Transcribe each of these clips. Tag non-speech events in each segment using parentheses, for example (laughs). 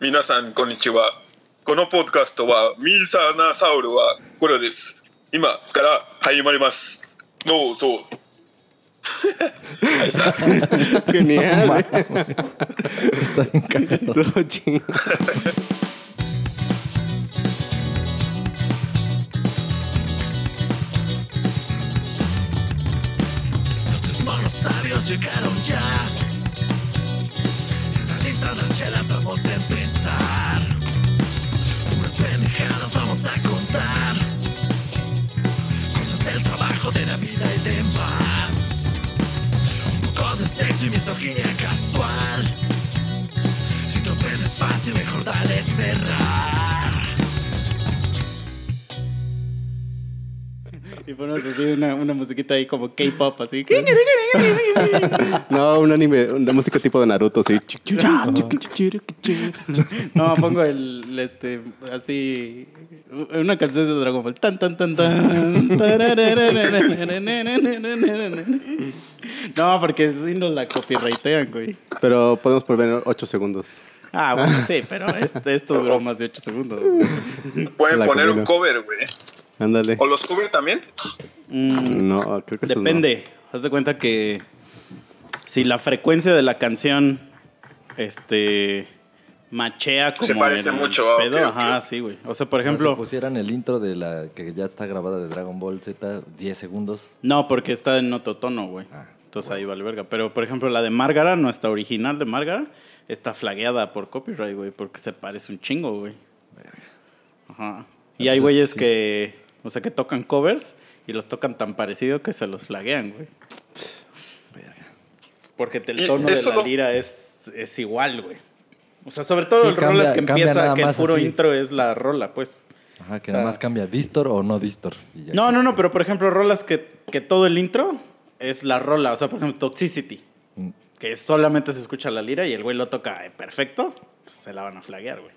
皆さんこんにちは。このポッドキャストはミーサーナサウルはこれです。今から始まります。どうぞ。Genial. güey. Está bien cagado. Estuvo chingón. Nuestros monos sabios llegaron ya. Están listas las chelas, vamos a y misoginia casual. Si te ofendes fácil, mejor dale cerrar. Y ponemos así una, una musiquita ahí como K-pop, así. (laughs) No, un anime, una música tipo de Naruto, sí. No, pongo el, este, así, una canción de Dragon Ball. Tan, tan, tan, tan. No, porque si nos la copyrightean, güey. Pero podemos poner 8 segundos. Ah, bueno, sí, pero este, esto duró más de 8 segundos. Pueden La poner un cover, güey. Ándale. ¿O los cover también? Mm, No, creo que no. Depende. Haz de cuenta que si la frecuencia de la canción este machea como Se parece el mucho, ah, ok, pedo, ok. ajá, sí, güey. O sea, por ejemplo, Si pusieran el intro de la que ya está grabada de Dragon Ball Z, 10 segundos. no, porque está en otro tono, güey. Ah, Entonces ahí vale verga. Pero, por ejemplo, la de Márgara, nuestra original de Márgara, está flagueada por copyright, güey, porque se parece un chingo, güey. Ajá. Y Ah, hay güeyes sí. que, o sea, que tocan covers y los tocan tan parecido que se los flaguean, güey. Porque el Y tono de la lira es, es igual, güey. O sea, sobre todo Sí, el rol cambia- es que empieza, que el puro así. intro es la rola, pues. Ajá, que O sea- nada más cambia distor o no distor. No, no, no, pero por ejemplo, rolas que, que todo el intro es la rola. O sea, por ejemplo, Toxicity, Mm, que solamente se escucha la lira y el güey lo toca eh, perfecto, pues se la van a flaguear, güey.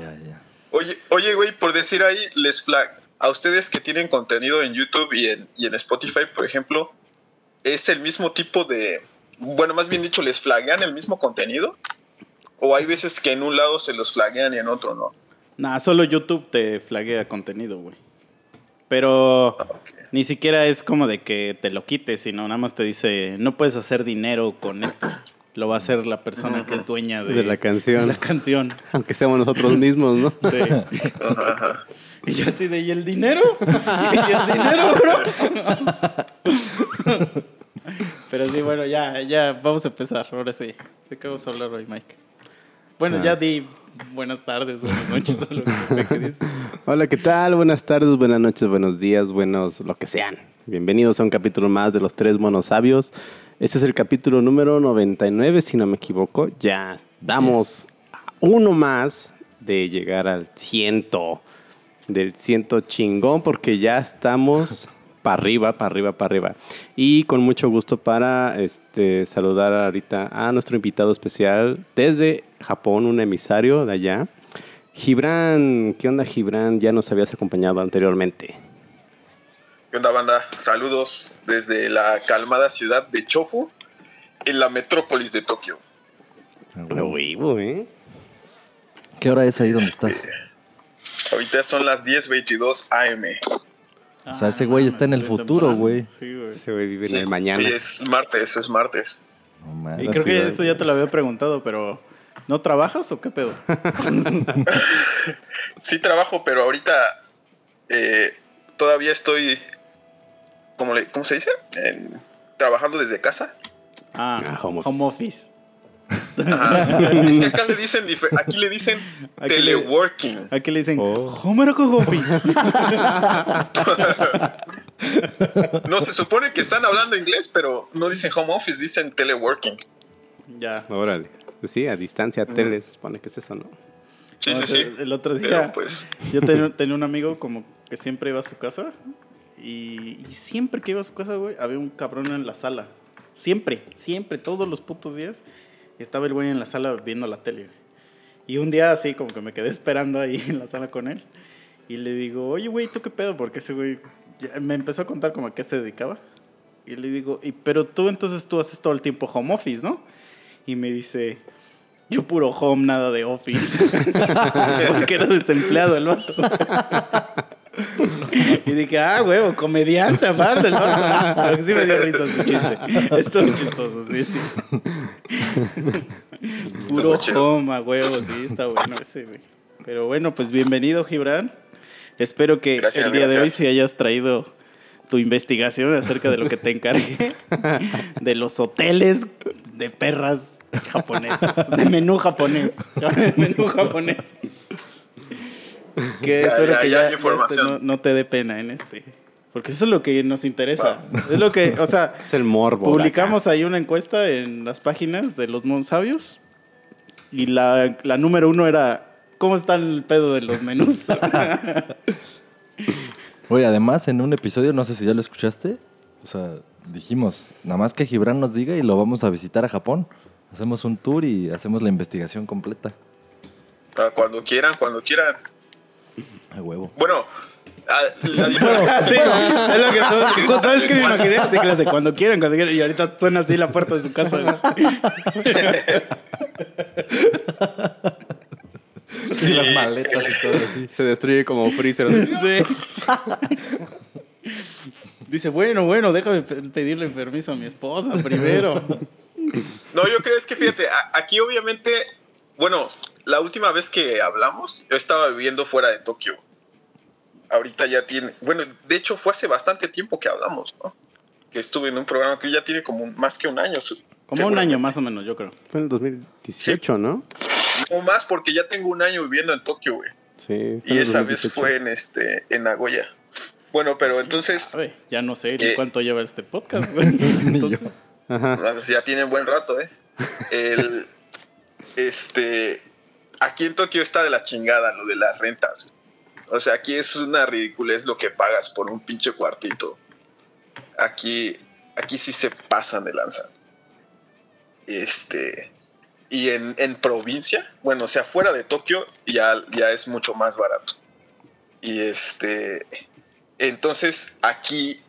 Ya, ya. Oye, oye, güey, por decir ahí, les flag. A ustedes que tienen contenido en YouTube y en, y en Spotify, por ejemplo, ¿es el mismo tipo de. Bueno, más bien dicho, ¿les flaguean el mismo contenido? ¿O hay veces que en un lado se los flaguean y en otro no? Nah, solo YouTube te flaguea contenido, güey. Pero ni siquiera es como de que te lo quites, sino nada más te dice, no puedes hacer dinero con esto. Lo va a hacer la persona que es dueña de, De la canción. de la canción. Aunque seamos nosotros mismos, ¿no? Sí. (laughs) Y yo así de, ¿y el dinero? (laughs) ¿Y el dinero, bro? Pero sí, bueno, ya, ya, vamos a empezar, ahora sí. ¿De qué vamos a hablar hoy, Mike? Bueno, Ah. ya di buenas tardes, buenas noches, o lo que sea que dices. Hola, ¿qué tal? Buenas tardes, buenas noches, buenos días, buenos lo que sean. Bienvenidos a un capítulo más de Los Tres Monos Sabios. Este es el capítulo número 99, si no me equivoco. Ya damos uno más de llegar al ciento, del ciento chingón, porque ya estamos (laughs) para arriba, para arriba, para arriba. Y con mucho gusto para este, saludar ahorita a nuestro invitado especial desde Japón, un emisario de allá. Gibran, ¿qué onda Gibran? Ya nos habías acompañado anteriormente. ¿Qué onda, banda? Saludos desde la calmada ciudad de Chofu, en la metrópolis de Tokio. Ah. Huevo, ¿eh? ¿Qué hora es ahí donde estás? (laughs) Ahorita son las 10.22 AM. O sea, ese güey está en el futuro, güey. Sí, güey. Se güey vive en el mañana. Sí, es martes, es martes. No mames. Y creo que esto ya te lo había preguntado, pero ¿no trabajas o qué pedo? (laughs) Sí trabajo, pero ahorita eh, todavía estoy, ¿cómo, le- cómo se dice? En- trabajando desde casa. Ah, Ah, home home office. (laughs) es que acá le dicen, aquí le dicen Aquí le- teleworking. Aquí le dicen, Oh. home office. (laughs) No, se supone que están hablando inglés, pero no dicen home office, dicen teleworking. ya. Órale. Pues sí, a distancia, tele, se supone que es eso, ¿no? Sí, No, sí, sí. El otro Pero día, pues, yo tenía, tenía un amigo como que siempre iba a su casa y, y siempre que iba a su casa, güey, había un cabrón en la sala. Siempre, siempre, todos los putos días estaba el güey en la sala viendo la tele. Y un día así como que me quedé esperando ahí en la sala con él y le digo, oye, güey, ¿tú qué pedo? Porque ese güey me empezó a contar como a qué se dedicaba. Y le digo, y, pero tú entonces tú haces todo el tiempo home office, ¿no? Y me dice, Yo puro home, nada de office. (laughs) Porque era desempleado el vato. Y dije, ah, huevo, comediante aparte, ¿no? Pero que sí me dio risa su chiste. Estuvo chistoso, sí, sí. Puro Estuvo chido. home, a huevo, sí, está bueno ese, güey. Pero bueno, pues bienvenido, Gibran. Espero que Gracias, el día de hoy gracias. sí hayas traído tu investigación acerca de lo que te encargué. De los hoteles de perras japonesas. De menú japonés. (laughs) menú japonés. Que Ya, espero ya, que ya este no, no te dé pena en este. Porque eso es lo que nos interesa. Es lo que, o sea, (laughs) Es el morbo. publicamos ahí una encuesta en las páginas de los monsabios. Y la, la número uno era, ¿cómo está el pedo de los menús? (laughs) Oye, además, en un episodio, no sé si ya lo escuchaste, o sea, dijimos, nada más que Gibran nos diga y lo vamos a visitar a Japón. Hacemos un tour y hacemos la investigación completa. Ah, Cuando quieran, cuando quieran. A huevo. Bueno, la diferencia. (laughs) sí, es lo que todos- (laughs) ¿Sabes qué me imaginé? Así clase, cuando quieran, cuando quieran. Y ahorita suena así la puerta de su casa. (laughs) Sí, las maletas y todo así. Se destruye como freezer. Sí. Dice, bueno, bueno, déjame pe- pedirle permiso a mi esposa primero. No, yo creo es que fíjate, aquí obviamente, bueno, la última vez que hablamos, yo estaba viviendo fuera de Tokio. Ahorita ya tiene, bueno, de hecho fue hace bastante tiempo que hablamos, ¿no? Que estuve en un programa que ya tiene como más que un año. Como un año más o menos, yo creo. Fue en el 2018, ¿no? No más porque ya tengo un año viviendo en Tokio, güey. Sí. Y esa vez 2018. fue en este, en Nagoya. Bueno, pero entonces, A ver, ya no sé Eh. cuánto lleva este podcast. (laughs) güey. Entonces, Ajá. Ah, pues ya tienen buen rato, ¿eh? El, este, aquí en Tokio está de la chingada lo de las rentas. O sea, aquí es una ridiculez lo que pagas por un pinche cuartito. Aquí, aquí sí se pasan de lanza. Este, y en, en provincia, bueno, o sea, fuera de Tokio ya, ya es mucho más barato. Y este, entonces aquí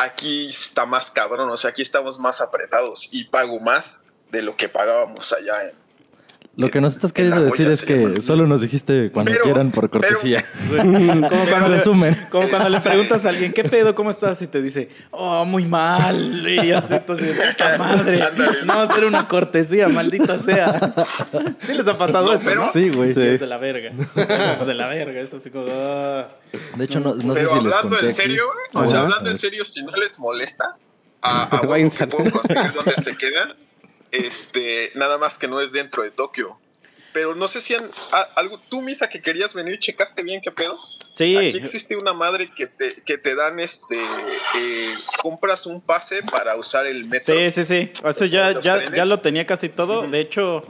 aquí está más cabrón, o sea, aquí estamos más apretados y pago más de lo que pagábamos allá en... Lo que nos estás En queriendo decir es que solo nos dijiste cuando Pero- quieran por cortesía. (laughs) como, cuando En le, resumen. como cuando le preguntas a alguien, ¿qué pedo? ¿Cómo estás? Y te dice, oh, muy mal. Y así, entonces, puta madre. No, hacer una cortesía, maldita sea. Sí les ha pasado No, eso, pero- ¿no? Sí, güey. Sí, es de la verga. Es de la verga. Eso así como... ah. De hecho, no, no sé Pero si les hablando en aquí. serio, güey, o sea, hablando en serio, si no les molesta, a, a (laughs) a- donde se quedan, este, nada más que no es dentro de Tokio. Pero no sé si han, a- algo, tú, Misa, que querías venir, checaste bien qué pedo. Sí. Aquí existe una madre que te, que te dan, este, eh, compras un pase para usar el metro. Sí, sí, sí. Eso ya, ya, ya lo tenía casi todo. De hecho,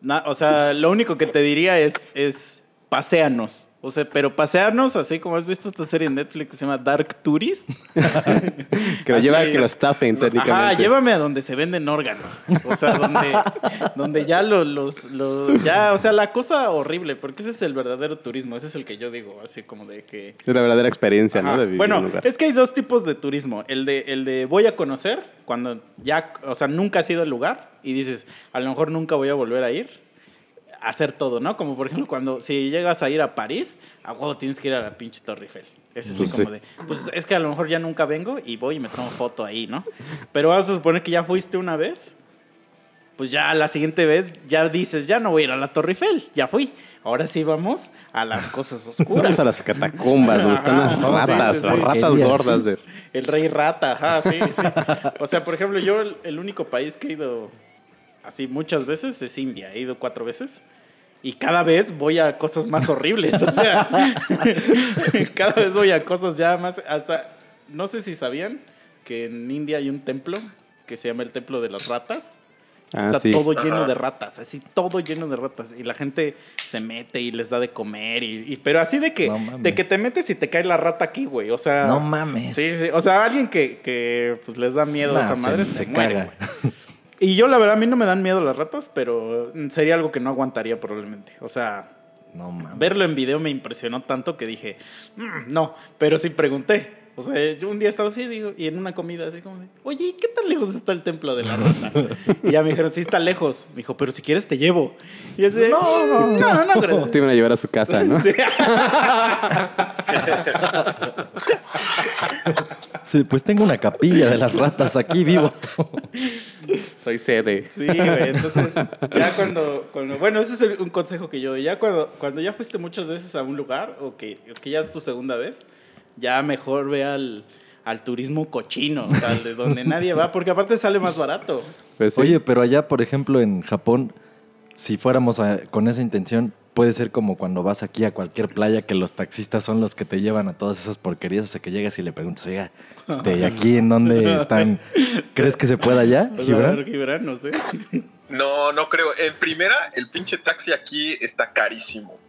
na- o sea, lo único que te diría es, es paseanos. O sea, pero pasearnos, así como has visto esta serie en Netflix que se llama Dark Tourist. (laughs) Que lo lleva a que lo estafen técnicamente. Ajá, llévame a donde se venden órganos. O sea, donde, (laughs) donde ya lo- los, los- ya, o sea, la cosa horrible, porque ese es el verdadero turismo, ese es el que yo digo, así como de que Es la verdadera experiencia, ¿no? Ajá. De vivir en bueno, un lugar. es que hay dos tipos de turismo. El de, el de voy a conocer, cuando ya, o sea, nunca has ido al lugar y dices, a lo mejor nunca voy a volver a ir. Hacer todo, ¿no? Como por ejemplo, cuando si llegas a ir a París, a huevo tienes que ir a la pinche Torre Eiffel. Es así Pues como sí. de, pues es que a lo mejor ya nunca vengo y voy y me tomo foto ahí, ¿no? Pero vas a suponer que ya fuiste una vez, pues ya la siguiente vez ya dices, ya no voy a ir a la Torre Eiffel, ya fui. Ahora sí vamos a las cosas (laughs) oscuras. Vamos a las catacumbas, donde están las Ajá, sí, ratas, sí, sí. las ratas gordas. De... El rey rata, ajá, sí, sí. O sea, por ejemplo, yo el único país que he ido así muchas veces es India. He ido cuatro veces. Y cada vez voy a cosas más horribles. O sea, (laughs) cada vez voy a cosas ya más. Hasta. No sé si sabían que en India hay un templo que se llama el Templo de las Ratas. Ah, Está sí. todo lleno Ajá. de ratas, así todo lleno de ratas. Y la gente se mete y les da de comer. Y, y- pero así de que, No mames. de que te metes y te cae la rata aquí, güey. O sea. No mames. Sí, sí. O sea, alguien que, que pues les da miedo Nah, a esa se- madre se se, muere, caga. güey. (laughs) Y yo, la verdad, a mí no me dan miedo las ratas, pero sería algo que no aguantaría probablemente. O sea, No verlo en video me impresionó tanto que dije, "Mm, no, pero sí pregunté. O sea, yo un día estaba así digo, y en una comida así como de, oye, ¿y ¿qué tan lejos está el templo de la rata? Y ya me dijeron, sí está lejos. Me dijo, pero si quieres te llevo. Y así, de, no, no, no, no, gracias". Te iban a llevar a su casa, ¿no? (laughs) (laughs) Sí. Pues tengo una capilla de las ratas aquí vivo. Soy sede. Sí, güey. Entonces, ya cuando, cuando- Bueno, ese es un consejo que yo doy. Ya cuando, cuando ya fuiste muchas veces a un lugar, o que, o que ya es tu segunda vez, ya mejor ve al, al turismo cochino, o sea, al de donde nadie va, porque aparte sale más barato. Pues sí. Oye, pero allá, por ejemplo, en Japón, si fuéramos a- con esa intención, puede ser como cuando vas aquí a cualquier playa que los taxistas son los que te llevan a todas esas porquerías. O sea, que llegas y le preguntas, oiga, este, ¿y aquí en dónde (laughs) están? ¿Crees que se pueda allá, Gibran? Gibran, no sé. No, no creo. En primera, el pinche taxi aquí está carísimo.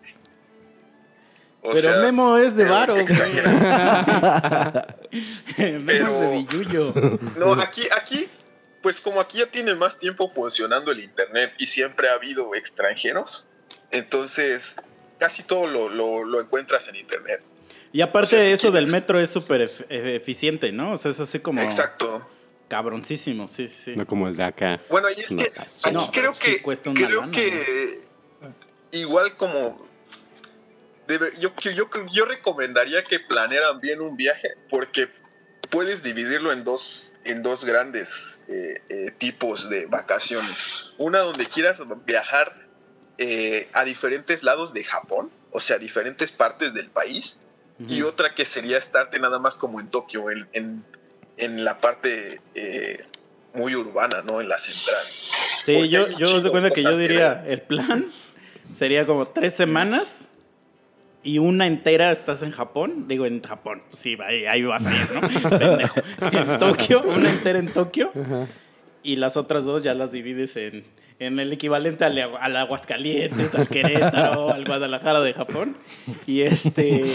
O Pero sea, Memo es de varo, güey. (laughs) Memo es de. No, aquí, aquí, pues como aquí ya tiene más tiempo funcionando el internet y siempre ha habido extranjeros, entonces casi todo lo, lo- lo encuentras en internet. Y aparte O sea, si eso del metro es súper ef- eficiente, ¿no? O sea, es así como Exacto. cabroncísimo, sí, sí. No como el de acá. Bueno, y es No, que aquí No, creo sí que cuesta una creo lana, que igual como debe- yo, que yo yo recomendaría que planearan bien un viaje porque puedes dividirlo en dos en dos grandes eh, eh, tipos de vacaciones. Una donde quieras viajar eh, a diferentes lados de Japón, o sea, diferentes partes del país, y Ujú. otra que sería estarte nada más como en Tokio, en, en, en la parte eh, muy urbana, ¿no? En la central. Sí, Porque yo, yo os doy cuenta que yo cosas que diría, el plan sería como tres semanas y una entera estás en Japón. Digo, en Japón, pues sí, ahí, ahí vas a ir, ¿no? (laughs) Pendejo. En Tokio, una entera en Tokio. Y las otras dos ya las divides en, en el equivalente al, al Aguascalientes, al Querétaro, al Guadalajara de Japón. Y este...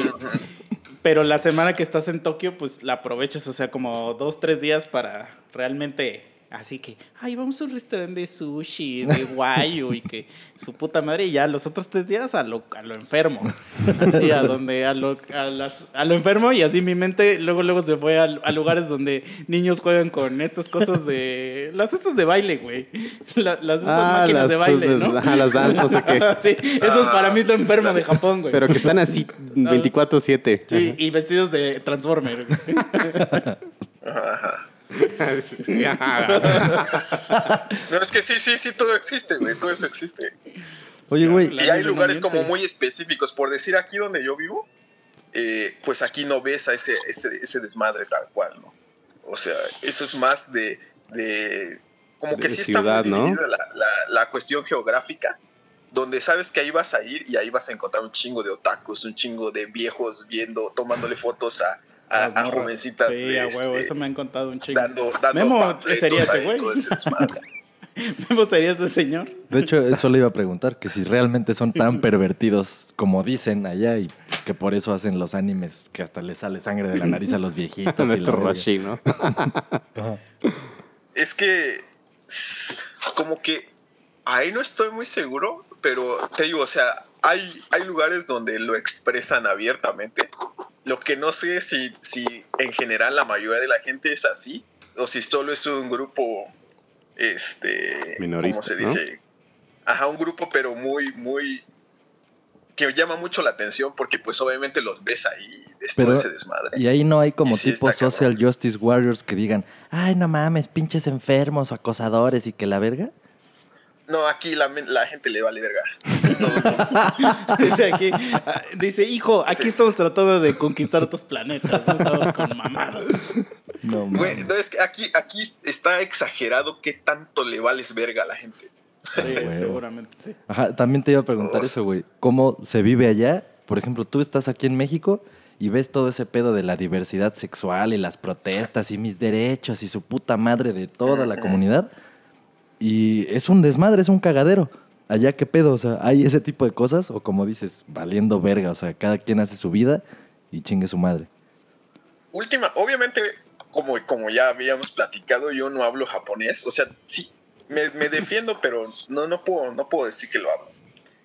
Pero la semana que estás en Tokio, pues la aprovechas, o sea, como dos, tres días para realmente. Así que, ay, vamos a un restaurante de sushi, de guayo y que su puta madre, y ya los otros tres días a lo, a lo enfermo. Así, a donde, a lo, a, las- a lo enfermo, y así mi mente luego, luego se fue a, a lugares donde niños juegan con estas cosas de. Las estas de baile, güey. La- las estas máquinas de baile, ¿no? ajá, las dance, no sé qué. (laughs) sí, eso es para mí lo enfermo de Japón, güey. Pero que están así 24-7. Sí, y vestidos de Transformer. Ajá. No, es que sí, sí, sí, todo existe, güey, todo eso existe. Oye, güey, Y hay lugares como muy específicos. Por decir aquí donde yo vivo, eh, pues aquí no ves a ese, ese, ese desmadre tal cual, ¿no? O sea, eso es más de. de como que De sí ciudad, está muy ¿no? dividida la, la- la cuestión geográfica, donde sabes que ahí vas a ir y ahí vas a encontrar un chingo de otakus, un chingo de viejos viendo, tomándole fotos a, a, a jovencitas. Sí, de a huevo, este, eso me han contado un chingo. dando, dando Memo sería ese güey. (laughs) Memo sería ese señor. de hecho, eso le iba a preguntar, que si realmente son tan pervertidos como dicen allá y pues, que por eso hacen los animes que hasta les sale sangre de la nariz a los viejitos. Nuestro. Roshi, ¿no? (laughs) Es que, como que ahí no estoy muy seguro, pero te digo, o sea, hay, hay lugares donde lo expresan abiertamente. Lo que no sé es si, si en general la mayoría de la gente es así, o si solo es un grupo, este, Minorista, ¿cómo se ¿no? dice? Ajá, un grupo, pero muy, muy, que llama mucho la atención porque pues obviamente los ves ahí, Pero- ese desmadre. Y ahí no hay como sí tipo cabrón. social justice warriors que digan, ay, no mames, pinches enfermos o acosadores y que la verga. No, aquí la, la gente le vale verga. No, (laughs) no, Dice aquí, dice, hijo, aquí Sí. estamos tratando de conquistar otros planetas. No estamos con mamadas. No Güey, mames. no, es que aquí, aquí está exagerado qué tanto le vales verga a la gente. Sí, (laughs) seguramente sí. Ajá, también te iba a preguntar Uf. eso, güey. ¿Cómo se vive allá? Por ejemplo, tú estás aquí en México y ves todo ese pedo de la diversidad sexual y las protestas y mis derechos y su puta madre de toda la (laughs) comunidad. Y es un desmadre, es un cagadero. Allá qué pedo, o sea, hay ese tipo de cosas o como dices, valiendo verga, o sea, cada quien hace su vida y chingue su madre. Última, obviamente, como, como ya habíamos platicado, yo no hablo japonés. O sea, sí, me, me defiendo, pero no, no, puedo, no puedo decir que lo hablo.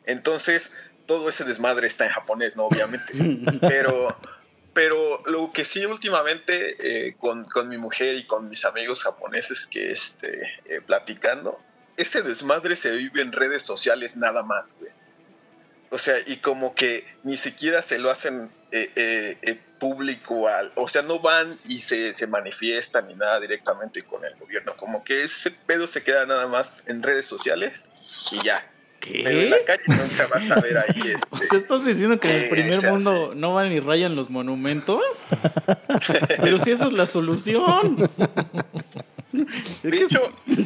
Entonces, todo ese desmadre está en japonés, ¿no? Obviamente. (laughs) Pero, pero lo que sí últimamente eh, con, con mi mujer y con mis amigos japoneses que este, eh, platicando, ese desmadre se vive en redes sociales nada más, güey. O sea, y como que ni siquiera se lo hacen eh, eh, eh, público al, o sea, no van y se, se manifiestan ni nada directamente con el gobierno. Como que ese pedo se queda nada más en redes sociales y ya. Pero en la ¿Qué? calle nunca vas a ver ahí (laughs) este, O sea, ¿estás diciendo que en el que primer mundo no van y rayan los monumentos? (laughs) Pero si esa es la solución. (laughs) De hecho,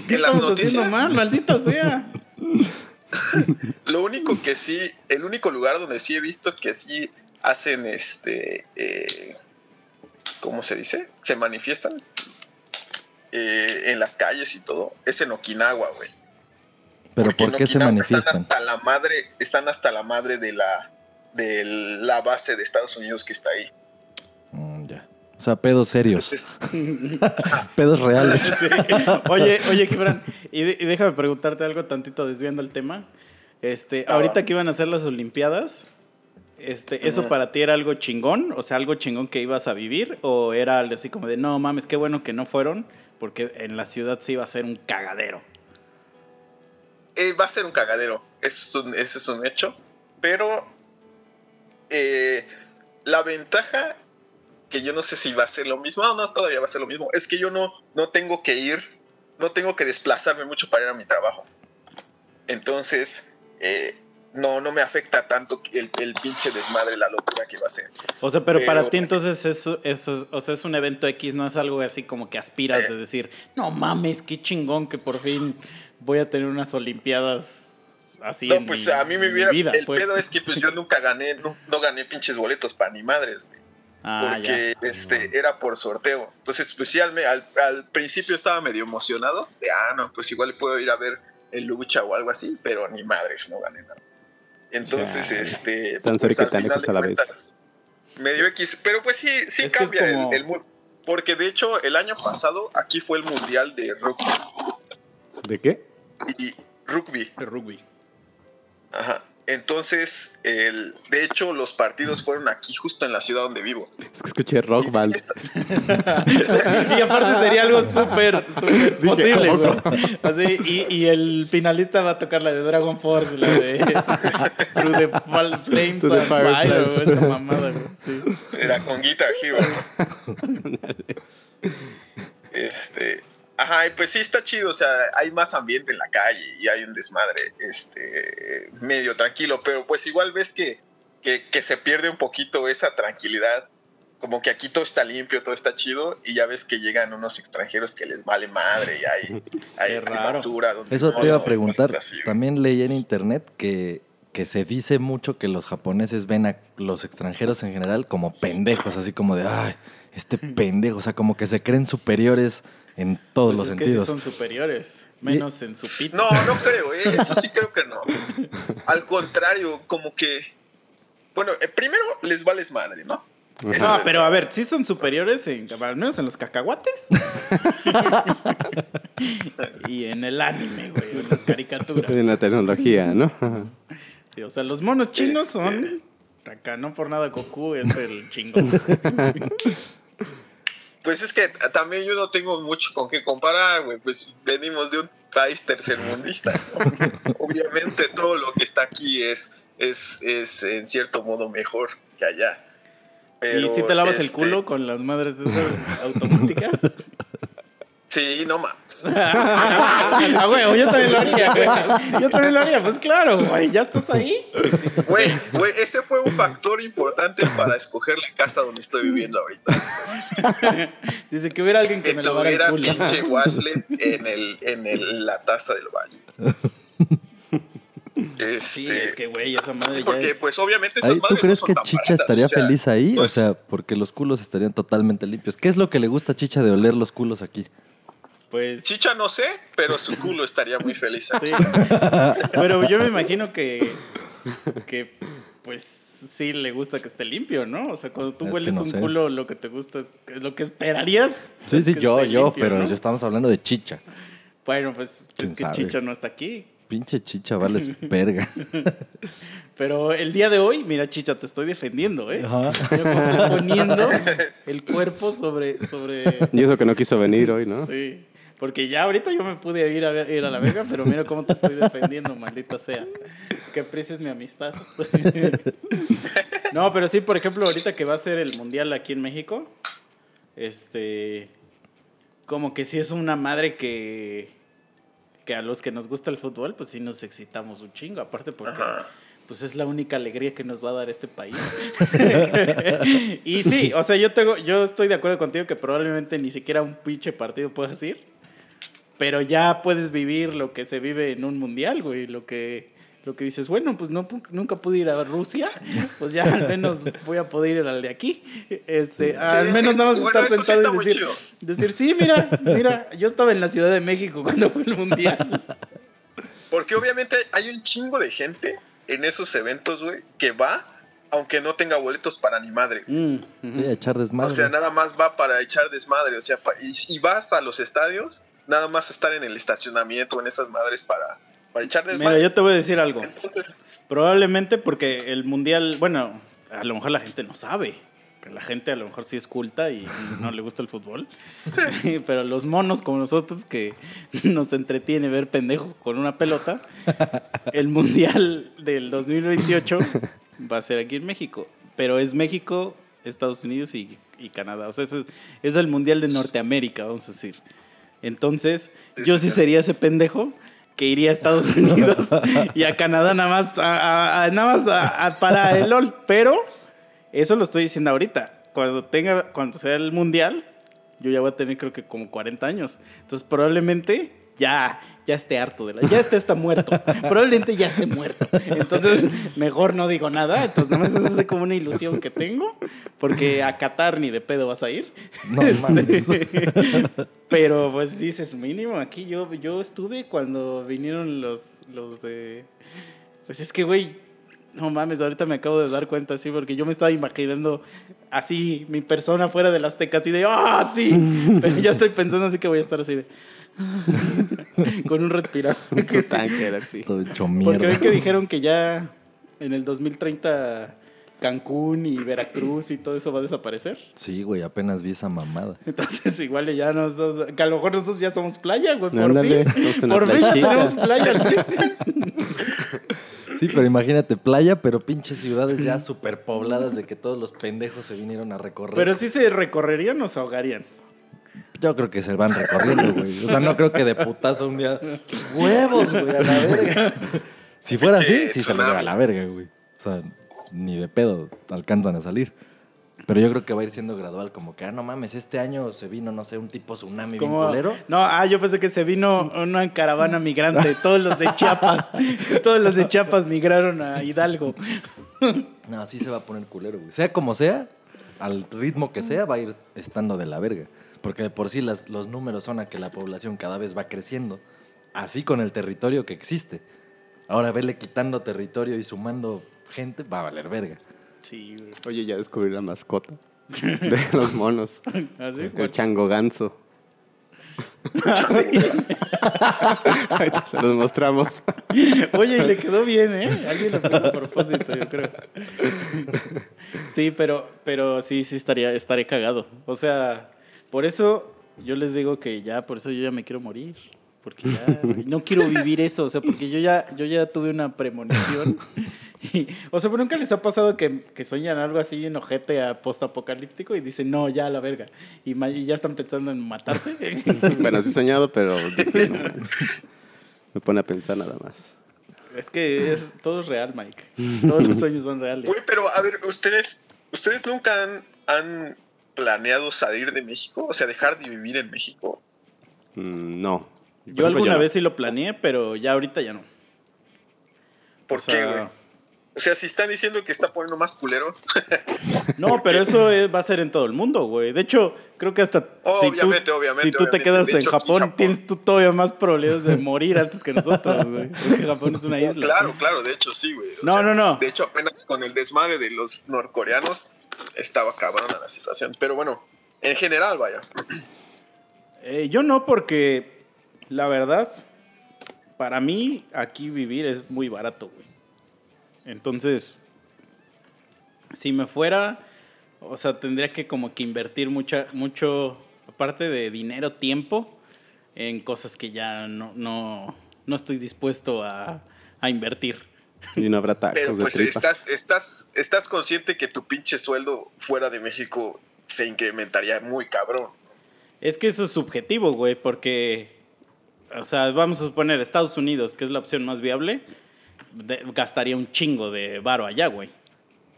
¿Qué en las estamos haciendo noticias, mal? Maldita sea. lo único que sí, el único lugar donde sí he visto que sí hacen este, eh, ¿cómo se dice? Se manifiestan eh, en las calles y todo, es en Okinawa, güey. Pero Porque ¿por qué se manifiestan? Están hasta la madre, están hasta la madre de la, de la base de Estados Unidos que está ahí. Mm, ya. O sea, pedos serios, Entonces, (laughs) pedos reales. Sí. Oye, oye, Gibran, y, de- y déjame preguntarte algo tantito desviando el tema. Este, Ah, ahorita que iban a hacer las Olimpiadas, este, ¿eso para ti era algo chingón? O sea, algo chingón que ibas a vivir, o era algo así como de no mames, qué bueno que no fueron, porque en la ciudad sí iba a ser un cagadero. Eh, va a ser un cagadero, es un- ese es un hecho, pero eh, la ventaja que yo no sé si va a ser lo mismo, no, no, todavía va a ser lo mismo, es que yo no, no tengo que ir, no tengo que desplazarme mucho para ir a mi trabajo. Entonces, eh, no, no me afecta tanto el, el pinche desmadre, la locura que va a ser. O sea, pero, para Pero- ti entonces eso, eso, es- o sea, es un evento X, no es algo así como que aspiras Eh. de decir, no mames, qué chingón que por fin voy a tener unas Olimpiadas así No, en pues mi- a mí me hubiera. vida, el pues. pedo es que pues yo (laughs) nunca gané, no, no gané pinches boletos para ni madres, güey. Ah, porque ya. este era por sorteo. Entonces, pues sí, al, me- al, al principio estaba medio emocionado. De, ah, no, pues igual puedo ir a ver el lucha o algo así, pero ni madres, no gané nada. Entonces, este. Tan pues, cerca tan lejos a la vez. Medio X, pero pues sí, sí Es que es cambia el- como- el, mu- Porque de hecho, el año pasado aquí fue el mundial de rugby. ¿De qué? Y rugby. Rugby. Ajá. Entonces, el, de hecho, los partidos fueron aquí, justo en la ciudad donde vivo. Es que escuché rock Y band. (laughs) y aparte sería algo súper, (laughs) súper posible, ¿a güey. Así, y, y el finalista va a tocar la de Dragon Force, la de (laughs) Through the Flames To the and Fire güey, esa mamada, güey. Sí. Era con Guitar Hero. este. Ajá, pues sí está chido, o sea, hay más ambiente en la calle y hay un desmadre, este, medio tranquilo, pero pues igual ves que, que, que se pierde un poquito esa tranquilidad, como que aquí todo está limpio, todo está chido, y ya ves que llegan unos extranjeros que les vale madre y hay, (laughs) hay, hay basura. donde Eso no, te iba a preguntar. así. También leí en internet que, que se dice mucho que los japoneses ven a los extranjeros en general como pendejos, así como de, ay, este pendejo, o sea, como que se creen superiores en todos Pues los es que sí sentidos. son superiores, menos en su pito. No, no creo, ¿eh? eso sí creo que no. Al contrario, como que. Bueno, eh, primero les vales madre, ¿no? De- pero a ver, sí son superiores, en, al menos en los cacahuates. (laughs) y en el anime, güey, en las caricaturas. En la tecnología, ¿no? Sí, o sea, los monos chinos Este- son. Acá no por nada Goku es el chingón. (laughs) Pues es que también yo no tengo mucho con qué comparar, güey. Pues venimos de un país tercermundista. ¿no? (laughs) Obviamente todo lo que está aquí es, es, es en cierto modo mejor que allá. ¿Y si te lavas el este, culo con las madres de esas automáticas? Sí, no más. Ah, güey, yo también lo haría, güey. Yo también lo haría, pues claro, güey, ya estás ahí. Güey, güey, ese fue un factor importante para escoger la casa donde estoy viviendo ahorita. Dice que hubiera alguien que Que me lavara el culo. pinche washlet en, el, en el, la taza del baño. Este, Sí, es que, güey, esa madre sí, ya porque es... pues obviamente esas ¿Tú madres no crees son que tan Chicha baratas, estaría o sea, feliz ahí? no o es- sea, porque los culos estarían totalmente limpios. ¿Qué es lo que le gusta a Chicha de oler los culos aquí? Pues... Chicha no sé, pero su culo estaría muy feliz. aquí. Sí. (laughs) Pero yo me imagino que, que, pues, sí le gusta que esté limpio, ¿no? O sea, cuando tú Es hueles no un sé. culo, lo que te gusta es lo que esperarías. Sí, es sí, yo, yo, limpio, pero ¿no? ya estamos hablando de Chicha. Bueno, pues ¿Quién es que sabe? Chicha no está aquí. Pinche chicha, vales verga. (laughs) Pero el día de hoy, mira, chicha, te estoy defendiendo, ¿eh? Ajá. Yo estoy poniendo el cuerpo sobre. sobre Y eso que no quiso venir hoy, ¿no? Sí. Porque ya ahorita yo me pude ir a, ver- ir a la verga, pero mira cómo te estoy defendiendo, maldita sea. Que aprecies mi amistad. no, pero sí, por ejemplo, ahorita que va a ser el mundial aquí en México, este. Como que sí es una madre que. Que a los que nos gusta el fútbol, pues sí nos excitamos un chingo. Aparte, porque. Ajá. Pues es la única alegría que nos va a dar este país. (laughs) y sí, o sea, yo tengo, yo estoy de acuerdo contigo que probablemente ni siquiera un pinche partido puedas ir, pero ya puedes vivir lo que se vive en un mundial, güey, lo que, lo que dices, bueno, pues no, nunca pude ir a Rusia, pues ya al menos voy a poder ir al de aquí. Este, al Sí. menos nada más Bueno, estar sí sentado está y muy decir, chido. decir, sí, mira, mira, yo estaba en la Ciudad de México cuando fue el mundial. Porque obviamente hay un chingo de gente en esos eventos, güey, que va aunque no tenga boletos para ni madre. Mm. Sí, a echar desmadre. O sea, nada más va para echar desmadre. O sea, y va hasta los estadios, nada más estar en el estacionamiento, en esas madres para, para echar Mira, yo te voy a decir algo. Entonces, Probablemente porque el mundial, bueno, a lo mejor la gente no sabe. Que la gente a lo mejor sí es culta y no le gusta el fútbol. (laughs) Pero los monos como nosotros que nos entretiene ver pendejos con una pelota, el mundial del 2028 va a ser aquí en México. Pero es México, Estados Unidos y, y Canadá. O sea, es, es el mundial de Norteamérica, vamos a decir. Entonces, Sí, yo sí, claro. sería ese pendejo que iría a Estados (laughs) Unidos y a Canadá nada más, a- nada más a- para el LOL. Pero eso lo estoy diciendo ahorita. Cuando tenga, cuando sea el mundial, yo ya voy a tener creo que como 40 años. Entonces probablemente ya, ya esté harto de la, ya esté hasta muerto. Probablemente ya esté muerto. Entonces mejor no digo nada. Entonces nada más es así como una ilusión que tengo. Porque a Qatar ni de pedo vas a ir. No mames. Pero pues dices, mínimo, aquí yo, yo estuve cuando vinieron los, los de... Pues es que, güey, no mames, ahorita me acabo de dar cuenta, sí, porque yo me estaba imaginando así, mi persona fuera de las tecas, así de, ¡ah, sí! Pero ya estoy pensando así que voy a estar así de... (laughs) con un respirador. que sí. Todo hecho Porque mierda. ven que dijeron que ya en el 2030 Cancún y Veracruz y todo eso va a desaparecer. Sí, güey, apenas vi esa mamada. Entonces, igual ya nosotros, que a lo mejor nosotros ya somos playa, güey. Por Ándale, fin. Por fin tenemos playa, güey. (laughs) Sí, pero imagínate, playa, pero pinches ciudades ya superpobladas de que todos los pendejos se vinieron a recorrer. Pero si se recorrerían o se ahogarían. Yo creo que se van recorriendo, güey. O sea, no creo que de putazo un día. ¡Huevos, güey! A la verga. Si fuera así, sí se los lleva a la verga, güey. O sea, ni de pedo alcanzan a salir. Pero yo creo que va a ir siendo gradual, como que, ah, no mames, este año se vino, no sé, un tipo tsunami bien culero. no, ah, yo pensé que se vino una caravana migrante. Todos los de Chiapas. todos los de Chiapas migraron a Hidalgo. No, sí se va a poner culero, güey. Sea como sea, al ritmo que sea, va a ir estando de la verga. Porque de por sí las, los números son a que la población cada vez va creciendo. Así con el territorio que existe. Ahora vele quitando territorio y sumando gente, va a valer verga. Sí, güey. Oye, ya descubrí la mascota de los monos. (laughs) ¿Así? El chango ganso. (laughs) Ahorita se los mostramos. Oye, y le quedó bien, ¿eh? Alguien lo puso a propósito, yo creo. (laughs) Sí, pero, pero sí, sí estaría, estaría cagado. O sea, por eso yo les digo que ya, por eso yo ya me quiero morir. Porque ya no quiero vivir eso. O sea, porque yo ya, yo ya tuve una premonición. Y- o sea, pero nunca les ha pasado que, que sueñan algo así en ojete a post-apocalíptico y dicen, no, ya a la verga. Y, ya están pensando en matarse. (laughs) Bueno, sí he soñado, pero no, me pone a pensar nada más. es que es- todo es real, Mike. Todos los sueños son reales. Güey, pero a ver, ustedes, ustedes nunca han, han planeado salir de México, o sea, dejar de vivir en México. Mm, no. Yo alguna no. vez sí lo planeé, pero ya ahorita ya no. ¿Por O qué, güey? O sea, si están diciendo que está poniendo más culero, (laughs) No, pero eso es- va a ser en todo el mundo, güey. De hecho, creo que hasta Obviamente, si tú, obviamente, si tú te quedas en Japón, Japón- tienes tú todavía más probabilidades de morir antes que nosotros, (laughs) güey. Porque Japón es una isla. claro, claro, de hecho sí, güey. O No, no, no. De hecho, apenas con el desmadre de los norcoreanos estaba cabrona la situación. Pero bueno, en general, vaya. Eh, yo no, porque la verdad, para mí aquí vivir es muy barato, güey. Entonces, si me fuera, o sea, tendría que como que invertir mucha, mucho, aparte de dinero, tiempo, en cosas que ya no, no, no estoy dispuesto a, a invertir. Y no habrá tacos Pero de pues tripa. estás, estás, estás consciente que tu pinche sueldo fuera de México se incrementaría muy cabrón. Es que eso es subjetivo, güey, porque, o sea, vamos a suponer Estados Unidos, que es la opción más viable, de- gastaría un chingo de varo allá, güey.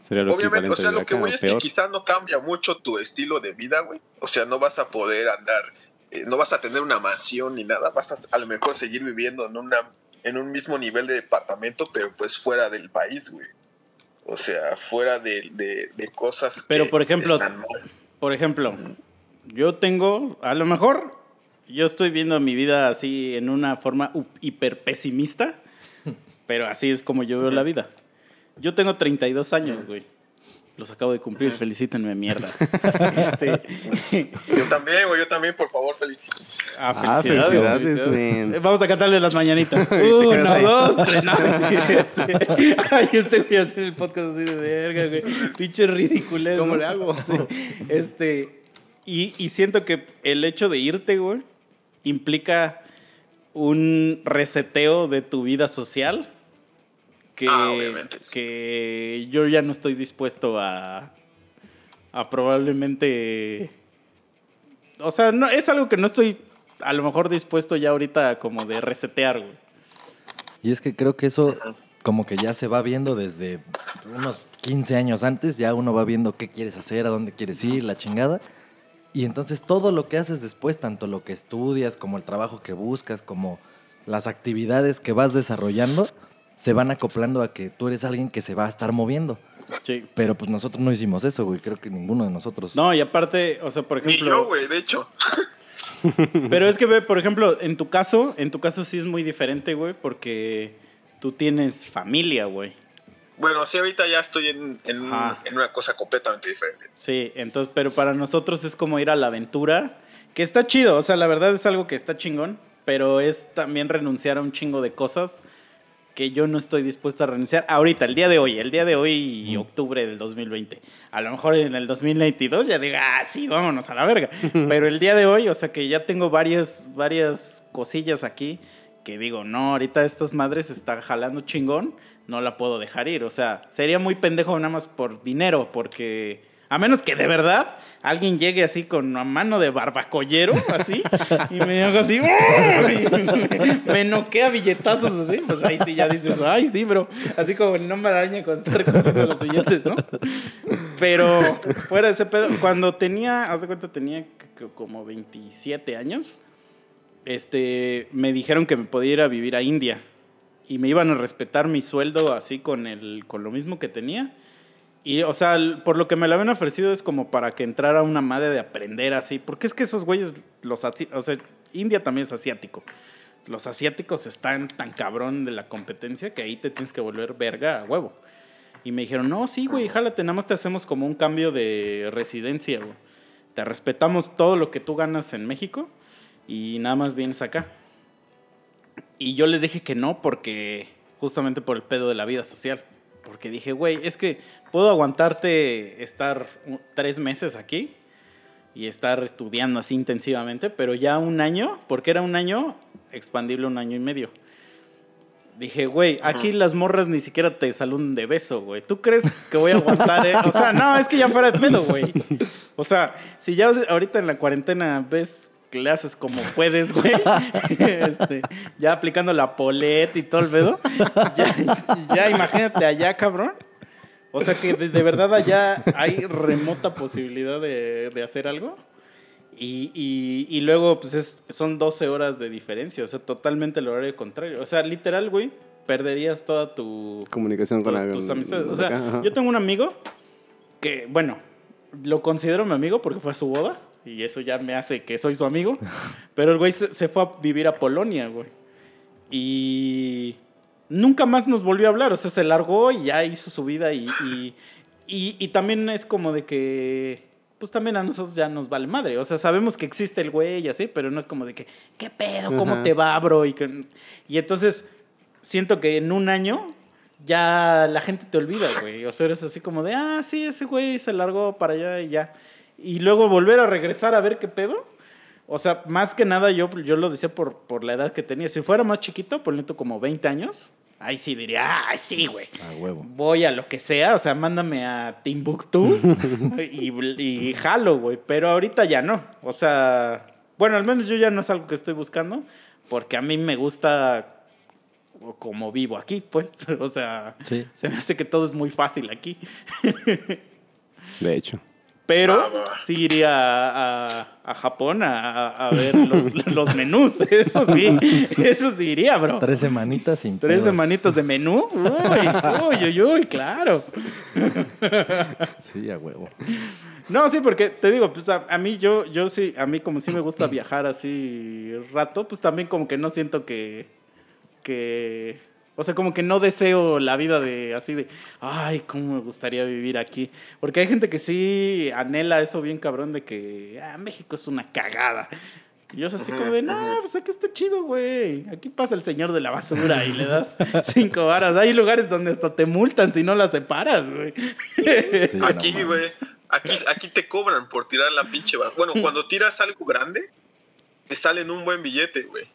Sería lo Obviamente, o sea, lo que voy es peor. que quizás no cambia mucho tu estilo de vida, güey. O sea, no vas a poder andar, eh, no vas a tener una mansión ni nada, vas a a lo mejor seguir viviendo en una en un mismo nivel de departamento, pero pues fuera del país, güey. O sea, fuera de, de- de cosas Pero, que por ejemplo, están mal. Por ejemplo, yo tengo, a lo mejor, yo estoy viendo mi vida así en una forma hiper pesimista, pero así es como yo veo la vida. Yo tengo 32 años, güey. Los acabo de cumplir, felicítenme, mierdas. (laughs) Este, Yo también, güey, yo también, por favor, feliz. ah, Ah, felicidades, Vamos a cantarle las mañanitas. (laughs) Uno, ahí. dos, tres. No, sí, sí. (laughs) Ay, este voy a hacer el podcast así de verga, güey. Pinche ridiculez. ¿Cómo ¿no? le hago? Sí. Este, y, y siento que el hecho de irte, güey, implica un reseteo de tu vida social que, Ah, que yo ya no estoy dispuesto a, a probablemente... O sea, no, es algo que no estoy a lo mejor dispuesto ya ahorita como de resetear, güey. Y es que creo que eso como que ya se va viendo desde unos 15 años antes, ya uno va viendo qué quieres hacer, a dónde quieres ir, la chingada. Y entonces todo lo que haces después, tanto lo que estudias, como el trabajo que buscas, como las actividades que vas desarrollando, se van acoplando a que tú eres alguien que se va a estar moviendo. Sí. Pero pues nosotros no hicimos eso, güey. Creo que ninguno de nosotros. No, y aparte, o sea, por Ni ejemplo... yo, güey, de hecho. (laughs) Pero es que, ve, por ejemplo, en tu caso, en tu caso sí es muy diferente, güey, porque tú tienes familia, güey. Bueno, sí, ahorita ya estoy en, en, un- en una cosa completamente diferente. Sí, entonces, pero para nosotros es como ir a la aventura, que está chido, o sea, la verdad es algo que está chingón, pero es también renunciar a un chingo de cosas que yo no estoy dispuesto a renunciar ahorita, el día de hoy, el día de hoy, octubre del 2020. A lo mejor en el 2022 ya diga, ah, sí, vámonos a la verga. Pero el día de hoy, o sea, que ya tengo varias, varias cosillas aquí que digo, no, ahorita estas madres está jalando chingón, no la puedo dejar ir. O sea, sería muy pendejo nada más por dinero, porque a menos que de verdad alguien llegue así con una mano de barbacollero, así, y me haga así, ¡oh! y me, me noquea billetazos así, pues ahí sí ya dices, ay, sí, bro. Así como el nombre araña cuando está recogiendo los billetes, ¿no? Pero fuera de ese pedo, cuando tenía, haz de cuenta, tenía como 27 años, este, me dijeron que me podía ir a vivir a India y me iban a respetar mi sueldo así con, el, con lo mismo que tenía. Y, o sea, por lo que me lo habían ofrecido es como para que entrara una madre de aprender así. Porque es que esos güeyes, los o sea, India también es asiático. Los asiáticos están tan cabrón de la competencia que ahí te tienes que volver verga a huevo. Y me dijeron, no, sí, güey, jálate, nada más te hacemos como un cambio de residencia, güey. Te respetamos todo lo que tú ganas en México y nada más vienes acá. Y yo les dije que no porque justamente por el pedo de la vida social. Porque dije, güey, es que puedo aguantarte estar tres meses aquí y estar estudiando así intensivamente, pero ya un año, porque era un año, expandible un año y medio. Dije, güey, aquí las morras ni siquiera te saludan de beso, güey. ¿Tú crees que voy a aguantar? eh? O sea, no, es que ya fuera de pedo, güey. O sea, si ya ahorita en la cuarentena ves que le haces como puedes, güey, (laughs) este, ya aplicando la polet y todo el pedo, ya, ya imagínate allá, cabrón. O sea que de, de verdad allá hay remota posibilidad de, de hacer algo. Y, y- y luego, pues es- son 12 horas de diferencia, o sea, totalmente el horario contrario. O sea, literal, güey, perderías toda tu, Comunicación con la- tus amistades. O acá, sea, ajá. yo tengo un amigo que, bueno, lo considero mi amigo porque fue a su boda y eso ya me hace que soy su amigo. (laughs) Pero el güey se, se fue a vivir a Polonia, güey. Y nunca más nos volvió a hablar, o sea, se largó y ya hizo su vida y, y, y- y también es como de que, pues también a nosotros ya nos vale madre. O sea, sabemos que existe el güey y así, pero no es como de que, ¿qué pedo? ¿Cómo Ajá. te va, bro? Y, que- y entonces siento que en un año ya la gente te olvida, güey. O sea, eres así como de, ah, sí, ese güey se largó para allá y ya. Y luego volver a regresar a ver qué pedo. O sea, más que nada yo, yo lo decía por, por la edad que tenía. Si fuera más chiquito, ponle como 20 años, ahí sí diría, ay, sí, güey. A huevo. Voy a lo que sea, o sea, mándame a Timbuktu (laughs) y, y jalo, güey. Pero ahorita ya no. O sea, bueno, al menos yo ya no es algo que estoy buscando, porque a mí me gusta como vivo aquí, pues. (laughs) O sea, Sí. se me hace que todo es muy fácil aquí. (laughs) De hecho. Pero Va, va, va. sí iría a, a- a Japón a, a- ver los, (laughs) los menús. Eso sí, eso sí iría, bro. Tres semanitas sin Tres pedos. semanitas de menú. Uy, uy, uy, uy, claro. Sí, a huevo. No, sí, porque te digo, pues a, a mí yo, yo sí, a mí como sí me gusta (clears throat) viajar así rato, pues también como que no siento que, que, o sea, como que no deseo la vida de así de, ay, cómo me gustaría vivir aquí. Porque hay gente que sí anhela eso bien cabrón de que, ah, México es una cagada. Y yo soy así como de, no, pues aquí está chido, güey. Aquí pasa el señor de la basura y le das (laughs) cinco varas. Hay lugares donde hasta te multan si no la separas, güey. Sí, Aquí, güey. Aquí, aquí te cobran por tirar la pinche basura. Bueno, cuando tiras algo grande, te salen un buen billete, güey.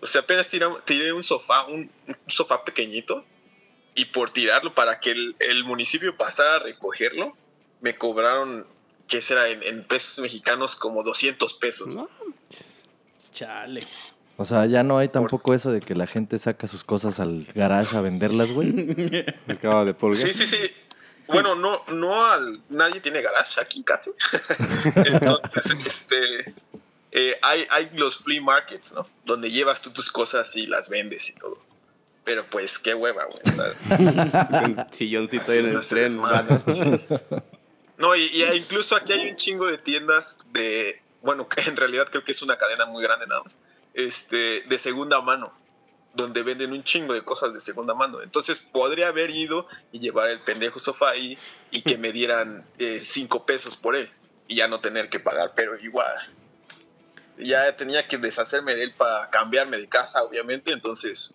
O sea, apenas tiré, tiré un sofá, un, un sofá pequeñito, y por tirarlo para que el, el municipio pasara a recogerlo, me cobraron, ¿qué será? En, en pesos mexicanos, como 200 pesos. No. Chale. O sea, ya no hay tampoco eso de que la gente saca sus cosas al garage a venderlas, güey. (laughs) Mercado de pulga. Sí, sí, sí. Bueno, no, no al, nadie tiene garage aquí casi. (laughs) Entonces, este, eh, hay, hay los flea markets, ¿no? Donde llevas tú tus cosas y las vendes y todo. Pero pues, qué hueva, güey. (laughs) Un silloncito en el tren. (laughs) No, y, y incluso aquí hay un chingo de tiendas de, bueno, que en realidad creo que es una cadena muy grande nada más, este, de segunda mano, donde venden un chingo de cosas de segunda mano. Entonces podría haber ido y llevar el pendejo sofá ahí y que me dieran eh, cinco pesos por él y ya no tener que pagar, pero igual. Ya tenía que deshacerme de él para cambiarme de casa, obviamente, entonces...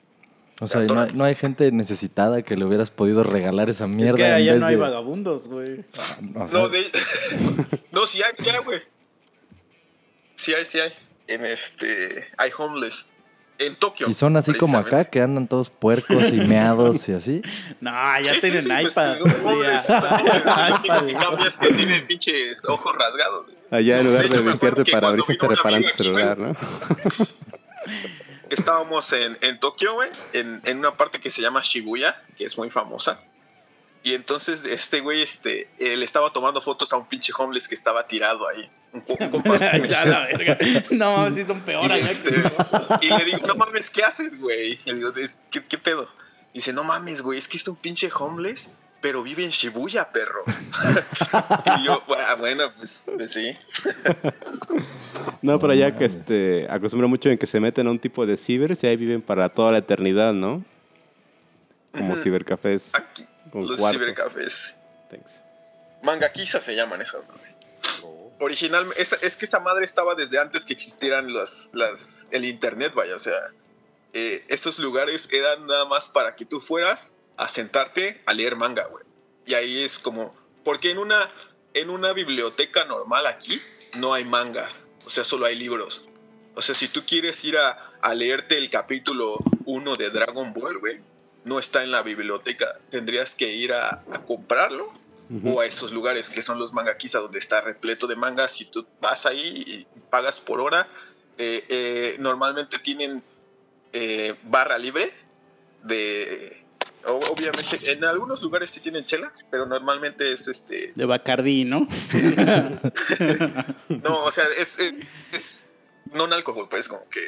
O sea, no hay, no hay gente necesitada que le hubieras podido regalar esa mierda. es que en allá vez no hay de- vagabundos, güey. O sea, No, de... (laughs) no, sí hay, sí hay, güey. Sí hay, sí hay. En este... Hay homeless. En Tokio. Y son así como acá, que andan todos puercos y meados y así. (laughs) No, ya Sí, sí, tienen sí, pues, iPad. ya. (laughs) (laughs) que cambia es que tiene pinches ojos rasgados. Allá en lugar De de, limpiarte que para cuando abrirse te reparan tu aquí, celular, ¿no? Estábamos en, en Tokio, güey, en, en una parte que se llama Shibuya, que es muy famosa. Y entonces este güey, este, le estaba tomando fotos a un pinche homeless que estaba tirado ahí. Ya la verga. No mames, sí son peor Y, allá este, y le digo, no mames, ¿qué haces, güey? Le digo, "Es- ¿qué, qué pedo? Dice, no mames, güey, es que es un pinche homeless, pero vive en Shibuya, perro. (laughs) y yo, "Ah, bueno, pues, pues sí. No, pero allá que este, acostumbra mucho en que se meten a un tipo de cibers y ahí viven para toda la eternidad, ¿no? Como cibercafés. Aquí, los cuarto. cibercafés. Thanks. Mangaquiza se llaman esas, madre. Originalmente, es, es que esa madre estaba desde antes que existieran los, las, el internet, vaya, o sea, eh, esos lugares eran nada más para que tú fueras a sentarte a leer manga, güey. Y ahí es como, porque en una, en una biblioteca normal aquí no hay manga, o sea, solo hay libros. O sea, si tú quieres ir a, a leerte el capítulo 1 de Dragon Ball, güey, no está en la biblioteca, tendrías que ir a comprarlo Ujú. o a esos lugares que son los mangaquisa donde está repleto de mangas y tú vas ahí y pagas por hora. Eh, eh, normalmente tienen eh, barra libre de... Obviamente, en algunos lugares sí tienen chela, pero normalmente es este... De Bacardí, ¿no? (laughs) No, o sea, es, es, es no un alcohol, pues como que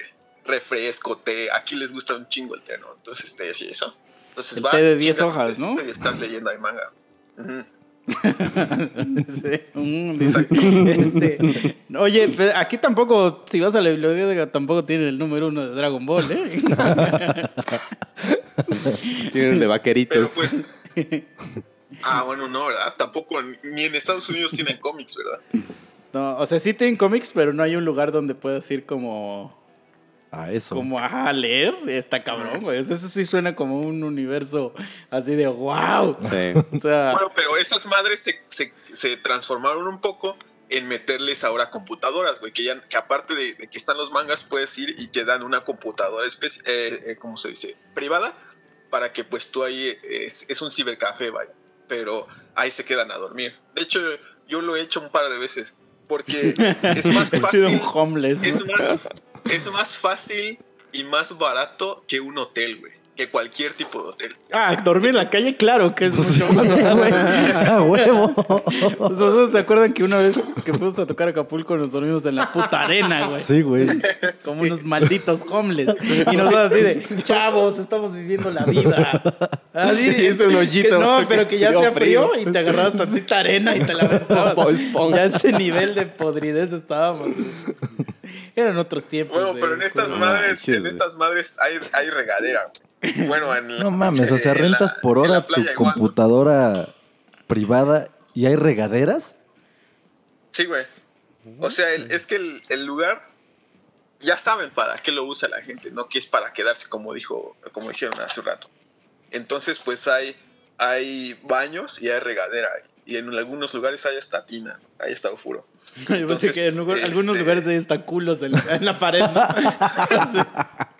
refresco, té. Aquí les gusta un chingo el té, ¿no? Entonces, té y eso. Entonces, El vas, té de te 10 chingas tu hojas, ¿no? Y estás leyendo ahí manga. Ujú. Sí, (laughs) mm, dice, (laughs) este, oye, aquí tampoco, si vas a la biblioteca, tampoco tiene el número uno de Dragon Ball, ¿eh? (laughs) Tienen el de Pero vaqueritos. pues, Ah, bueno, no, ¿verdad? Tampoco, ni en Estados Unidos tienen cómics, ¿verdad? No, o sea, sí tienen cómics, pero no hay un lugar donde puedas ir como, A eso. como a leer. Está cabrón, güey. Eso sí suena como un universo así de wow. Sí. O sea, Bueno, pero esas madres se, se, se transformaron un poco en meterles ahora computadoras, güey, que ya que aparte de, de que están los mangas, puedes ir y te dan una computadora especi eh, eh, ¿cómo se dice? Privada, para que pues tú ahí, eh, es, es un cibercafé, vaya, pero ahí se quedan a dormir. De hecho, yo lo he hecho un par de veces, porque es (laughs) más he sido un fácil, homeless. es más, es más fácil y más barato que un hotel, güey, que cualquier tipo de hotel. Ah, dormir en la calle, claro que es mucho más (laughs) barato. ¡Ah, huevo! Pues ¿Vosotros se acuerdan que una vez que fuimos a tocar Acapulco nos dormimos en la puta arena, güey? Sí, güey. Como unos malditos homeless. Y nosotros así de, chavos, estamos viviendo la vida. Así, Y es un hoyito, que no, pero que ya hacía frío, frío. y te agarrabas tantita arena y te la aventabas. (laughs) Ya ese nivel de podridez estábamos. güey. Eran otros tiempos. Bueno, pero en estas madres, en estas madres hay, hay regadera. güey. Bueno, en la- No mames, o sea, en la- rentas por en la hora tu playa igual, ¿no? computadora privada y hay regaderas. Sí, güey. O sea, el- es que el, el lugar ya saben para qué lo usa la gente, no que es para quedarse como dijo, como dijeron hace un rato. Entonces, pues hay hay baños y hay regadera y en algunos lugares hay hasta tina, hay hasta ofuro. (laughs) Yo pensé Entonces, que en lugar- algunos este- lugares hay hasta culos en, en la pared, ¿no? (laughs) (laughs)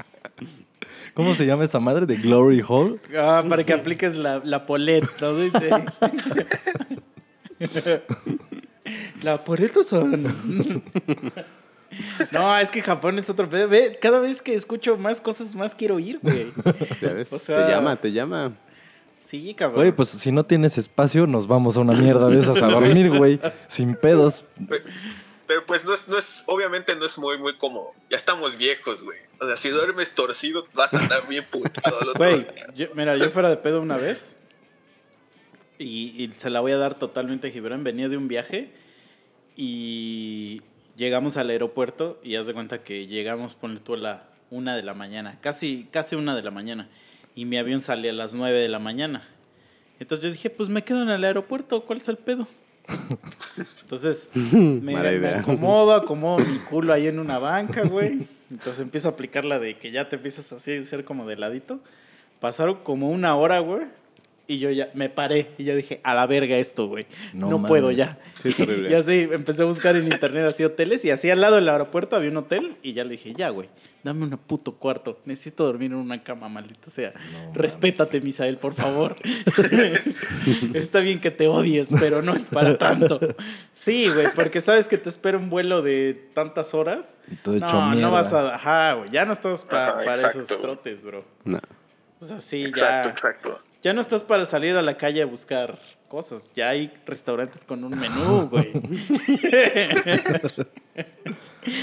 ¿Cómo se llama esa madre? ¿De Glory Hall? Ah, para que apliques la, la polet, ¿no? Dice. la poleto son. No, es que Japón es otro pedo. Ve, cada vez que escucho más cosas, más quiero ir, güey. Te llama, te llama. Sí, cabrón. Oye, pues si no tienes espacio, nos vamos a una mierda de esas a dormir, güey. Sin pedos. Pe- Pero pues no es, no es, obviamente no es muy, muy cómodo. Ya estamos viejos, güey. O sea, si duermes torcido, vas a andar bien putado al otro Güey, yo- mira, yo fuera de pedo una vez y, y se la voy a dar totalmente a Gibran. Venía de un viaje y llegamos al aeropuerto y haz de cuenta que llegamos, ponle tú a la una de la mañana, casi, casi una de la mañana. Y mi avión sale a las nueve de la mañana. Entonces yo dije, pues me quedo en el aeropuerto, ¿cuál es el pedo? Entonces me, acomodo, acomodo mi culo ahí en una banca, güey. Entonces empiezo a aplicar la de que ya te empiezas así a ser como de ladito. Pasaron como una hora, güey. Y yo ya me paré y yo dije, a la verga esto, güey. No puedo ya. (laughs) Sí, es horrible. (laughs) y así empecé a buscar en internet así hoteles y así al lado del aeropuerto había un hotel y ya le dije, ya, güey, dame un puto cuarto. Necesito dormir en una cama, maldita sea. Respétate, Misael, por favor. (laughs) Está bien que te odies, pero no es para tanto. Sí, güey, porque sabes que te espera un vuelo de tantas horas. Y todo hecho no, mierda. no vas a... Ajá, güey, ya no pa- Ajá, para exacto, esos trotes, bro. No. O sea, sí, Exacto, ya... exacto. Ya no estás para salir a la calle a buscar cosas. Ya hay restaurantes con un menú, güey. (laughs)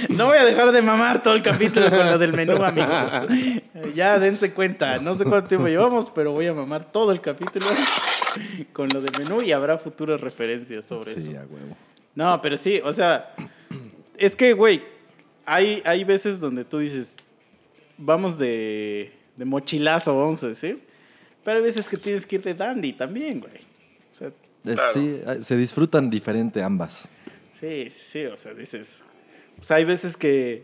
No voy a dejar de mamar todo el capítulo con lo del menú, amigos. Ya dense cuenta. No sé cuánto tiempo llevamos, pero voy a mamar todo el capítulo (laughs) con lo del menú y habrá futuras referencias sobre eso. Sí, a huevo. No, pero sí, o sea, es que, güey, hay, hay veces donde tú dices, vamos de, de mochilazo, vamos a decir, pero hay veces que tienes que ir de dandy también, güey. O sea, Eh, Claro. Sí, eh, se disfrutan diferente ambas. sí, sí, sí, o sea, dices, o sea, hay veces que...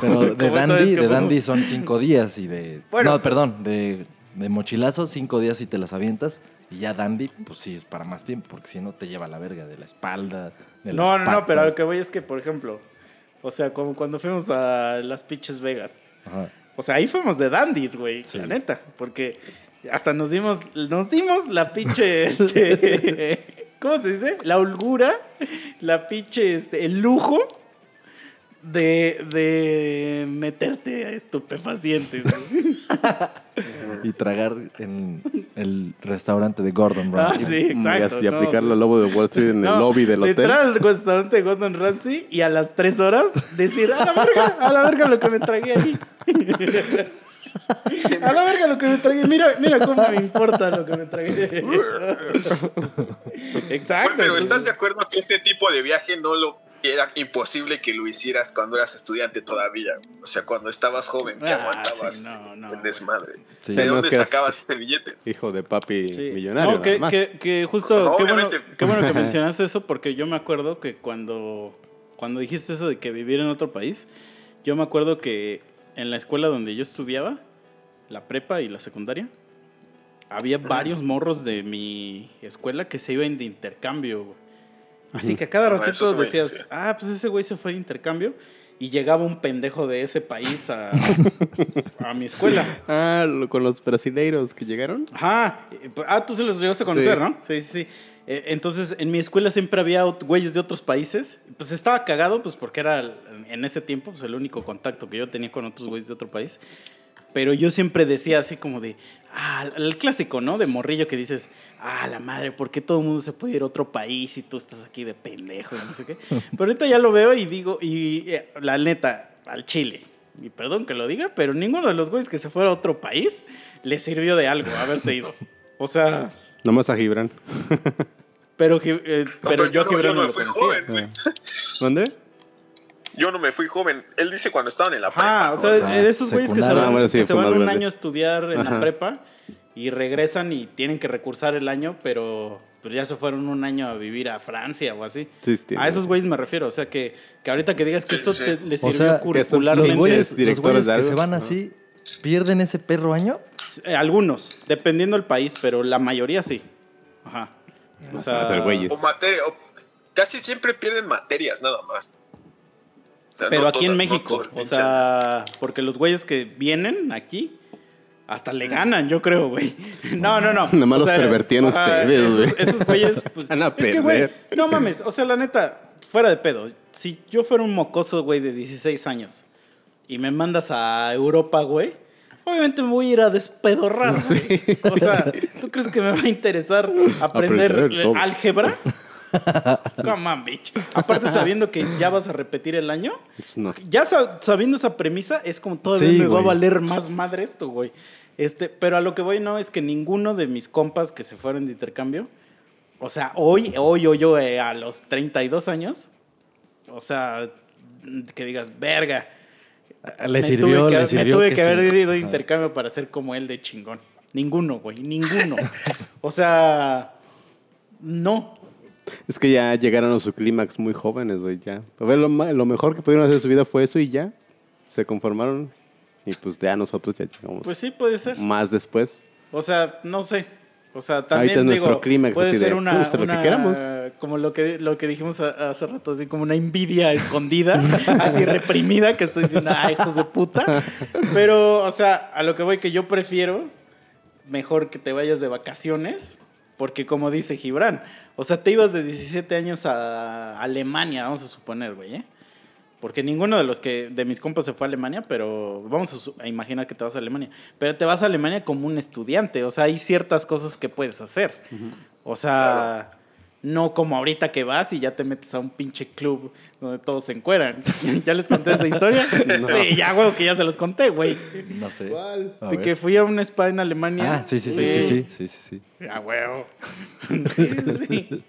Pero (laughs) de ¿Cómo sabes dandy, que de dandy son cinco días y de... Bueno. no, perdón, de, de mochilazo cinco días y te las avientas. Y ya dandy, pues sí, es para más tiempo, porque si no te lleva la verga de la espalda, de No, las no, no, pero lo que voy es que, por ejemplo, o sea, como cuando fuimos a las Pitches Vegas, Ajá. O sea, ahí fuimos de dandies, güey, Sí. la neta. Porque hasta nos dimos, nos dimos la pinche, este, (laughs) ¿cómo se dice? La holgura, la pinche, este, el lujo de, de meterte a estupefacientes. (laughs) Y tragar en el restaurante de Gordon Ah, Ramsay. sí, Y, exacto. así no, aplicarlo al lobo de Wall Street en el (laughs) no, lobby del de hotel. Entrar al restaurante de Gordon Ramsay y a las tres horas decir, a la verga, a la verga lo que me tragué ahí. (laughs) A la verga lo que me tragué. Mira, mira cómo me importa lo que me tragué. (laughs) Exacto. Pero ¿estás de acuerdo que ese tipo de viaje no lo, era imposible que lo hicieras cuando eras estudiante todavía. O sea, cuando estabas joven, que Ah, aguantabas sí, no, no, el desmadre. Sí. ¿De dónde que- sacabas este billete? Hijo de papi Sí. millonario. No, que, nada más. que- que justo, No, qué, bueno, obviamente. qué bueno que (laughs) mencionaste eso, porque yo me acuerdo que cuando, cuando dijiste eso de que vivir en otro país, yo me acuerdo que en la escuela donde yo estudiaba, la prepa y la secundaria, había varios morros de mi escuela que se iban de intercambio. güey. Así que a cada Ah, ratito decías, ah, pues ese güey se fue de intercambio. Y llegaba un pendejo de ese país a, (laughs) a mi escuela. Ah, lo- con los brasileiros que llegaron. Ajá. eh, pues, Ah, tú se los llegaste a conocer, Sí. ¿no? Sí, sí, sí. Eh, Entonces, en mi escuela siempre había güeyes de otros países. Pues estaba cagado, pues porque era en ese tiempo pues, el único contacto que yo tenía con otros güeyes de otro país. Pero yo siempre decía así como de, ah, el clásico, ¿no? De morrillo que dices, ah, la madre, ¿por qué todo el mundo se puede ir a otro país y tú estás aquí de pendejo y no sé qué? (laughs) Pero ahorita ya lo veo y digo, y eh, la neta, al Chile. Y perdón que lo diga, pero ninguno de los güeyes que se fuera a otro país le sirvió de algo haberse ido. O sea, Nomás a Gibran. pero, eh, No, pero yo a no- Gibran no me lo fui conocía. joven. ¿Dónde? Yo no me fui joven. Él dice cuando estaban en la prepa. Ah, o sea, Ah, de esos güeyes que se van, Ah, bueno, sí, que se fue van más un grande. año a estudiar en la prepa y regresan y tienen que recursar el año, pero pues ya se fueron un año a vivir a Francia o así. Sí, a esos güeyes me refiero. O sea, que, que ahorita que digas que Sí, esto sí. te- les O sirvió sea, son Los curricularmente. Pinches güeyes, los directores güeyes de que algo, se van ¿no? así, ¿pierden ese perro año? Eh, Algunos, dependiendo del país, pero la mayoría sí. Ajá. O Se van a hacer güeyes. O materia. o- casi siempre pierden materias, nada más. Sea, Pero no aquí en no México, o sea, porque los güeyes que vienen aquí hasta le ganan, yo creo, güey. (laughs) No, no, no. Nada más O los pervertían ustedes, esos- güey. Estos güeyes, pues. (laughs) Van a es que, güey, no mames. O sea, la neta, fuera de pedo. Si yo fuera un mocoso, güey, de 16 años y me mandas a Europa, güey. Obviamente me voy a ir a despedorrar, güey. (laughs) O sea, ¿tú crees que me va a interesar aprender, álgebra? (laughs) Come on, bitch. Aparte, sabiendo que ya vas a repetir el año, Pues no. ya sa- sabiendo esa premisa, es como todavía Sí, me va a valer más madre esto, güey. Este, pero a lo que voy no es que ninguno de mis compas que se fueron de intercambio, o sea, hoy, hoy, hoy, yo eh, a los 32 años, o sea, que digas, verga. Le me sirvió, tuve que, le me sirvió tuve que que haber ido de intercambio para ser como él de chingón. Ninguno, güey, ninguno. (laughs) o sea, no. Es que ya llegaron a su clímax muy jóvenes, güey, ya. A ver, lo, lo mejor que pudieron hacer en su vida fue eso y ya. Se conformaron. Y pues ya nosotros ya llegamos Pues sí, puede ser. más después. O sea, no sé. O sea, Ahorita también es nuestro digo, clímax, puede así de, ser una, "Vamos a hacer lo que una- queramos". como lo que lo que dijimos hace rato, así como una envidia (laughs) escondida, así reprimida que estoy diciendo, ay, hijos de puta. Pero, o sea, a lo que voy que yo prefiero mejor que te vayas de vacaciones, porque como dice Gibran, o sea, te ibas de 17 años a Alemania, vamos a suponer, güey, ¿eh? Porque ninguno de los que de mis compas se fue a Alemania, pero vamos a, imaginar que te vas a Alemania. Pero te vas a Alemania como un estudiante, o sea, hay ciertas cosas que puedes hacer. O sea, no como ahorita que vas y ya te metes a un pinche club donde todos se encueran. (laughs) ¿Ya les conté esa historia? (laughs) No. Sí, ya, güey, que ya se los conté, güey. No sé. De que fui a un spa en Alemania. Ah, sí, sí, sí, sí, sí, sí, sí. sí. Ah, (laughs) huevo. sí.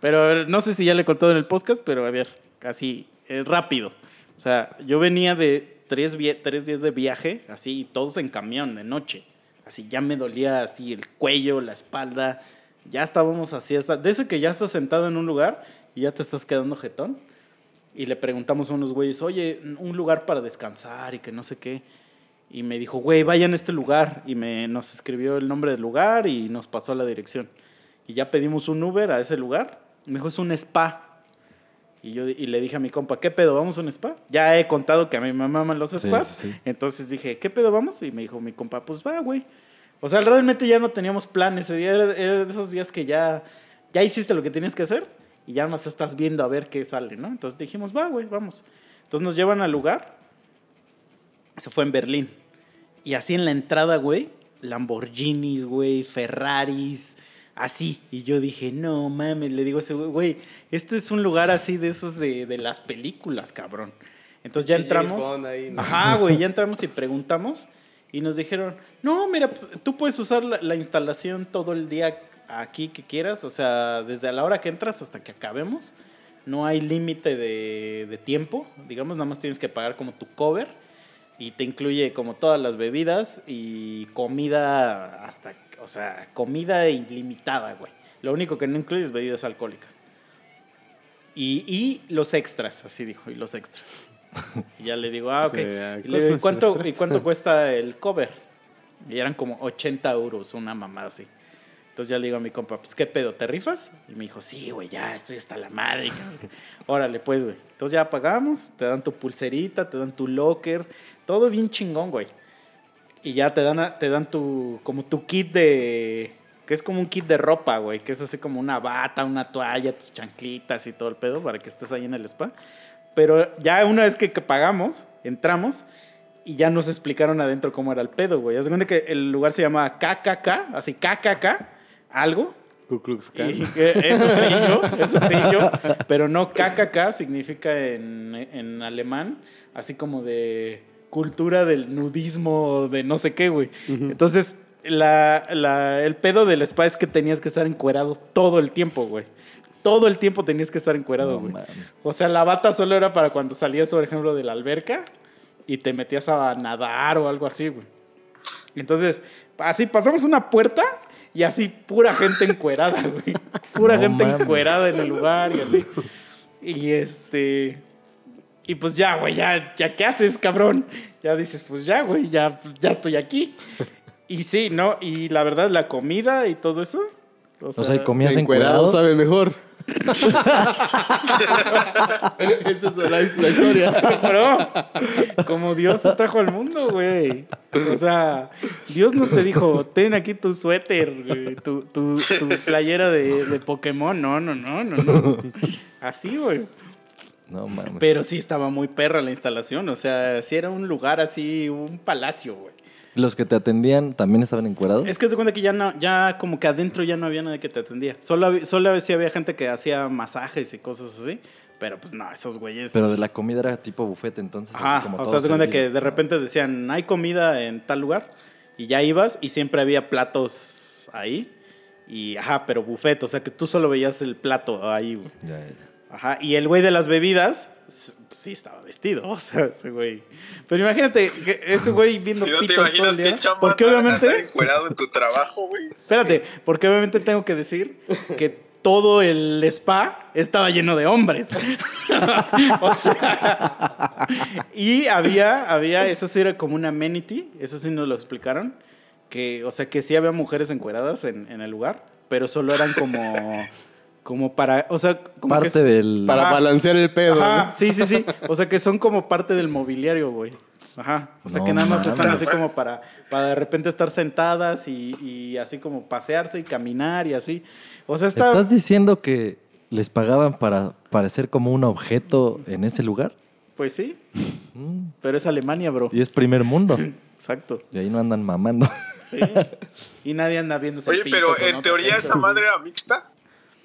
Pero no sé si ya le contó en el podcast, pero a ver, así, eh, rápido. O sea, yo venía de tres, tres días de viaje, así, todos en camión, de noche. Así, ya me dolía así el cuello, la espalda, ya estábamos así, hasta, de ese que ya estás sentado en un lugar y ya te estás quedando jetón. Y le preguntamos a unos güeyes, oye, un lugar para descansar y que no sé qué. Y me dijo, güey, vayan a este lugar. Y me, nos escribió el nombre del lugar y nos pasó la dirección. Y ya pedimos un Uber a ese lugar. Me dijo, es un spa. Y yo y le dije a mi compa, ¿qué pedo? ¿Vamos a un spa? Ya he contado que a mi mamá aman los spas. sí, sí. Entonces dije, ¿qué pedo vamos? Y me dijo mi compa, pues va, güey. O sea, realmente ya no teníamos plan ese día. Era, de esos días que ya, ya hiciste lo que tenías que hacer y ya más estás viendo a ver qué sale, ¿no? Entonces dijimos, va, güey, vamos. Entonces nos llevan al lugar. Se fue en Berlín. Y así en la entrada, güey, Lamborghinis, güey, Ferraris, así. Y yo dije, no mames, le digo a ese güey, güey, este es un lugar así de esos de, de las películas, cabrón. Entonces ya entramos. Ahí, ¿no? Ajá, güey, ya entramos y preguntamos. Y nos dijeron, no, mira, tú puedes usar la, la instalación todo el día aquí que quieras. O sea, desde la hora que entras hasta que acabemos. no hay límite de, de tiempo, digamos, nada más tienes que pagar como tu cover y te incluye como todas las bebidas y comida hasta, o sea, comida ilimitada, güey. Lo único que no incluye es bebidas alcohólicas. Y, y los extras, así dijo, y los extras. (laughs) Y ya le digo, ah, ok. Sí, ah, Y le digo, ¿y ¿cuáles son cuánto? ¿Y cuánto (laughs) cuesta el cover? Y eran como 80 euros, una mamada así. Entonces ya le digo a mi compa, pues, ¿qué pedo? ¿Te rifas? Y me dijo, sí, güey, ya, estoy hasta la madre. que no sé qué". (laughs) Órale, pues, güey. Entonces ya pagamos, te dan tu pulserita, te dan tu locker, todo bien chingón, güey. Y ya te dan, a- te dan tu, como tu kit de, que es como un kit de ropa, güey, que es así como una bata, una toalla, tus chanclitas y todo el pedo para que estés ahí en el spa. Pero ya una vez que, que pagamos, entramos y ya nos explicaron adentro cómo era el pedo, güey. Haz cuenta que el lugar se llama KKK, así KKK, algo. Ku Klux Klan. Y eso creí yo, eso (laughs) creí yo. Pero no, KKK significa en, en alemán, así como de cultura del nudismo, de no sé qué, güey. Entonces, la, la- el pedo del spa es que tenías que estar encuerado todo el tiempo, güey. Todo el tiempo tenías que estar encuerado, güey. o sea, la bata solo era para cuando salías, por ejemplo, de la alberca y te metías a nadar o algo así, güey. Entonces, así pasamos una puerta y así pura gente encuerada, (laughs) güey. Pura No gente encuerada en el lugar y así. Y este. Y pues ya, güey, ya, ya, ¿qué haces, cabrón? Ya dices, pues ya, güey, ya, ya estoy aquí. Y sí, ¿no? Y la verdad, la comida y todo eso. O sea, O sea, ¿y comías Encuerado encuerado? sabe mejor. (laughs) Esa es la, la historia. Bro, como Dios te trajo al mundo, güey. O sea, Dios no te dijo, ten aquí tu suéter, güey, tu, tu, tu playera de, de Pokémon. No, no, no, no, no. Así, güey. No mames. Pero sí estaba muy perra la instalación. O sea, sí era un lugar así, un palacio, güey. ¿Los que te atendían también estaban encuerados? Es que se cuenta que ya no, ya como que adentro ya no había nadie que te atendía. Solo, solo sí había gente que hacía masajes y cosas así. Pero pues no, esos güeyes. Pero de la comida era tipo buffet, entonces. Ajá, como o sea, se cuenta que de repente decían, hay comida en tal lugar, y ya ibas, y siempre había platos ahí, y ajá, pero buffet, o sea que tú solo veías el plato ahí, güey. Ya, ya. Ajá, y el güey de las bebidas, s- sí estaba vestido, (laughs) o sea, ese güey. Pero imagínate, que ese güey viendo Si no te pitos todo imaginas el día. Porque obviamente, (laughs) encuerado en tu trabajo, güey. espérate, porque obviamente tengo que decir que todo el spa estaba lleno de hombres. (laughs) o sea, y había, había, eso sí era como un amenity, eso sí nos lo explicaron, que, o sea, que sí había mujeres encueradas en, en el lugar, pero solo eran como, como para, o sea, como que Parte es- del. Para Ajá. balancear el pedo. Ajá, ¿no? sí, sí, sí. O sea, que son como parte del mobiliario, güey. Ajá. O sea, No que nada más están así como para, para de repente estar sentadas y, y así como pasearse y caminar y así. O sea, está... ¿Estás diciendo que les pagaban para parecer como un objeto en ese lugar? Pues sí, Mm, pero es Alemania, bro. Y es primer mundo. Exacto. Y ahí no andan mamando. Sí. Y nadie anda viendo ese Oye, pito pero en teoría gente. esa madre era mixta.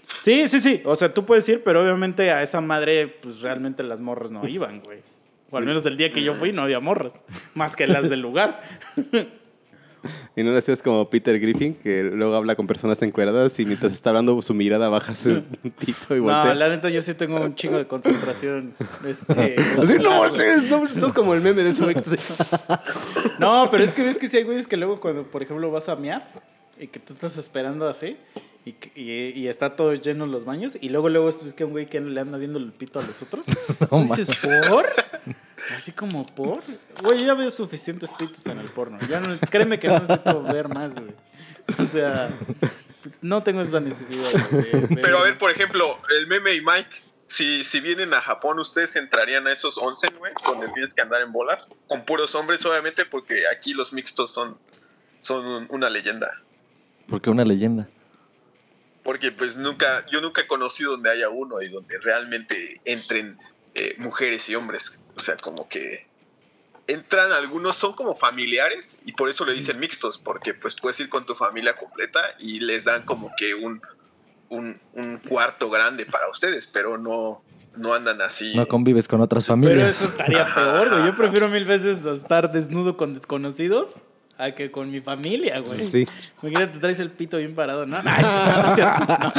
Sí, sí, sí. O sea, tú puedes ir, pero obviamente a esa madre, pues realmente las morras no iban, güey. O al menos el día que yo fui no había morras. Más que las del lugar. (laughs) Y no le hacías como Peter Griffin, que luego habla con personas encueradas y mientras está hablando su mirada baja su pito y No, voltea. la neta, yo sí tengo un chingo de concentración. Este, Así, no voltees, no, estás como el meme de ese güey. (laughs) No, pero es que ves que sí hay güeyes que luego cuando, por ejemplo, vas a mear y que tú estás esperando así y, que- y, y está todo lleno los baños y luego luego es que un güey que le anda viendo el pito a los otros. (laughs) Tú dices, ¿por? Así como, ¿por? Güey, yo ya veo suficientes pitos en el porno. Ya no, créeme que no necesito ver más, güey. O sea, no tengo esa necesidad. güey, de- de- Pero a ver, por ejemplo, el meme y Mike, si, si vienen a Japón, ¿ustedes entrarían a esos onsen, güey? Donde tienes que andar en bolas. Con puros hombres, obviamente, porque aquí los mixtos son, son un- una leyenda. Porque una leyenda. Porque pues nunca, yo nunca he conocido donde haya uno y donde realmente entren eh, mujeres y hombres. O sea, como que entran algunos, son como familiares y por eso le dicen mixtos, porque pues puedes ir con tu familia completa y les dan como que un, un, un cuarto grande para ustedes, pero no, no andan así. No convives con otras Pero familias. eso estaría peor. Yo prefiero mil veces estar desnudo con desconocidos a que con mi familia, güey. Sí. Imagínate, traes el pito bien parado. No, (laughs) no, no, no, no.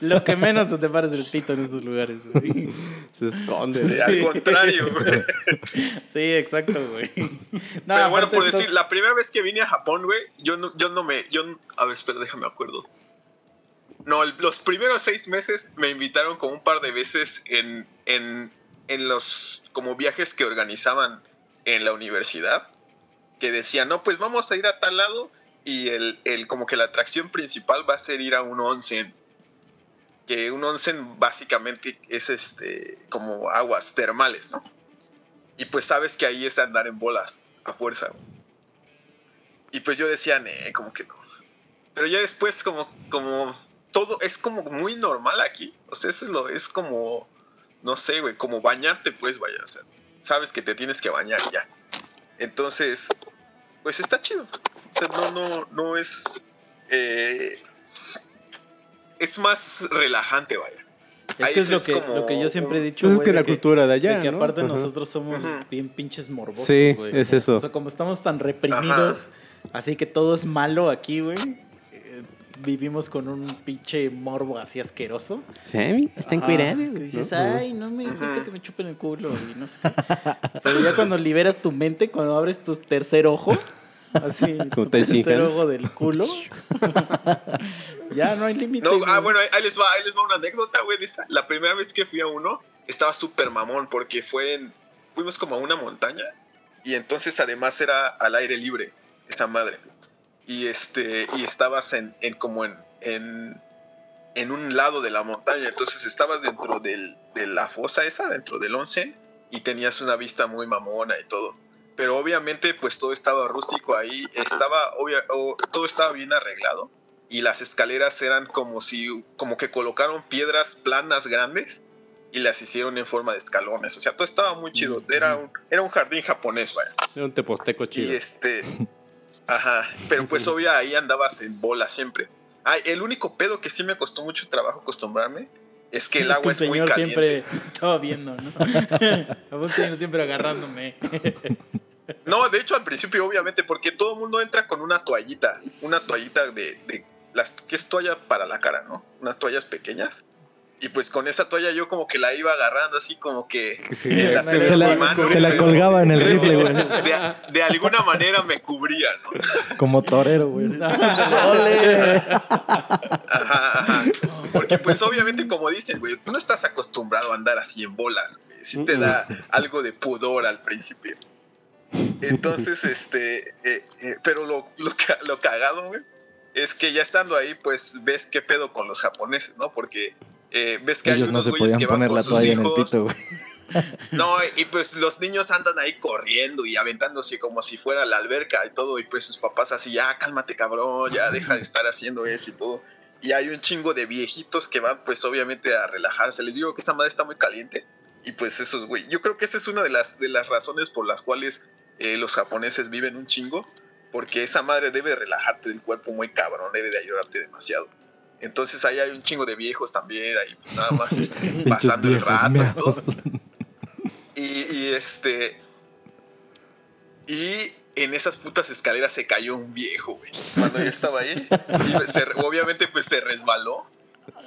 Lo que menos se te parece el pito en esos lugares, güey. Se esconde. Eh, Al contrario, güey. Sí, exacto, güey. No, Pero bueno, por decir, la primera vez que vine a Japón, güey, yo no, yo no me. Yo, a ver, espera, déjame acuerdo. No, el- los primeros seis meses me invitaron como un par de veces en, en, en los como viajes que organizaban en la universidad. Que decían, no, pues vamos a ir a tal lado. Y el, el como que la atracción principal va a ser ir a un onsen. Que un onsen básicamente es este como aguas termales, ¿no? Y pues sabes que ahí es andar en bolas a fuerza. Y pues yo decía, eh, como que no. Pero ya después como, como todo es como muy normal aquí. O sea, eso es lo, es como, no sé, güey, como bañarte, pues vaya. O sea, sabes que te tienes que bañar ya. Entonces, pues está chido. O sea, no, no, no es. eh, es más relajante, vaya. Es Ahí que es lo es que, como lo que yo siempre he dicho, Pues es que la cultura de allá, de que ¿no? aparte nosotros somos bien pinches morbosos, Sí, es eso. O sea, como estamos tan reprimidos, así que todo es malo aquí, güey. Vivimos con un pinche morbo así asqueroso. Sí, está Ajá, encuerado. que dices, ¿no? ay, no me gusta que me chupen el culo y no sé qué. Pero ya cuando liberas tu mente, cuando abres tu tercer ojo, así, (laughs) tu te tercer chingan. ojo del culo, (laughs) ya no hay límite. No, ah, bueno, ahí, ahí les va, ahí les va una anécdota, güey. de esa. La primera vez que fui a uno, estaba súper mamón porque fue en, fuimos como a una montaña y entonces además era al aire libre, esa madre. Y este, y estabas en, en como en, en, en un lado de la montaña, entonces estabas dentro del, de la fosa esa, dentro del onsen, y tenías una vista muy mamona y todo. Pero obviamente, pues todo estaba rústico ahí, estaba, obvia- todo estaba bien arreglado y las escaleras eran como si, como que colocaron piedras planas grandes y las hicieron en forma de escalones. O sea, todo estaba muy chido. Era un, era un jardín japonés, vaya. Era un teposteco Y chido. este, (laughs) ajá, pero pues obvio ahí andabas en bola siempre. Ay, el único pedo que sí me costó mucho trabajo acostumbrarme es que el Es agua un es muy señor caliente. siempre estaba viendo, ¿no? (laughs) A un señor siempre agarrándome. (laughs) No, de hecho al principio obviamente porque todo el mundo entra con una toallita, una toallita de, de las que es toalla para la cara, ¿no? Unas toallas pequeñas. Y pues con esa toalla yo como que la iba agarrando así como que Sí, la Se la, mano, se la pero- colgaba en el rifle, güey. De, de alguna manera me cubría, ¿no? Como torero, güey. (laughs) Ajá, ajá. Porque pues obviamente como dicen, güey, tú no estás acostumbrado a andar así en bolas, güey. Sí te da algo de pudor al principio. Entonces, este, eh, eh, pero lo, lo, lo cagado, güey, es que ya estando ahí, pues ves qué pedo con los japoneses, ¿no? Porque eh, ves que hay Ellos no se podían que poner la toalla en el pito, güey. (laughs) No, y pues los niños andan ahí corriendo y aventándose como si fuera la alberca y todo, y pues sus papás así, ya cálmate cabrón, ya deja de estar haciendo eso y todo. Y hay un chingo de viejitos que van pues obviamente a relajarse. Les digo que esta madre está muy caliente. Y pues esos, güey, yo creo que esa es una de las, de las razones por las cuales eh, los japoneses viven un chingo. Porque esa madre debe relajarte del cuerpo muy cabrón, debe de ayudarte demasiado. Entonces ahí hay un chingo de viejos también, ahí pues nada más (laughs) este, pasando el rato (laughs) y este. Y en esas putas escaleras se cayó un viejo, güey. Cuando yo estaba ahí. Y se- obviamente, pues se resbaló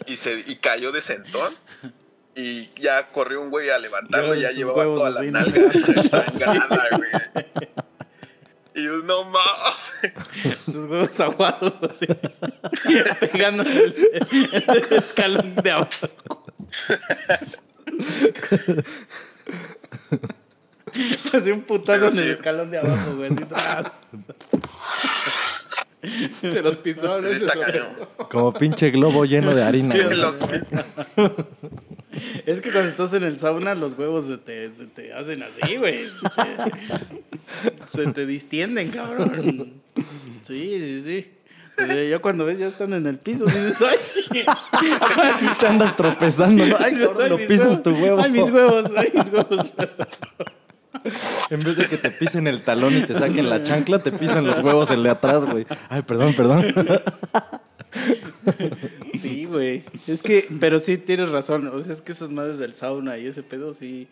y, se, y cayó de sentón. Y ya corrió un güey a levantarlo y ya llevaba toda la nalga (laughs) sangrada, güey. Y yo, no mames. Sus huevos aguados así. (laughs) Pegando el, escalón de abajo. Así un putazo Pero en el escalón de abajo, güey. Así. Se los pisó. Como pinche globo lleno de harina. Sí, los- (laughs) Es que cuando estás en el sauna, los huevos se te, se te hacen así, güey. Se te, se te distienden, cabrón. Sí, sí, sí. Pero yo cuando ves ya están en el piso, dices, ay, Te andas tropezando, ¿no? Ay, cabrón, lo pisas huevos, tu huevo. Ay, mis huevos, ay, mis huevos. En vez de que te pisen el talón y te saquen la chancla, te pisan los huevos el de atrás, güey. Ay, perdón, perdón. (laughs) Sí, güey. Es que, pero sí tienes razón. O sea, es que esas madres del sauna y ese pedo sí.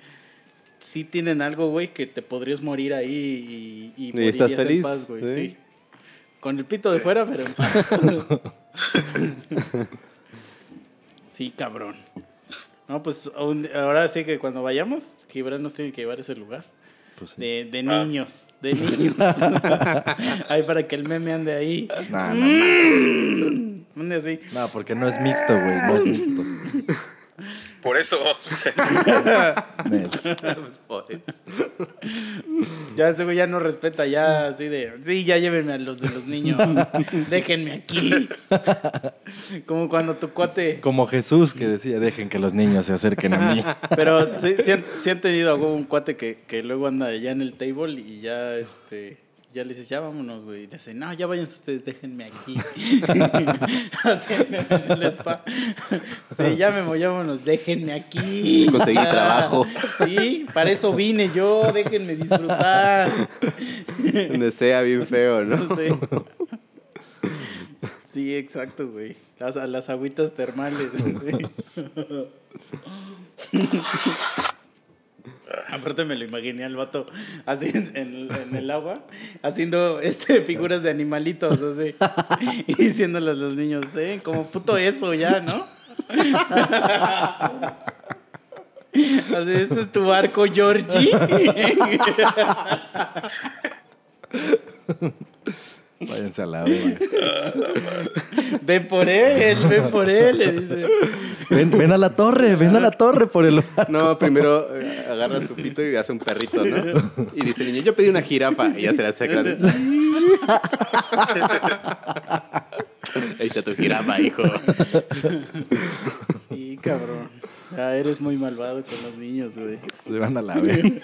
Sí tienen algo, güey, que te podrías morir ahí y, y, Y estás en paz, güey. ¿sí? Sí. Con el pito de fuera, pero en paz. (laughs) Sí, cabrón. No, pues ahora sí que cuando vayamos, Gibran nos tiene que llevar a ese lugar. Pues sí. De, de Ah. niños, de niños. (laughs) Ahí para que el meme ande ahí. No, no, no. Ande así. No, porque no es mixto, güey. No es mixto. (laughs) Por eso. Neta. (laughs) Por eso. Ya ese güey ya no respeta, ya así de, sí, ya llévenme a los de los niños, (laughs) déjenme aquí. Como cuando tu cuate, Como Jesús que decía, dejen que los niños se acerquen a mí. (laughs) pero sí, sí han, sí han tenido a huevo un cuate que, que luego anda allá en el table y ya, este, ya le dices, ya vámonos, güey. Y le dice, no, ya váyanse ustedes, déjenme aquí. (laughs) Así en el spa. Sí, ya me voy, ya vámonos, déjenme aquí. (laughs) Conseguí trabajo. Sí, para eso vine yo, déjenme disfrutar. (laughs) Donde sea bien feo, ¿no? Sí. Sí, exacto, güey. Las, las agüitas termales. güey. (laughs) Aparte me lo imaginé al vato así en, el agua, haciendo este figuras de animalitos, así. Y diciéndole a los niños, eh, como puto eso ya, ¿no? (laughs) Así, este es tu barco, Georgie. (laughs) Váyanse a la verga. (laughs) Ven por él, ven por él, le dice. Ven, ven a la torre, ven a la torre por el No, primero eh, agarra su pito y hace un perrito, ¿no? Y dice el niño, yo pedí una jirafa. Y ya se la saca. de- (laughs) Ahí está tu jirafa, hijo. Sí, cabrón. Ya eres muy malvado con los niños, güey. Se van a la verga. (laughs)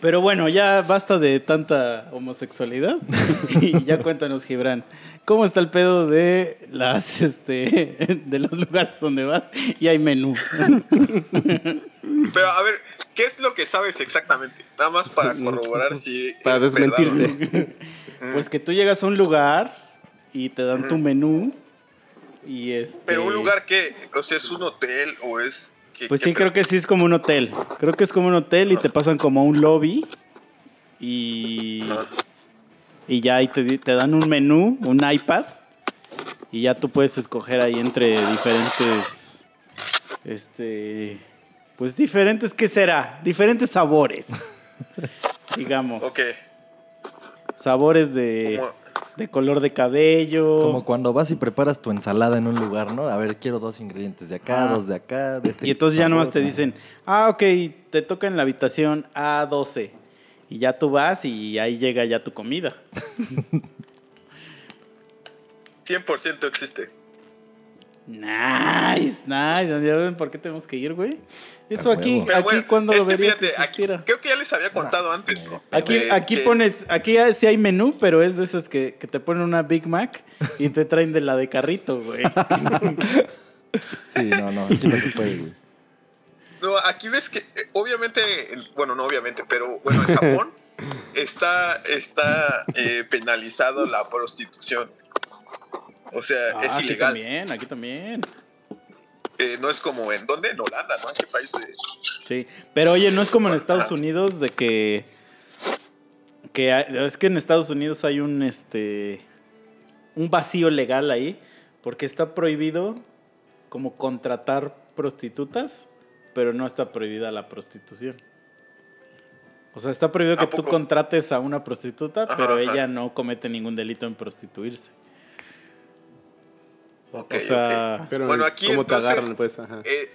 Pero bueno, ya basta de tanta homosexualidad. (laughs) y ya cuéntanos, Gibran, ¿cómo está el pedo de las este (laughs) de los lugares donde vas y hay menú? Pero a ver, ¿qué es lo que sabes exactamente? Nada más para corroborar si. Para o no. desmentirte. (laughs) Pues que tú llegas a un lugar y te dan tu menú y este Pero un lugar que, o sea, es un hotel o es. ¿Qué- Pues qué sí, creo que sí es como un hotel. Creo que es como un hotel y te pasan como a un lobby y, y ya ahí te, te dan un menú, un iPad y ya tú puedes escoger ahí entre diferentes, este, pues diferentes, ¿qué será? Diferentes sabores, (laughs) digamos. Ok. Sabores de, Como- de color de cabello. Como cuando vas y preparas tu ensalada en un lugar, ¿no? A ver, quiero dos ingredientes de acá, Ah. dos de acá, de este Y entonces ya nomás sabor, te dicen, ah, ok, te toca en la habitación A12. Y ya tú vas y ahí llega ya tu comida. (laughs) 100% existe. Nice, nice. ¿Ya ven por qué tenemos que ir, güey? Eso aquí, aquí bueno, cuando es lo que verías fíjate, que aquí- creo que ya les había contado antes. ¿no? Aquí, De aquí que- pones, aquí sí hay menú, pero es de esas que, que te ponen una Big Mac y te traen de la de carrito, güey. (laughs) Sí, no, no, aquí no se puede, güey. No, aquí ves que, eh, obviamente, en- bueno, no obviamente, pero bueno, en Japón está, está eh, penalizado la prostitución. O sea, Ah, es aquí ilegal. también, aquí también. Eh, no es como en ¿dónde? En Holanda, ¿no? ¿En qué país? de- Sí, pero oye, no es como en Estados Unidos de que que hay- es que en Estados Unidos hay un este un vacío legal ahí porque está prohibido como contratar prostitutas, pero no está prohibida la prostitución. O sea, está prohibido que ¿A tú contrates a una prostituta, Ajá, pero ajá. ella no comete ningún delito en prostituirse. O sea, Pero Bueno, aquí ¿cómo te entonces- agarran, pues? Ajá. Eh,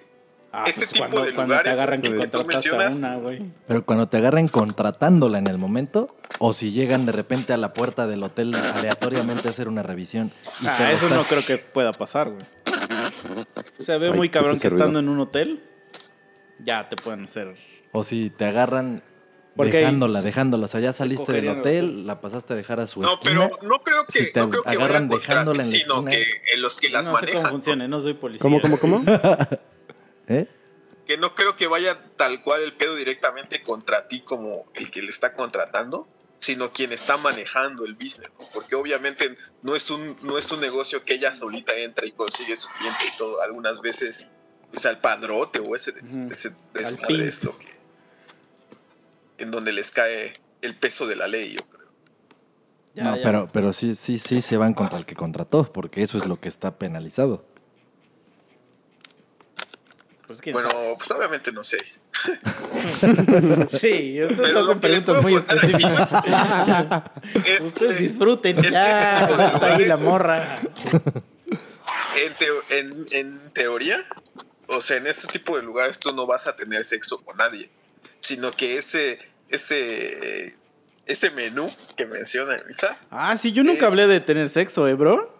ah, este pues tipo cuando, de cuando te lugares agarran que que tú contrataste a mencionas- una, güey. Pero cuando te agarren contratándola en el momento, o si llegan de repente a la puerta del hotel aleatoriamente a hacer una revisión. y te Ah, eso no creo que pueda pasar, güey. O sea, veo Ay, muy ¿qué cabrón que estando en un hotel, ya te pueden hacer. O si te agarran Porque dejándola, dejándola. O sea, ya saliste del hotel, la pasaste a dejar a su no, esquina. pero no creo que, si te no creo que agarran dejándola en la sino esquina. que en los que las no sé cómo manejan. funciona, no soy policía. ¿Cómo, cómo, cómo? (laughs) ¿Eh? Que no creo que vaya tal cual el pedo directamente contra ti como el que le está contratando, sino quien está manejando el business, ¿no? Porque obviamente no es un no es un negocio que ella solita entra y consigue su cliente y todo. Algunas veces pues al padrote o ese, Ujú. ese es lo que en donde les cae el peso de la ley, yo creo. Ya, no, ya. pero, pero sí, sí, sí se van contra el que contrató, porque eso es lo que está penalizado. Pues quién Bueno, pues obviamente no sé. Sí, ustedes hacen preguntas muy específicas. Este, Ustedes disfruten ya. este de Está ahí la morra. en, teo- en, en teoría, o sea, en ese tipo de lugares tú no vas a tener sexo con nadie, sino que ese, ese, ese menú que menciona Elisa, Ah, sí, yo nunca Es- hablé de tener sexo, ¿eh, bro?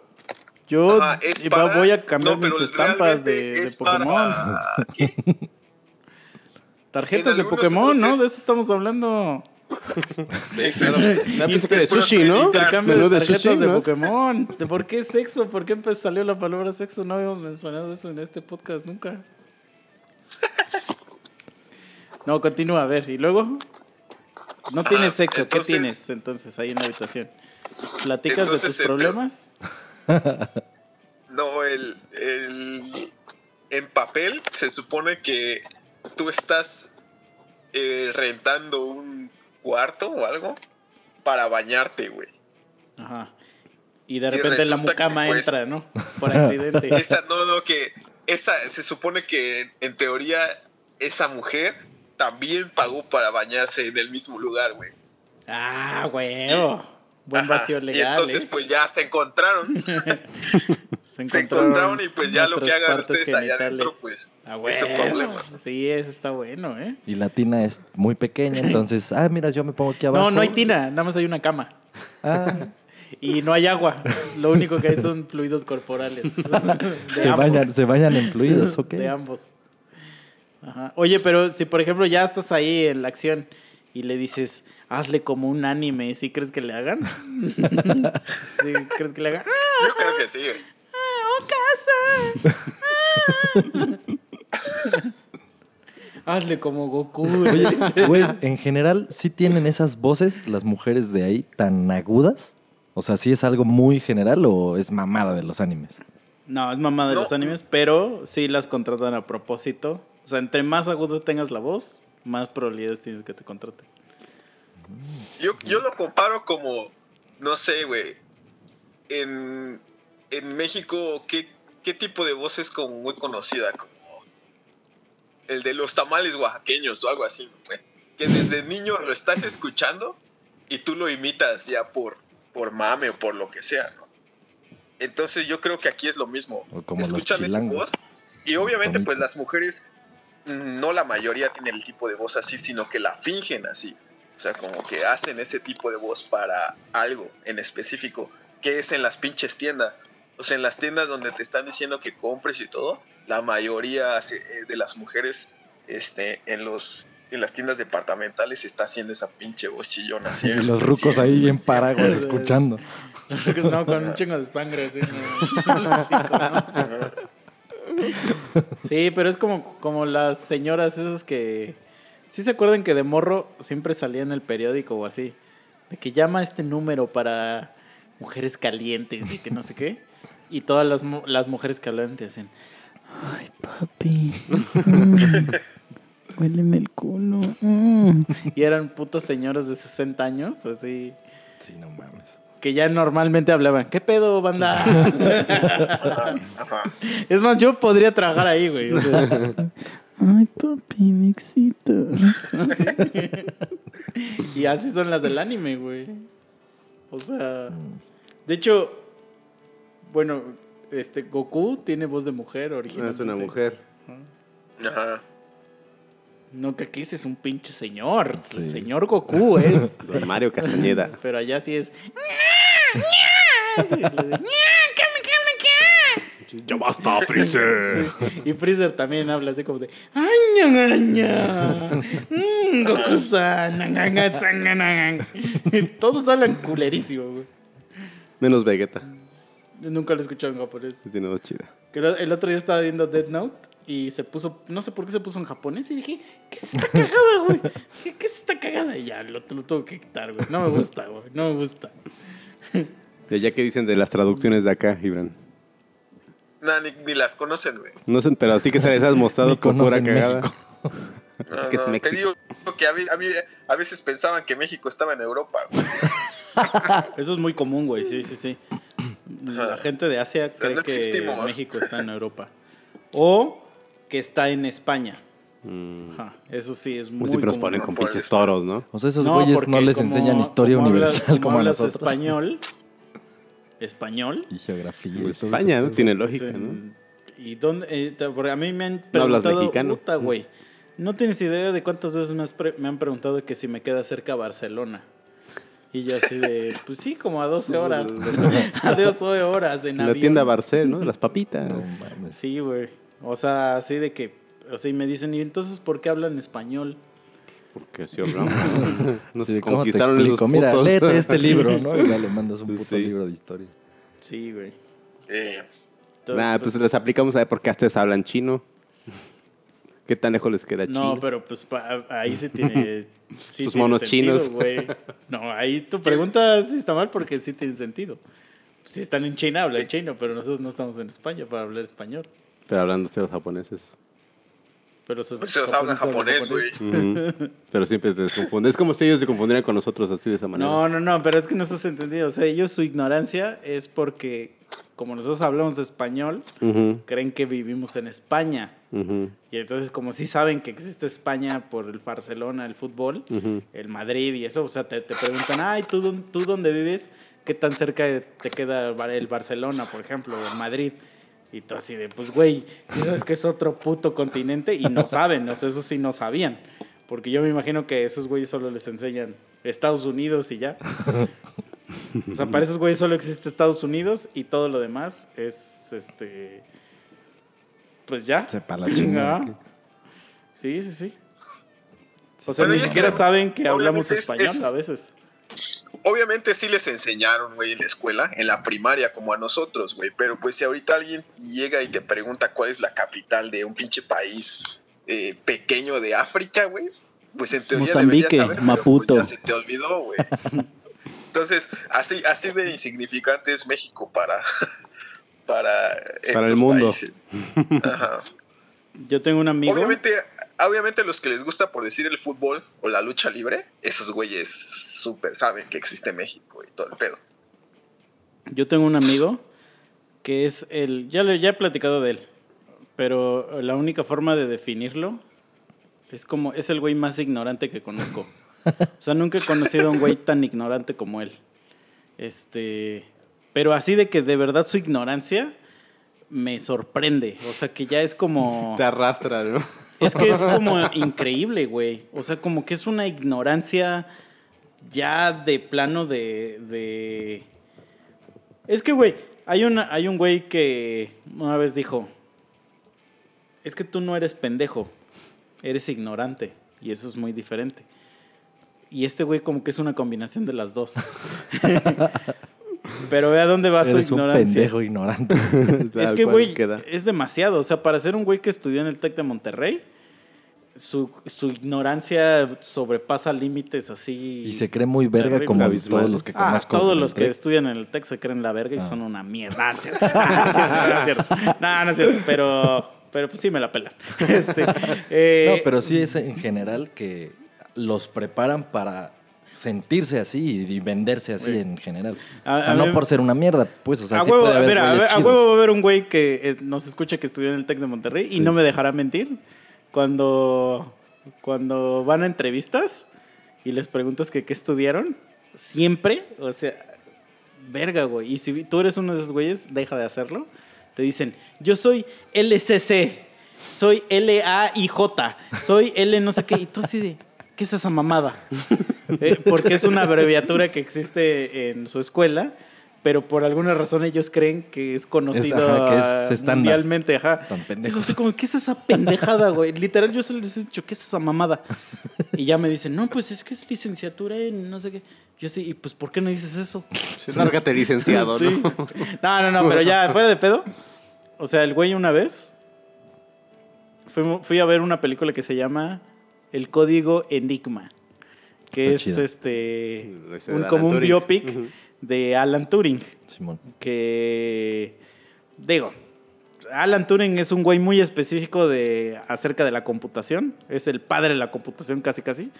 Yo es para- voy a cambiar no, mis estampas de, Pokémon. para- ¿qué? (laughs) Tarjetas de Pokémon, ¿no? De eso estamos hablando. (laughs) Ya pensé que de sushi, ¿no? Intercambio Menú de de tarjetas sushi, de. Pokémon. ¿De ¿Por qué sexo? ¿Por qué salió la palabra sexo? No habíamos mencionado eso en este podcast nunca. (laughs) No, continúa, a ver. ¿Y luego? No tienes Ajá, sexo. ¿Qué tienes entonces ahí en la habitación? ¿Platicas de tus este- problemas? (laughs) No, el, el- en papel se supone que tú estás eh, rentando un cuarto o algo para bañarte, güey. Ajá. Y de Y repente la mucama pues, entra, ¿no? (laughs) Por accidente. Esa, no, no, que esa se supone que en teoría esa mujer también pagó para bañarse en el mismo lugar, güey. ah, huevo. Buen Ajá, vacío Y legal. entonces ¿eh? pues ya se encontraron. (laughs) Se se encontraron y pues ya lo que hagan ustedes allá genitales. adentro pues Ah, es su huevo. problema. Sí, eso está bueno, ¿eh? Y la tina es muy pequeña, (laughs) entonces, ah, mira, yo me pongo aquí abajo. No, no hay tina, nada más hay una cama. Ah, Y no hay agua. Lo único que hay son fluidos corporales. (laughs) Se, ambos. bañan, se bañan en fluidos, ok. De ambos. Ajá. Oye, pero si por ejemplo ya estás ahí en la acción y le dices, hazle como un anime, ¿sí crees que le hagan? (laughs) ¿Sí crees que le hagan? ¡Ah, Yo creo que sí, güey. casa! hazle como Goku. Oye, (laughs) güey, en general, ¿sí tienen esas voces las mujeres de ahí tan agudas? O sea, ¿sí es algo muy general o es mamada de los animes? No, es mamá de No. los animes, pero sí las contratan a propósito. O sea, entre más agudo tengas la voz, más probabilidades tienes que te contraten. Yo, yo lo comparo como, no sé, güey. En, en México, ¿qué, ¿qué tipo de voz es como muy conocida? Como el de los tamales oaxaqueños o algo así, güey. Que desde niño lo estás escuchando y tú lo imitas ya por, por mame o por lo que sea, ¿no? Entonces yo creo que aquí es lo mismo. Como Escuchan esa voz y obviamente pues las mujeres, no la mayoría tienen el tipo de voz así, sino que la fingen así. O sea, como que hacen ese tipo de voz para algo en específico, que es en las pinches tiendas. O sea, en las tiendas donde te están diciendo que compres y todo, la mayoría eh, de las mujeres este, en, los, en las tiendas departamentales está haciendo esa pinche voz chillona. (laughs) Y los rucos siempre. ahí bien paraguas (laughs) escuchando. No, con un chingo de sangre. así, ¿no? (laughs) Sí, con- Sí, pero es como, como las señoras esas que... ¿Sí se acuerdan que de morro siempre salía en el periódico o así? De que llama a este número para mujeres calientes y que no sé qué. Y todas las, las mujeres que hablan te hacen... Ay, papi. mm, (laughs) Huéleme el culo. mm". (laughs) Y eran putas señoras de 60 años, así... Sí, no mames. Que ya normalmente hablaban, ¿qué pedo, banda? Ajá, (laughs) ajá. Es más, yo podría trabajar ahí, güey. o sea. Ay, papi, me excitas. (laughs) y así son las del anime, güey. O sea, de hecho, bueno, este Goku tiene voz de mujer No, originalmente. es una mujer. Ajá. No, que aquí sí es un pinche señor. El Sí. señor Goku es. (laughs) Don Mario Castañeda. Pero allá sí es. Sí, le dice, ¡Ya basta, Freezer! (laughs) Y Freezer también habla así como de ¡Aña, aña! Mm, Goku-san, aña, san, aña". Todos hablan culerísimo, güey. Menos Vegeta. Nunca lo he escuchado en japonés. Sí, tiene voz chida. El el otro día estaba viendo Dead Note y se puso, no sé por qué se puso en japonés y dije, ¿qué es esta cagada, güey? Dije, ¿qué es esta cagada? Y ya, lo, lo tuve que quitar, güey. No me gusta, güey. No me gusta. Ya, ya que dicen de las traducciones de acá, Gibran. Nah, ni, ni las conocen, güey. No sé, pero sí que se les has mostrado por pura cagada. No, que es no, te México. digo que a, mí- a mí- a veces pensaban que México estaba en Europa, güey. Eso es muy común, güey, sí, sí, sí. La gente de Asia sea, cree no que. México está en Europa. (laughs) O que está en España. Mm. Ajá, Eso sí, es muy siempre nos ponen con pinches toros, ¿no? O sea, esos No, güeyes no les como- enseñan historia como hablas- universal como, a hablas nosotros. español, español, Y geografía. y eso. España, ¿no? Tiene pues, lógica, ¿no? ¿Y dónde? eh, porque a mí me han ¿No hablas preguntado, mexicano? puta, güey. No tienes idea de cuántas veces me, me han preguntado que si me queda cerca Barcelona. Y yo así de, (laughs) pues sí, como a 12 horas. (laughs) (laughs) a 12 horas en En la avión. tienda Barcel, ¿no? De las papitas. No. Sí, güey. O sea, así de que, o sea, y me dicen, ¿y entonces por qué hablan español? Porque si hablamos. Nos (laughs) de, ¿cómo te conquistaron esos explico? Mira, putos. léete este (laughs) libro, ¿no? Y ya le mandas un puto Sí. libro de historia. Sí, güey. Sí. Entonces, Nah, pues les aplicamos a ver por qué ustedes hablan chino. (laughs) ¿Qué tan lejos les queda chino? No, pero pues pa- ahí sí tiene. Sí Sus tiene monos sentido, chinos. güey. No, ahí tu pregunta sí está mal porque sí tiene sentido. Si están en China, hablan chino, pero nosotros no estamos en España para hablar español. Pero hablando de los japoneses. Pero esos Pues ellos hablan japonés, güey. Ujú. Pero siempre te confunden. Es como si ellos se confundieran con nosotros así de esa manera. No, no, no, pero es que no estás entendido. O sea, ellos su ignorancia es porque, como nosotros hablamos español, Ujú, creen que vivimos en España. ujú, Y entonces, como sí saben que existe España por el Barcelona, el fútbol, ujú. el Madrid y eso, o sea, te, te preguntan, ay, ¿tú, dón- ¿tú dónde vives? ¿Qué tan cerca de- te queda el Bar- el Barcelona, por ejemplo, o el Madrid? Y tú así de, pues, güey, ¿sí ¿sabes que es otro puto continente? Y no saben, o sea, eso sí no sabían. Porque yo me imagino que esos güeyes solo les enseñan Estados Unidos y ya. O sea, para esos güeyes solo existe Estados Unidos y todo lo demás es, este, pues ya. Sepa la chingada. Sí, sí, sí. O sea, ni siquiera que, saben que hablamos es- español es- a veces. Obviamente sí les enseñaron, güey, en la escuela, en la primaria, como a nosotros, güey. Pero pues si ahorita alguien llega y te pregunta cuál es la capital de un pinche país eh, pequeño de África, güey, pues en teoría Mozambique, saber, pero, Maputo. Pues, ya se te olvidó, güey. (laughs) Entonces, así, así de insignificante es México para, (laughs) para, Para el estos mundo. países. Ajá. Yo tengo un amigo. Obviamente, obviamente los que les gusta por decir el fútbol o la lucha libre, esos güeyes súper saben que existe México y todo el pedo. Yo tengo un amigo que es el. Ya, le, ya he platicado de él. Pero la única forma de definirlo es como. Es el güey más ignorante que conozco. O sea, nunca he conocido a un güey tan ignorante como él. Este. Pero así de que de verdad su ignorancia me sorprende. O sea, que ya es como. Te arrastra, ¿no? Es que es como (laughs) increíble, güey. O sea, como que es una ignorancia ya de plano de. de... Es que, güey, hay, una, hay un güey que una vez dijo: Es que tú no eres pendejo, eres ignorante. Y eso es muy diferente. Y este güey, como que es una combinación de las dos. (laughs) Pero ve a dónde va su Eres un ignorancia. pendejo ignorante. (laughs) Es que, güey, es demasiado. O sea, para ser un güey que estudió en el TEC de Monterrey, su, su ignorancia sobrepasa límites así. Y se cree muy verga Terrible. como Abismal. todos los que Ah, conozco. todos los que estudian en el TEC se creen la verga y Ah. son una mierda. No, es cierto. (laughs) No, es cierto. No, no es cierto. Pero, pero pues sí me la pelan. (laughs) Este, eh, No, pero sí es en general que los preparan para sentirse así y venderse así en general. A- o sea, no por ser una mierda, pues, o sea, a, sí huevo, puede haber a, ver- a huevo va a haber un güey que eh, nos escucha que estudió en el TEC de Monterrey y Sí, no me dejará mentir. Cuando, cuando van a entrevistas y les preguntas que qué estudiaron, siempre, o sea, verga, güey. Y si tú eres uno de esos güeyes, deja de hacerlo. Te dicen, yo soy LCC, soy L-A-I-J, soy L no sé qué. Y tú así de, ¿qué es esa mamada? (laughs) Eh, porque es una abreviatura que existe en su escuela, pero por alguna razón ellos creen que es conocido ajá, que es mundialmente. Ajá. Tan Es pendejos. así como, ¿qué es esa pendejada, güey? Literal, yo se les he dicho, ¿qué es esa mamada? Y ya me dicen, no, pues es que es licenciatura en no sé qué. Yo sí, y pues, ¿por qué no dices eso? (laughs) Lárgate licenciado, Sí. ¿no? (laughs) No, no, no, pero ya, fuera de pedo. O sea, el güey una vez fui, fui a ver una película que se llama El Código Enigma, que Está es este un, como un Turing. biopic de Alan Turing, Simón. que digo, Alan Turing es un güey muy específico de acerca de la computación, es el padre de la computación casi casi.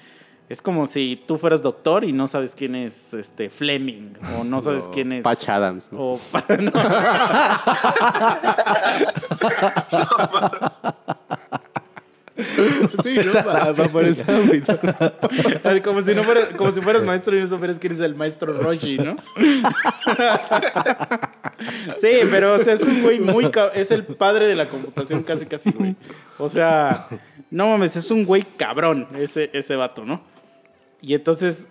Es como si tú fueras doctor y no sabes quién es este Fleming o no (laughs) sabes quién es Patch Adams, ¿no? o pa- (laughs) no. (laughs) (laughs) Sí, ¿no? Va, va por ámbito. como si no fueras, maestro y no supieras quién es el maestro Roshi, ¿no? (laughs) Sí, pero es un güey muy es el padre de la computación casi casi, güey. O sea, no mames, es un güey cabrón ese ese vato, ¿no? Y entonces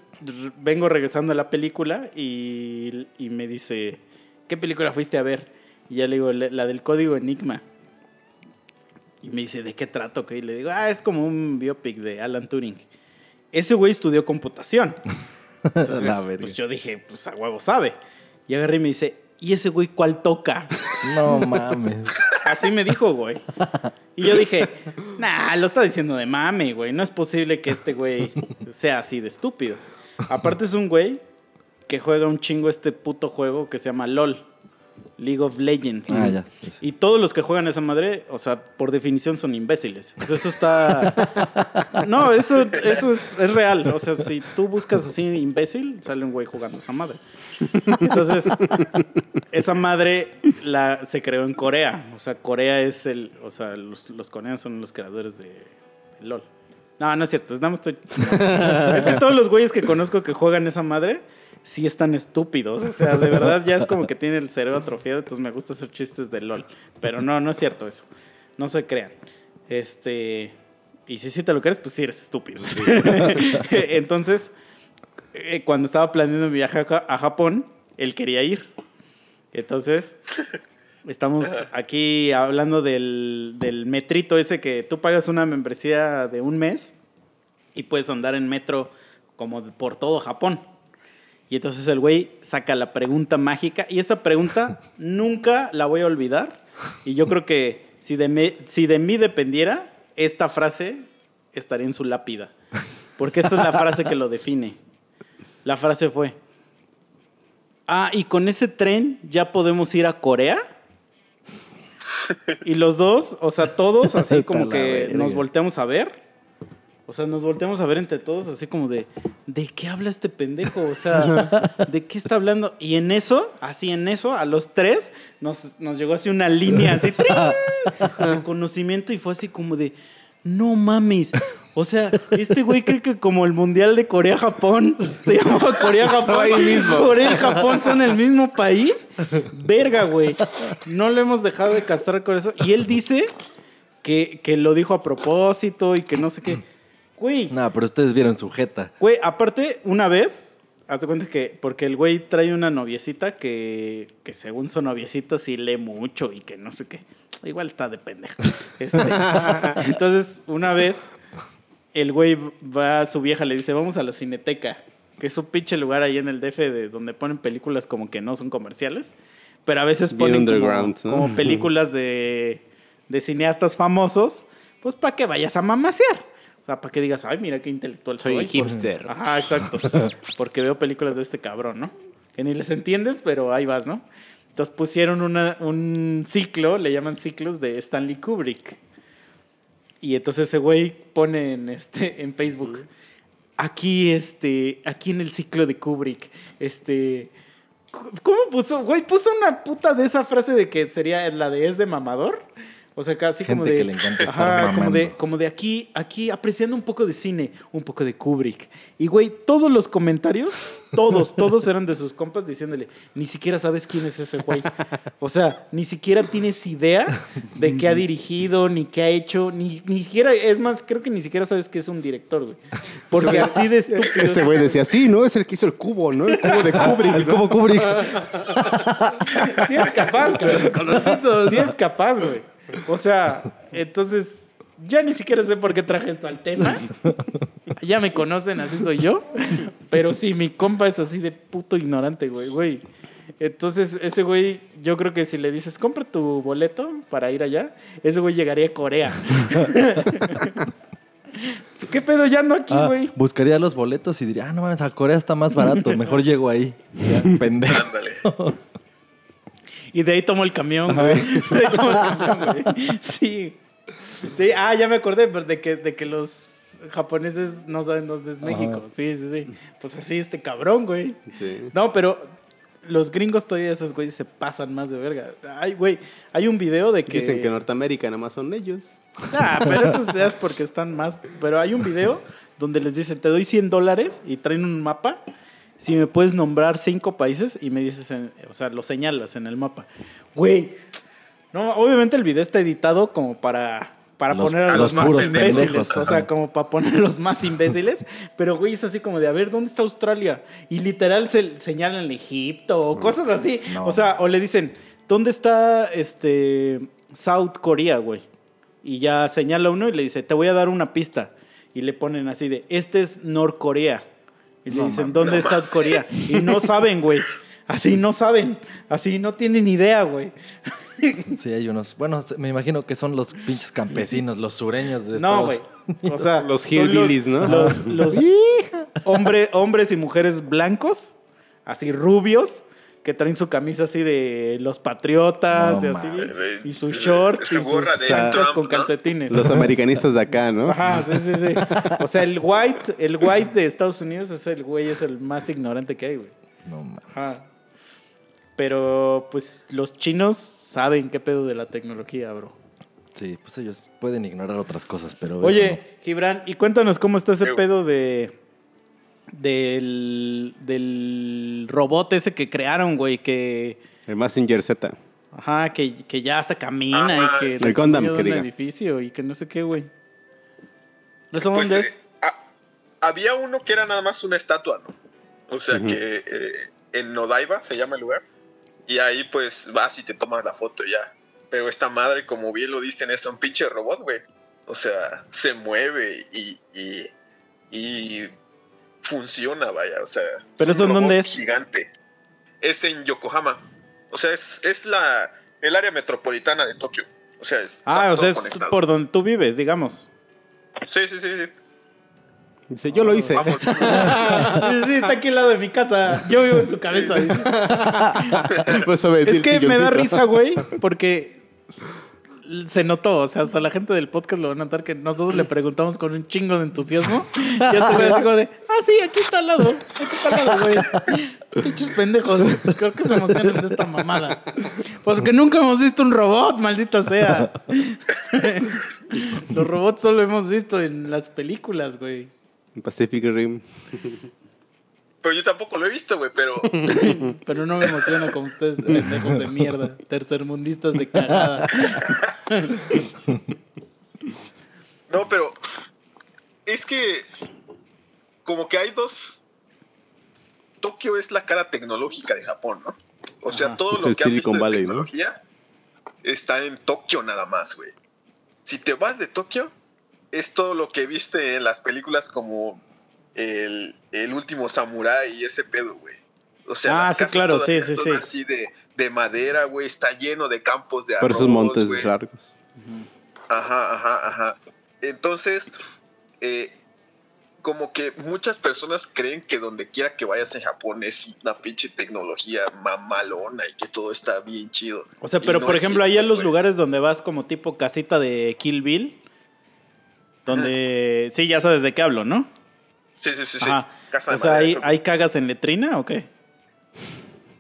vengo regresando a la película y, y me dice, ¿qué película fuiste a ver? Y ya le digo, "La- la del código Enigma. Y me dice, ¿de qué trato? ok? Y le digo, ah, es como un biopic de Alan Turing. Ese güey estudió computación. (laughs) Entonces, La pues yo dije, pues a huevo sabe. Y agarré y me dice, ¿y ese güey cuál toca? (laughs) No mames. Así me dijo, güey. Y yo dije, nah, lo está diciendo de mame, güey. No es posible que este güey sea así de estúpido. Aparte es un güey que juega un chingo este puto juego que se llama LOL. League of Legends. Ah, ya. Y todos los que juegan esa madre, o sea, por definición son imbéciles. O sea, eso está... (laughs) No, eso, eso es, es real. O sea, si tú buscas así imbécil, sale un güey jugando esa madre. Entonces, esa madre la, se creó en Corea. O sea, Corea es el... O sea, los, los coreanos son los creadores de, de LOL. No, no es cierto. Estoy... (laughs) es que todos los güeyes que conozco que juegan esa madre sí están estúpidos. O sea, de verdad ya es como que tiene el cerebro atrofiado, entonces me gusta hacer chistes de LOL. Pero no, no es cierto eso. No se crean. Este. Y si sí te lo crees, pues sí eres estúpido. (laughs) entonces, eh, cuando estaba planeando mi viaje a Ja- a Japón, él quería ir. Entonces, estamos aquí hablando del, del metrito ese que tú pagas una membresía de un mes y puedes andar en metro como por todo Japón. Y entonces el güey saca la pregunta mágica y esa pregunta (laughs) nunca la voy a olvidar. Y yo creo que si de, me- si de mí dependiera, esta frase estaría en su lápida. Porque esta es la frase que lo define. La frase fue, ah, y con ese tren ya podemos ir a Corea. Y los dos, o sea, todos así como que nos volteamos a ver. O sea, nos volteamos a ver entre todos así como de, ¿de qué habla este pendejo? O sea, (laughs) ¿de qué está hablando? Y en eso, así en eso, a los tres, nos, nos llegó así una línea así, ¡trin! de conocimiento y fue así como de, no mames. O sea, este güey cree que como el mundial de Corea-Japón (laughs) se llamaba Corea-Japón. Corea y Japón son el mismo país. Verga, güey. No lo hemos dejado de castrar con eso. Y él dice que, que lo dijo a propósito y que no sé qué. Güey, No, pero ustedes vieron su jeta. Güey, aparte, una vez, hazte cuenta que, porque el güey trae una noviecita que, que según su noviecita sí lee mucho y que no sé qué. Igual está de pendeja. (laughs) Este, entonces, una vez, el güey va a su vieja, le dice, vamos a la cineteca, que es un pinche lugar ahí en el DF de donde ponen películas como que no son comerciales, pero a veces ponen como, underground, ¿no? como películas de, de cineastas famosos, pues para que vayas a mamasear. Sea, para que digas, ay, mira qué intelectual soy. Soy hipster. Ajá, exacto. (laughs) Porque veo películas de este cabrón, ¿no? Que ni les entiendes, pero ahí vas, ¿no? Entonces pusieron una- un ciclo, le llaman ciclos de Stanley Kubrick. Y entonces ese güey pone en, este, en Facebook, aquí, este, aquí en el ciclo de Kubrick, este... ¿Cómo puso? Güey, puso una puta de esa frase de que sería la de es de mamador. O sea, casi como de. que le encanta estar Ajá, como de, como de aquí, aquí apreciando un poco de cine, un poco de Kubrick. Y güey, todos los comentarios, todos, todos eran de sus compas diciéndole, ni siquiera sabes quién es ese güey. O sea, ni siquiera tienes idea de qué ha dirigido, ni qué ha hecho, ni, ni siquiera, es más, creo que ni siquiera sabes que es un director, güey. Porque así de (laughs) estúpido. Este güey decía, sí, ¿no? Es el que hizo el cubo, ¿no? El cubo de Kubrick. El cubo Kubrick. (laughs) Sí es capaz, güey. Sí es capaz, güey. O sea, entonces, ya ni siquiera sé por qué traje esto al tema. Ya me conocen, así soy yo. Pero sí, mi compa es así de puto ignorante, güey, güey. Entonces, ese güey, yo creo que si le dices, compra tu boleto para ir allá, ese güey llegaría a Corea. (laughs) ¿Qué pedo? Ya ando aquí, Ah, güey. buscaría los boletos y diría, ah, no mames, a Corea está más barato, mejor llego ahí. Ya, pendejo. (laughs) Y de ahí tomo el camión, güey. (laughs) De ahí tomo el camión, güey. Sí. Sí, ah, ya me acordé pero de que, de que los, japoneses no saben dónde es Ajá. México. Sí, sí, sí. Pues así este cabrón, güey. Sí. No, pero los gringos todavía esos güeyes se pasan más de verga. Ay, güey, hay un video de que... Dicen que Norteamérica nada más son ellos. Ah, pero eso (laughs) es porque están más. Pero hay un video donde les dicen, te doy 100 dólares y traen un mapa. Si me puedes nombrar cinco países y me dices, en- o sea, lo señalas en el mapa. Güey, no, obviamente el video está editado como para, para Los- poner a los los, más imbéciles. O sea, como para poner a los más imbéciles. Pero, güey, es así como de, a ver, ¿dónde está Australia? Y literal se señalan Egipto o cosas así. No. O sea, o le dicen, ¿dónde está este South Korea, güey? Y ya señala uno y le dice, te voy a dar una pista. Y le ponen así de, este es Norcorea. Y le dicen, ¿dónde es South Korea? Y no saben, güey. Así no saben. Así no tienen idea, güey. Sí, hay unos. Bueno, me imagino que son los pinches campesinos, los sureños de No, güey. O sea, Los hillbillies, ¿no? Los, los (laughs) hombre- hombres y mujeres blancos, así rubios, que traen su camisa así de los patriotas No y así. Y sus shorts y sus Trump, con ¿no? calcetines. Los americanistas de acá, ¿no? Ajá, sí, sí, sí. O sea, el white, el white de Estados Unidos es el güey, es el más ignorante que hay, güey. No mames. Ajá. Pero, pues, los chinos saben qué pedo de la tecnología, bro. Sí, pues ellos pueden ignorar otras cosas, pero. Oye, eso Gibran, y cuéntanos cómo está ese pedo de. Del, del robot ese que crearon, güey, que. El Messenger Z. Ajá, que, que ya hasta camina Ajá. y que. El de que diga. edificio y que no sé qué, güey. ¿Eso Pues, dónde eh, es? a- había uno que era nada más una estatua, ¿no? O sea que eh, en Odaiba se llama el lugar. Y ahí pues vas y te tomas la foto ya. Pero esta madre, como bien lo dicen, es un pinche robot, güey. O sea, se mueve y, y, y funciona, vaya. O sea, ¿Pero un eso en dónde es? Gigante. Es en Yokohama. O sea, es, es la, el área metropolitana de Tokio. O sea, está Ah, o sea, es conectado. por donde tú vives, digamos. Sí, sí, sí, sí. Dice, yo lo hice. Vamos. (laughs) sí, está aquí al lado de mi casa. Yo vivo en su cabeza. Pues, (laughs) Es que me da risa, güey, porque se notó, o sea, hasta la gente del podcast lo va a notar que nosotros le preguntamos con un chingo de entusiasmo. Y ya te así como de, sí, aquí está al lado, aquí está al lado, güey. Pinches pendejos, creo que se emocionan de esta mamada. Porque nunca hemos visto un robot, maldita sea. Los robots solo hemos visto en las películas, güey. Pacific Rim. Pero yo tampoco lo he visto, güey, pero (laughs) Pero no me emociona como ustedes, pendejos de mierda, tercermundistas de cagada. No, pero es que como que hay dos. Tokio es la cara tecnológica de Japón, ¿no? O sea, Ajá. todo lo que han visto de Valley, ¿no? tecnología está en Tokio nada más, güey. Si te vas de Tokio, es todo lo que viste en las películas como el, el último samurái y ese pedo, güey. O sea, Ah, las sí, casas claro, sí, sí, sí. así de, de madera, güey. Está lleno de campos de Por esos arroz, montes largos. Ajá, ajá, ajá. Entonces, eh, como que muchas personas creen que donde quiera que vayas en Japón es una pinche tecnología mamalona y que todo está bien chido. O sea, pero no por ejemplo, ahí en los lugares donde vas como tipo casita de Kill Bill, donde... Sí, ya sabes de qué hablo, ¿no? Sí, sí, sí, sí. Ajá. Casa de O sea, ¿hay. ¿hay cagas en letrina o qué?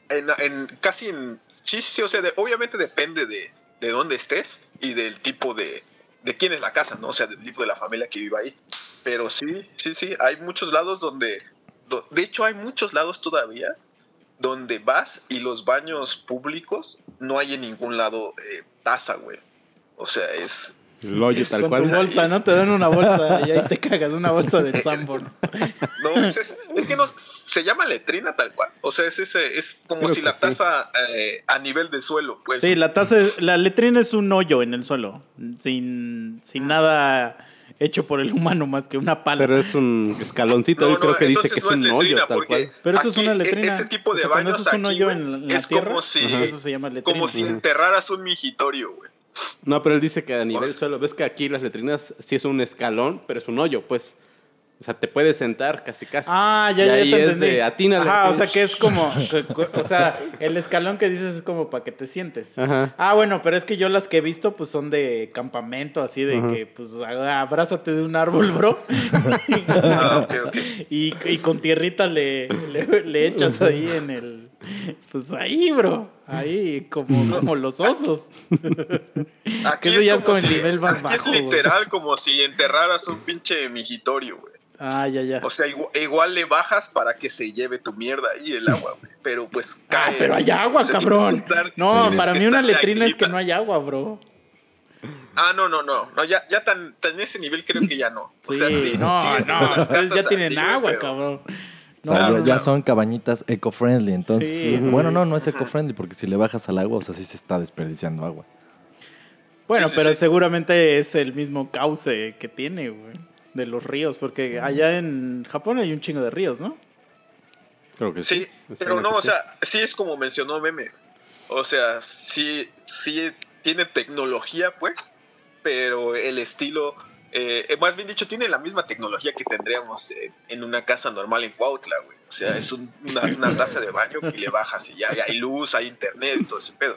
En, en- casi en. Sí, sí, sí, o sea, de- obviamente depende de, de dónde estés y del tipo de. de quién es la casa, ¿no? O sea, del tipo de la familia que vive ahí. Pero sí, sí, sí, hay muchos lados donde. do- de hecho, hay muchos lados todavía donde vas y los baños públicos no hay en ningún lado eh, taza, güey. O sea, es. Es tal Con cual. tu bolsa, ¿no? Te dan una bolsa y ahí te cagas, una bolsa del Sanborn. No, es, es- es que no se llama letrina tal cual. O sea, es ese, es como Creo si la sí. taza eh, a nivel de suelo, pues. Sí, la taza, la letrina es un hoyo en el suelo, sin, sin nada hecho por el humano más que una pala. Pero es un escaloncito. No, Él creo que dice que es no es un letrina, hoyo tal cual. Pero eso es aquí, una e- letrina. Ese tipo de O sea, cuando baños eso es un aquí, hoyo güey, en la es tierra, como si, ajá, eso se llama letrina. como si enterraras un migitorio, güey. No, pero él dice que a nivel suelo. Ves que aquí las letrinas sí es un escalón, pero es un hoyo, pues. O sea, te puedes sentar casi casi. Ah, ya, Y ya ahí te es entendí. de atínale. Ajá, o sea que es como, (laughs) o sea, el escalón que dices es como para que te sientes. Ajá. Ah, bueno, pero es que yo las que he visto pues son de campamento, así de que pues abrázate de un árbol, bro. Ah, ok, ok. (laughs) y, y con tierrita le, le, le echas ahí en el, pues ahí, bro. Ahí, como, como los osos. Aquí eso ya es como con el nivel más aquí bajo, es güey. literal como si enterraras un pinche mijitorio, güey. Ah, ya, ya. O sea, igual, igual le bajas para que se lleve tu mierda ahí el agua, güey. Pero pues Ah, cae. pero hay agua, O sea, cabrón. estar- No, para mí una letrina es que no hay agua, bro. Ah, no, no, no. no ya ya tan, tan ese nivel creo que ya no. O Sí, sea, sí, no, sí, no, (laughs) ustedes ya tienen así, agua, pero- cabrón. O sea, No, ya, no, ya claro. son cabañitas eco-friendly. Entonces, Sí. bueno, no, no es eco-friendly porque si le bajas al agua, o sea, sí se está desperdiciando agua. Bueno, Sí, sí, pero sí. seguramente es el mismo cauce que tiene, güey, de los ríos, porque allá en Japón hay un chingo de ríos, ¿no? Creo que sí. Sí, pero no, o sea, sí es como mencionó Meme. O sea, sí, sí tiene tecnología, pues, pero el estilo, eh, eh, más bien dicho, tiene la misma tecnología que tendríamos eh, en una casa normal en Cuautla, güey. O sea, es un- una, una taza de baño que le bajas y ya, ya hay luz, hay internet, todo ese pedo.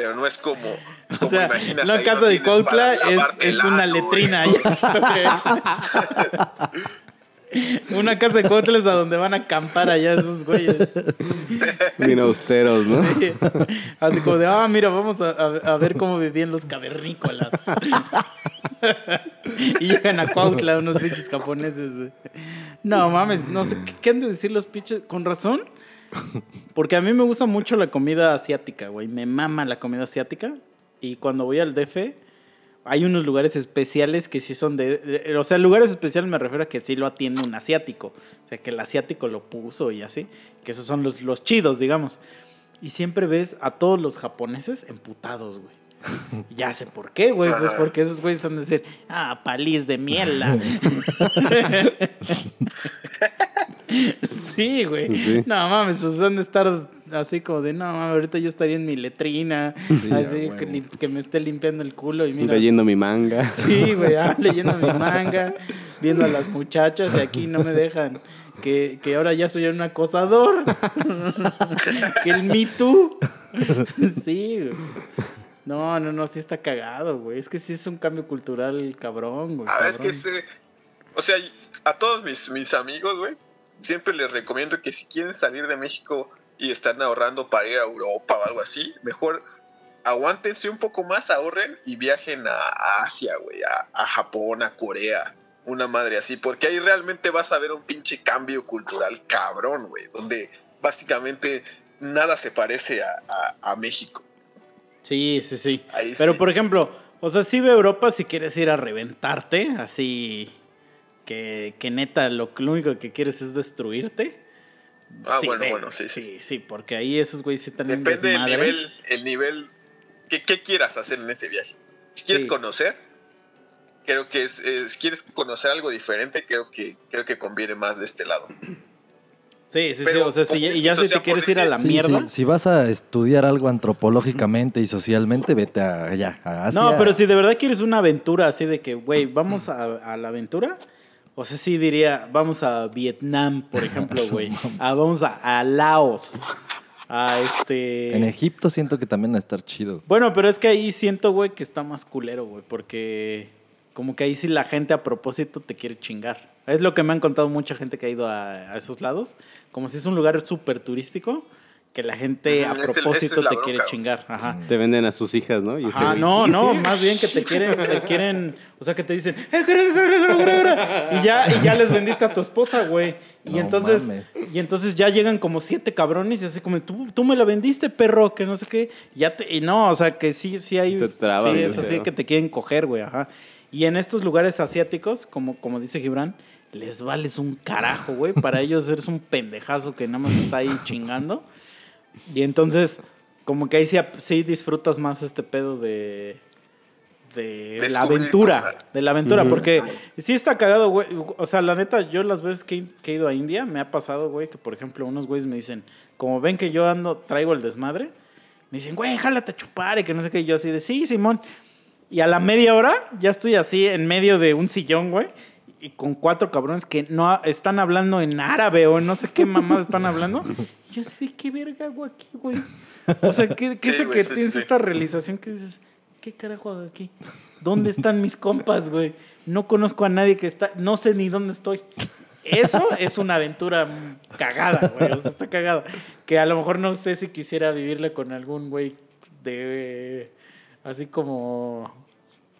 Pero no es como, como O sea, imaginas. no de para es, una letrina. una casa de Cuautla es a donde van a acampar allá esos güeyes. Bien austeros, ¿no? Así como de, ah, mira, vamos a, a- a ver cómo vivían los cavernícolas. y llegan a Cuautla unos pinches japoneses, güey. No mames, no sé, ¿qué, qué han de decir los pinches? ¿Con razón? Porque a mí me gusta mucho la comida asiática, güey. Me mama la comida asiática. Y cuando voy al DF, hay unos lugares especiales que sí son de, de- O sea, lugares especiales me refiero a que sí lo atiende un asiático. O sea, que el asiático lo puso y así. Que esos son los, los chidos, digamos. Y siempre ves a todos los japoneses emputados, güey. (laughs) Ya sé por qué, güey. Pues porque esos güeyes son de decir, ah, paliz de miela. (laughs) sí, güey. Sí. No mames, pues han de estar así como de, no mames, ahorita yo estaría en mi letrina. así que, me esté limpiando el culo y mira. Leyendo mi manga. Sí, güey, ah, leyendo mi manga, viendo a las muchachas y aquí no me dejan. Que, que ahora ya soy un acosador. (laughs) que el Me Too. sí, güey. No, no, no, sí está cagado, güey. Es que sí es un cambio cultural cabrón, güey. Ah, es que cabrón. se, o sea, a todos mis, mis amigos, güey, siempre les recomiendo que si quieren salir de México y están ahorrando para ir a Europa o algo así, mejor aguántense un poco más, ahorren y viajen a, Asia, güey, a, a Japón, a Corea, una madre así, porque ahí realmente vas a ver un pinche cambio cultural cabrón, güey, donde básicamente nada se parece a, a- a México. Sí, sí, sí. Ahí Pero sí. por ejemplo, o sea, sí ve Europa si quieres ir a reventarte, así que, que neta lo, lo único que quieres es destruirte. Ah, Sí, bueno, ve, bueno, sí, sí. Sí, sí, porque ahí esos güeyes sí están en Depende del nivel, el nivel que, que quieras hacer en ese viaje. Si quieres Sí. conocer, creo que es, es- quieres conocer algo diferente, creo que creo que conviene más de este lado. Sí, sí, sí. O sea, si ya, y ya si te quieres ir a la Sí, mierda. sí, si vas a estudiar algo antropológicamente y socialmente, vete a- allá, a Asia. No, pero si de verdad quieres una aventura así de que, güey, vamos a, a la aventura. O sea, sí diría, vamos a Vietnam, por ejemplo, (laughs) güey. Ah, vamos a, a Laos. A este. En Egipto siento que también va a estar chido. Bueno, pero es que ahí siento, güey, que está más culero, güey, porque como que ahí sí la gente a propósito te quiere chingar. Es lo que me han contado mucha gente que ha ido a, a esos lados. Como si es un lugar súper turístico, que la gente a el- propósito te quiere chingar. Ajá. Te venden a sus hijas, ¿no? Y Ajá, no, sí, no, sí. más bien que te quieren, te quieren, o sea, que te dicen, "Eh, gra, gra, gra, gra, gra", y ya, y ya les vendiste a tu esposa, güey. Y No entonces, mames. y entonces ya llegan como siete cabrones y así como, tú, tú me la vendiste, perro, que no sé qué. Ya te, y no, o sea, que sí, sí hay, Te traban, sí, es así creo. que te quieren coger, güey, ajá. Y en estos lugares asiáticos, como, como dice Gibran, les vales un carajo, güey. Para ellos eres un pendejazo que nada más está ahí chingando. Y entonces, como que ahí sí, sí disfrutas más este pedo de. De la aventura. cosas. De la aventura. Porque sí está cagado, güey. O sea, la neta, yo las veces que, he- que he ido a India, me ha pasado, güey, que por ejemplo, unos güeyes me dicen, como ven que yo ando, traigo el desmadre, me dicen, güey, jálate a chupar y que no sé qué. Y yo así de, sí, Simón. Y a la media hora ya estoy así en medio de un sillón, güey. y con cuatro cabrones que no están hablando en árabe o no sé qué mamás están hablando. (laughs) Yo sé de qué verga hago aquí, güey. O sea, ¿qué, qué (laughs) Sí, es que sí, tienes sí. esta realización que dices, ¿qué carajo hago aquí? ¿Dónde están mis compas, güey? No conozco a nadie que está, no sé ni dónde estoy. Eso es una aventura cagada, güey. O sea, está cagada. Que a lo mejor no sé si quisiera vivirle con algún güey de. Así como.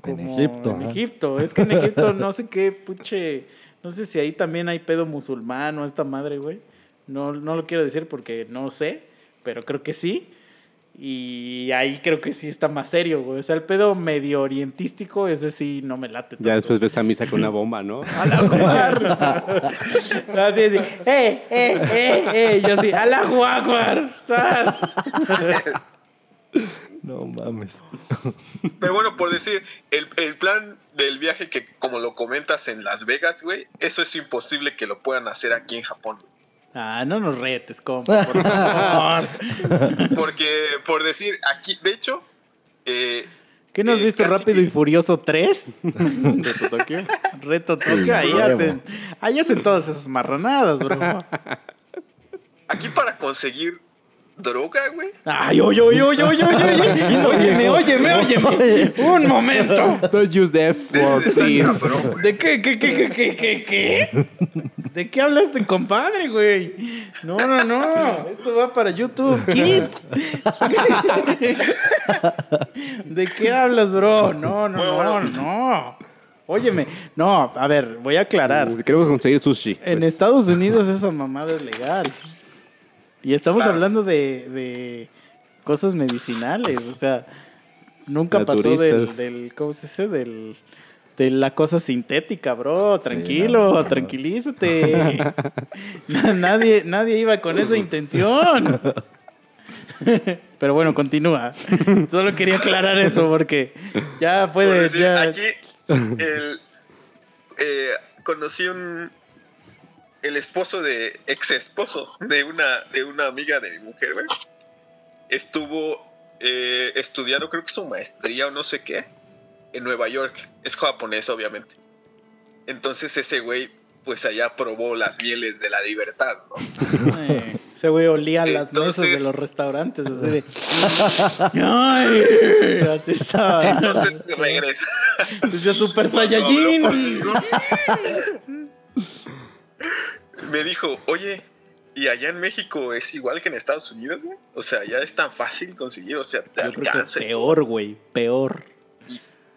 En como Egipto, En. Egipto. Es que en Egipto no sé qué, puche. No sé si ahí también hay pedo musulmán o esta madre, güey. No, no lo quiero decir porque no sé, pero creo que sí. Y ahí creo que sí está más serio, güey. O sea, el pedo medio orientístico, ese sí no me late. Ya después ves a misa con una bomba, ¿no? (laughs) A la. Así, así. ¡Eh, eh, eh, eh! Yo así, ¡A la! ¿Sabes? No mames. Pero bueno, por decir, el, el plan del viaje que como lo comentas en Las Vegas, güey, eso es imposible que lo puedan hacer aquí en Japón. Ah, no nos retes, compa, por (laughs) favor. Porque, por decir, aquí, de hecho, eh, ¿Qué no has Eh, visto Rápido y Furioso 3? De (laughs) Tokio. Reto Tokio, ahí hacen, ahí hacen todas esas marranadas, bro. (laughs) aquí para conseguir droga, güey, Ay, oye, oye, oye, oye, oye, (laughs) óyeme, óyeme, óyeme. Un momento. Don't use the F please. ¿De qué, qué, qué, qué, qué, qué, qué? ¿De qué habla este compadre, güey? No, no, no. Esto va para YouTube Kids. ¿De qué hablas, bro? No, no, no, no. Óyeme, no, a ver, voy a aclarar. Queremos conseguir sushi. En pues. Estados Unidos esa mamada es legal. Y estamos Claro. hablando de, de cosas medicinales. O sea, nunca pasó del, del. ¿Cómo se dice? Del. De la cosa sintética, bro. Tranquilo, no, no. tranquilízate. Na- (laughs) nadie, nadie iba con esa intención. (laughs) Pero bueno, continúa. (laughs) Solo quería aclarar eso porque ya Por puede. decir, Ya... aquí el, eh, conocí un el esposo de ex esposo de una de una amiga de mi mujer, güey. Estuvo eh, estudiando, creo que su maestría o no sé qué, en Nueva York. Es japonés, obviamente. Entonces ese güey, pues allá probó las mieles de la libertad, ¿no? Ese güey olía las mesas de los restaurantes, así de. ¡Ay! (laughs) Así. Entonces regresa. Desde Super Cuando Saiyajin. Me dijo, oye, ¿y allá en México es igual que en Estados Unidos, güey? O sea, ya es tan fácil conseguir, o sea, te Yo creo que peor, güey. Peor.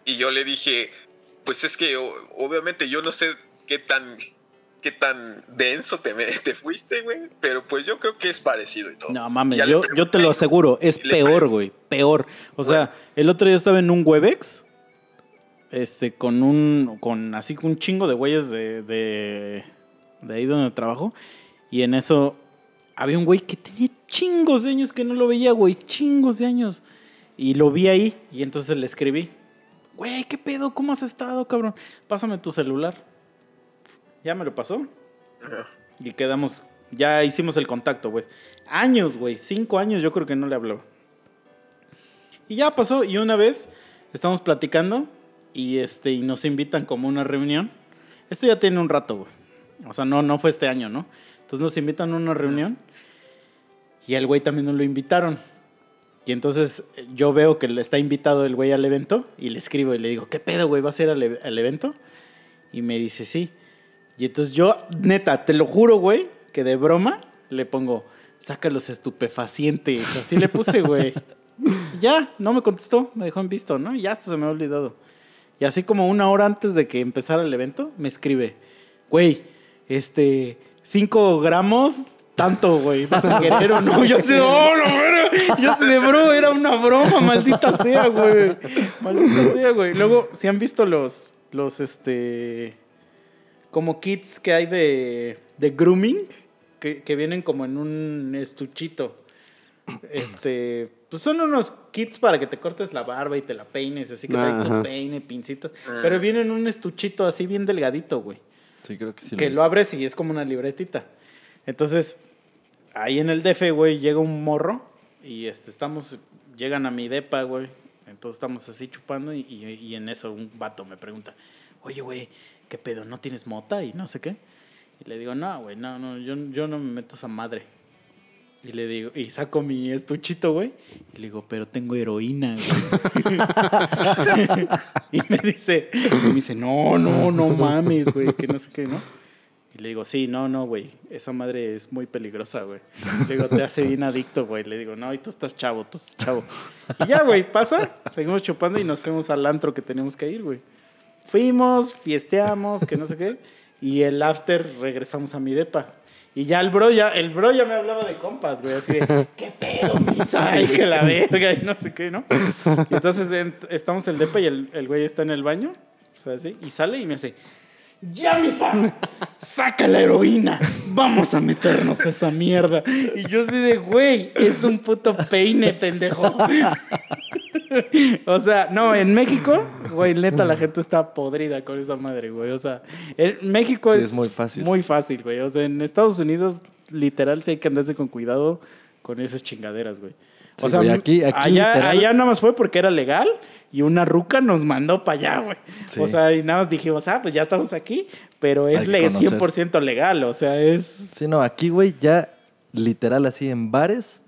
Y yo le dije, pues es que o- obviamente yo no sé qué tan qué tan denso te, me- (laughs) te fuiste, güey, pero pues yo creo que es parecido y todo. No mames, yo, yo te lo aseguro, es peor, güey. Peor. O sea, el otro día estaba en un Webex. Este, con un. Con así un chingo de güeyes de, de. De ahí donde trabajo. Y en eso había un güey que tenía chingos de años que no lo veía, güey. Chingos de años. Y lo vi ahí. Y entonces le escribí. Güey, ¿qué pedo? ¿Cómo has estado, cabrón? Pásame tu celular. Ya me lo pasó. Y quedamos, ya hicimos el contacto, güey. Años, güey, cinco años yo creo que no le hablaba. Y ya pasó, y una vez estamos platicando y, este, y nos invitan como a una reunión. Esto ya tiene un rato, güey. O sea, no, no fue este año, ¿no? Entonces nos invitan a una reunión y al güey también nos lo invitaron. Y entonces eh, yo veo que está invitado el güey al evento y le escribo y le digo, ¿qué pedo, güey? ¿Vas a ir al, e- al evento? Y me dice, sí. Y entonces yo, neta, te lo juro, güey, que de broma le pongo, saca los estupefacientes. Así le puse, güey. (laughs) Ya, no me contestó, me dejó en visto, ¿no? Y ya hasta se me ha olvidado. Y así como una hora antes de que empezara el evento, me escribe, güey, este, 5 gramos, tanto, güey, ¿vas a querer o no? (laughs) Yo así, oh, no, pero, yo así de, bro, era una broma, maldita sea, güey. Maldita sea, güey. Luego, si han visto los, los, este, como kits que hay de, de grooming, que, que vienen como en un estuchito. Este, pues son unos kits para que te cortes la barba y te la peines, así que trae tu peine, pincitas. Pero viene en un estuchito así bien delgadito, güey. Sí, creo que sí. que lo abres y es como una libretita. Entonces, ahí en el DF, güey, llega un morro y este, estamos, llegan a mi depa, güey. Entonces estamos así chupando y, y- y en eso un vato me pregunta, oye, güey, ¿qué pedo? ¿No tienes mota? Y no sé qué. Y le digo, no, güey, no, no, yo, yo no me meto esa madre. Y le digo, y saco mi estuchito, güey. Y le digo, pero tengo heroína, güey. (laughs) y me dice, y me dice, no, no, no mames, güey, que no sé qué, ¿no? Y le digo, sí, no, no, güey, esa madre es muy peligrosa, güey. Le digo, te hace bien adicto, güey. Le digo, no, y tú estás chavo, tú estás chavo. Y ya, güey, pasa, seguimos chupando y nos fuimos al antro que teníamos que ir, güey. Fuimos, fiesteamos, que no sé qué. Y el after regresamos a mi depa. Y ya el bro ya, el bro ya me hablaba de compas, güey, así de, (laughs) ¿qué pedo, misa? (laughs) Y que la verga, y no sé qué, ¿no? Y entonces en- estamos en el depa y el, el güey está en el baño, o sea, así, y sale y me hace, ¡Ya, misa! ¡Saca la heroína! ¡Vamos a meternos a esa mierda! Y yo así de, güey, es un puto peine, pendejo. (laughs) (laughs) O sea, no, en México, güey, neta, la gente está podrida con esa madre, güey. O sea, en México Sí, es, es muy fácil. Muy fácil, güey. O sea, en Estados Unidos, literal, sí hay que andarse con cuidado con esas chingaderas, güey. O sea, güey, aquí- aquí allá, literal- allá nada más fue porque era legal y una ruca nos mandó para allá, güey. Sí. O sea, y nada más dijimos, ah, pues ya estamos aquí, pero es Hay que le- conocer. 100% legal, o sea, es... Sí, no, aquí, güey, ya literal así en bares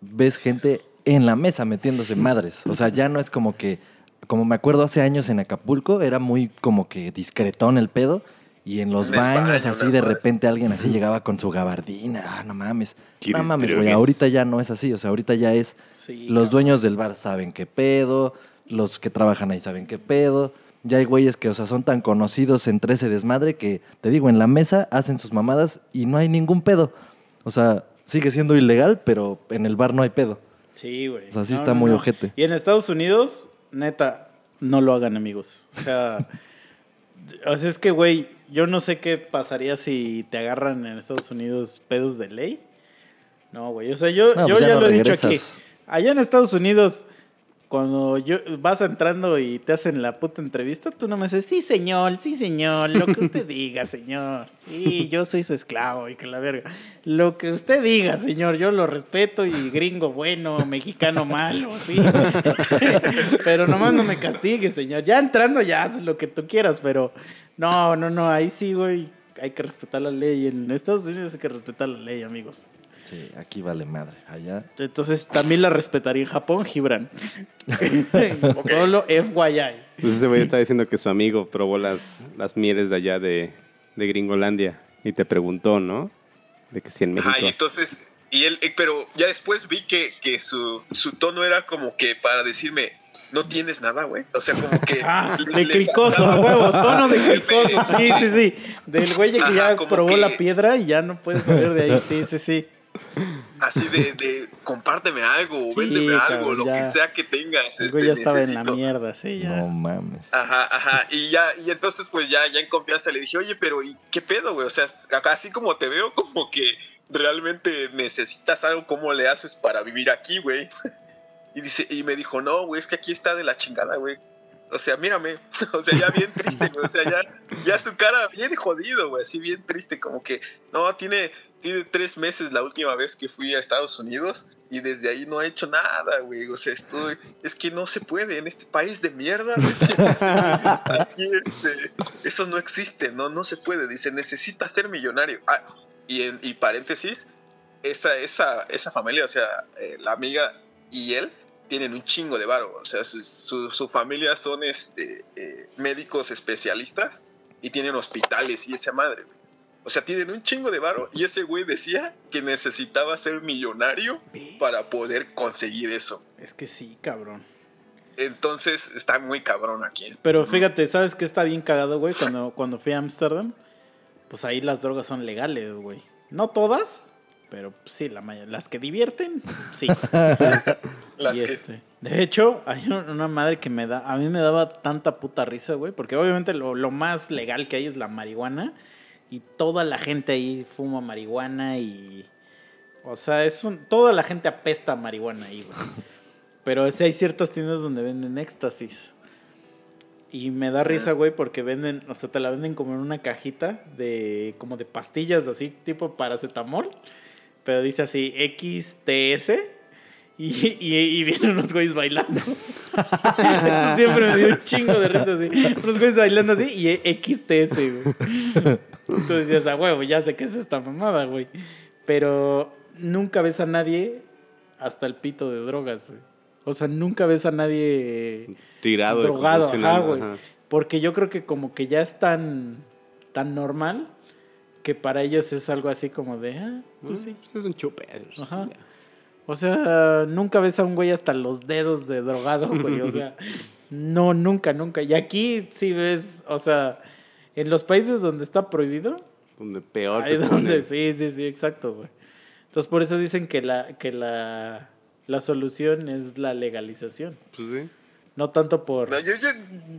ves gente en la mesa metiéndose madres. O sea, ya no es como que, como me acuerdo hace años en Acapulco, era muy como que discretón el pedo. Y en los En baños, baño, así de madres. repente alguien así llegaba con su gabardina. Ah, no mames. ¿Quieres No mames, güey. Ahorita ya no es así. O sea, ahorita ya es. Sí, los cabrón. dueños del bar saben qué pedo. Los que trabajan ahí saben qué pedo. Ya hay güeyes que, o sea, son tan conocidos entre ese desmadre que, te digo, en la mesa hacen sus mamadas y no hay ningún pedo. O sea, sigue siendo ilegal, pero en el bar no hay pedo. Sí, güey. O sea, sí está muy ojete. Y en Estados Unidos, neta, no lo hagan, amigos. O sea, (laughs) o sea es que, güey, yo no sé qué pasaría si te agarran en Estados Unidos pedos de ley. No, güey. O sea, yo, No, yo pues ya lo he dicho aquí. Allá en Estados Unidos, cuando yo vas entrando y te hacen la puta entrevista, tú no me dices, sí, señor, sí, señor, lo que usted (laughs) diga, señor. Sí, yo soy su esclavo y que la verga. Lo que usted diga, señor, yo lo respeto y gringo bueno, mexicano malo, sí. (laughs) pero nomás no me castigue, señor. Ya entrando ya haces lo que tú quieras, pero no, no, no, ahí sí, güey. Hay que respetar la ley. En Estados Unidos hay que respetar la ley, amigos. Sí, aquí vale madre. Allá. Entonces también la respetaría en Japón, Gibran. (laughs) Solo FYI. Pues ese güey estaba diciendo que su amigo probó las, las mieles de allá de, de Gringolandia y te preguntó, ¿no? De que si en México. Ajá, y entonces, y él, eh, pero ya después vi que, que su, su tono era como que para decirme, no tienes nada, güey. O sea, como que. (laughs) Ah, le- de cricoso, a huevo, (laughs) tono de cricoso. Sí, sí, sí. Del güey que Ajá, ya probó que- la piedra y ya no puede salir de ahí. Sí, sí, sí. Así de, de compárteme algo, o Sí, véndeme algo, cabrón, lo ya. que sea que tengas. Este, güey ya estaba en la necesito. mierda, sí, ya. No mames. Ajá, ajá. Y ya, y entonces, pues ya, ya en confianza le dije, oye, pero ¿y qué pedo, güey? O sea, acá así como te veo, (laughs) como que realmente necesitas algo, ¿cómo le haces para vivir aquí, güey? (laughs) Y dice, y me dijo, no, güey, es que aquí está de la chingada, güey. O sea, mírame. (laughs) O sea, ya bien triste, güey. O sea, ya, ya su cara bien jodido, güey. Así bien triste, como que, no, tiene, tiene tres meses la última vez que fui a Estados Unidos y desde ahí no ha hecho nada, güey. O sea, estoy, es que no se puede en este país de mierda. (laughs) aquí, este, eso no existe, no, no se puede. Dice, necesita ser millonario. Ah, y, en, y paréntesis, esa, esa, esa familia, o sea, eh, la amiga y él tienen un chingo de varo. O sea, su, su, su familia son este, eh, médicos especialistas y tienen hospitales y esa madre. O sea, tienen un chingo de varo y ese güey decía que necesitaba ser millonario para poder conseguir eso. Es que sí, cabrón. Entonces está muy cabrón aquí. Pero fíjate, ¿sabes qué está bien cagado, güey? Cuando, cuando fui a Ámsterdam, pues ahí las drogas son legales, güey. No todas, pero sí, la las que divierten, sí. (laughs) Las Y que- este, de hecho, hay un- una madre que me da, a mí me daba tanta puta risa, güey, porque obviamente lo, lo más legal que hay es la marihuana y toda la gente ahí fuma marihuana y, o sea, es un, toda la gente apesta a marihuana ahí, güey. (laughs) Pero sí hay ciertas tiendas donde venden éxtasis. Y me da risa, güey, porque venden, o sea, te la venden como en una cajita de, como de pastillas así, tipo paracetamol. Pero dice así, XTS. Y, y, y vienen unos güeyes bailando. (laughs) Eso siempre me dio un chingo de risa así. Unos güeyes bailando así y XTS, güey. Tú decías, a huevo, ya sé qué es esta mamada, güey. Pero nunca ves a nadie hasta el pito de drogas, güey. O sea, nunca ves a nadie Tirado. drogado, ajá, güey. ajá. Porque yo creo que como que ya es tan, tan normal que para ellos es algo así como de, ah, pues sí. Es un chupe. Ajá. O sea, nunca ves a un güey hasta los dedos de drogado, güey. O sea, (laughs) no, nunca, nunca. Y aquí sí ves, o sea, en los países donde está prohibido, Donde peor te donde, pone. sí, sí, sí, exacto, güey. Entonces por eso dicen que la, que la, la solución es la legalización. Pues sí. No tanto por... No, yo, yo,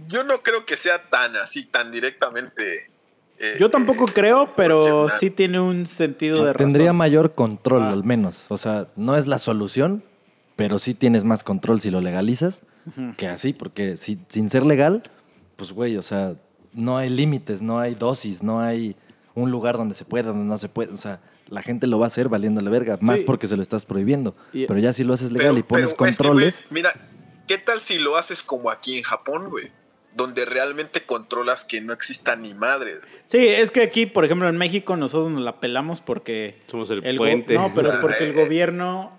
yo no creo que sea tan así, tan directamente. Eh, Yo tampoco eh, creo, pero sí tiene un sentido de Tendría razón. mayor control, Ah. al menos. O sea, no es la solución, pero sí tienes más control si lo legalizas que así, porque si, sin ser legal, pues güey, o sea, no hay límites, no hay dosis, no hay un lugar donde se pueda, donde no se puede. O sea, la gente lo va a hacer valiéndole verga, más Sí. porque se lo estás prohibiendo. Y- pero ya si lo haces legal Pero- y pones pero es que, controles, mira, ¿qué tal si lo haces como aquí en Japón, güey? Donde realmente controlas que no existan ni madres. Sí, es que aquí, por ejemplo, en México nosotros nos la pelamos porque... Somos el, el puente. No, pero porque el eh. gobierno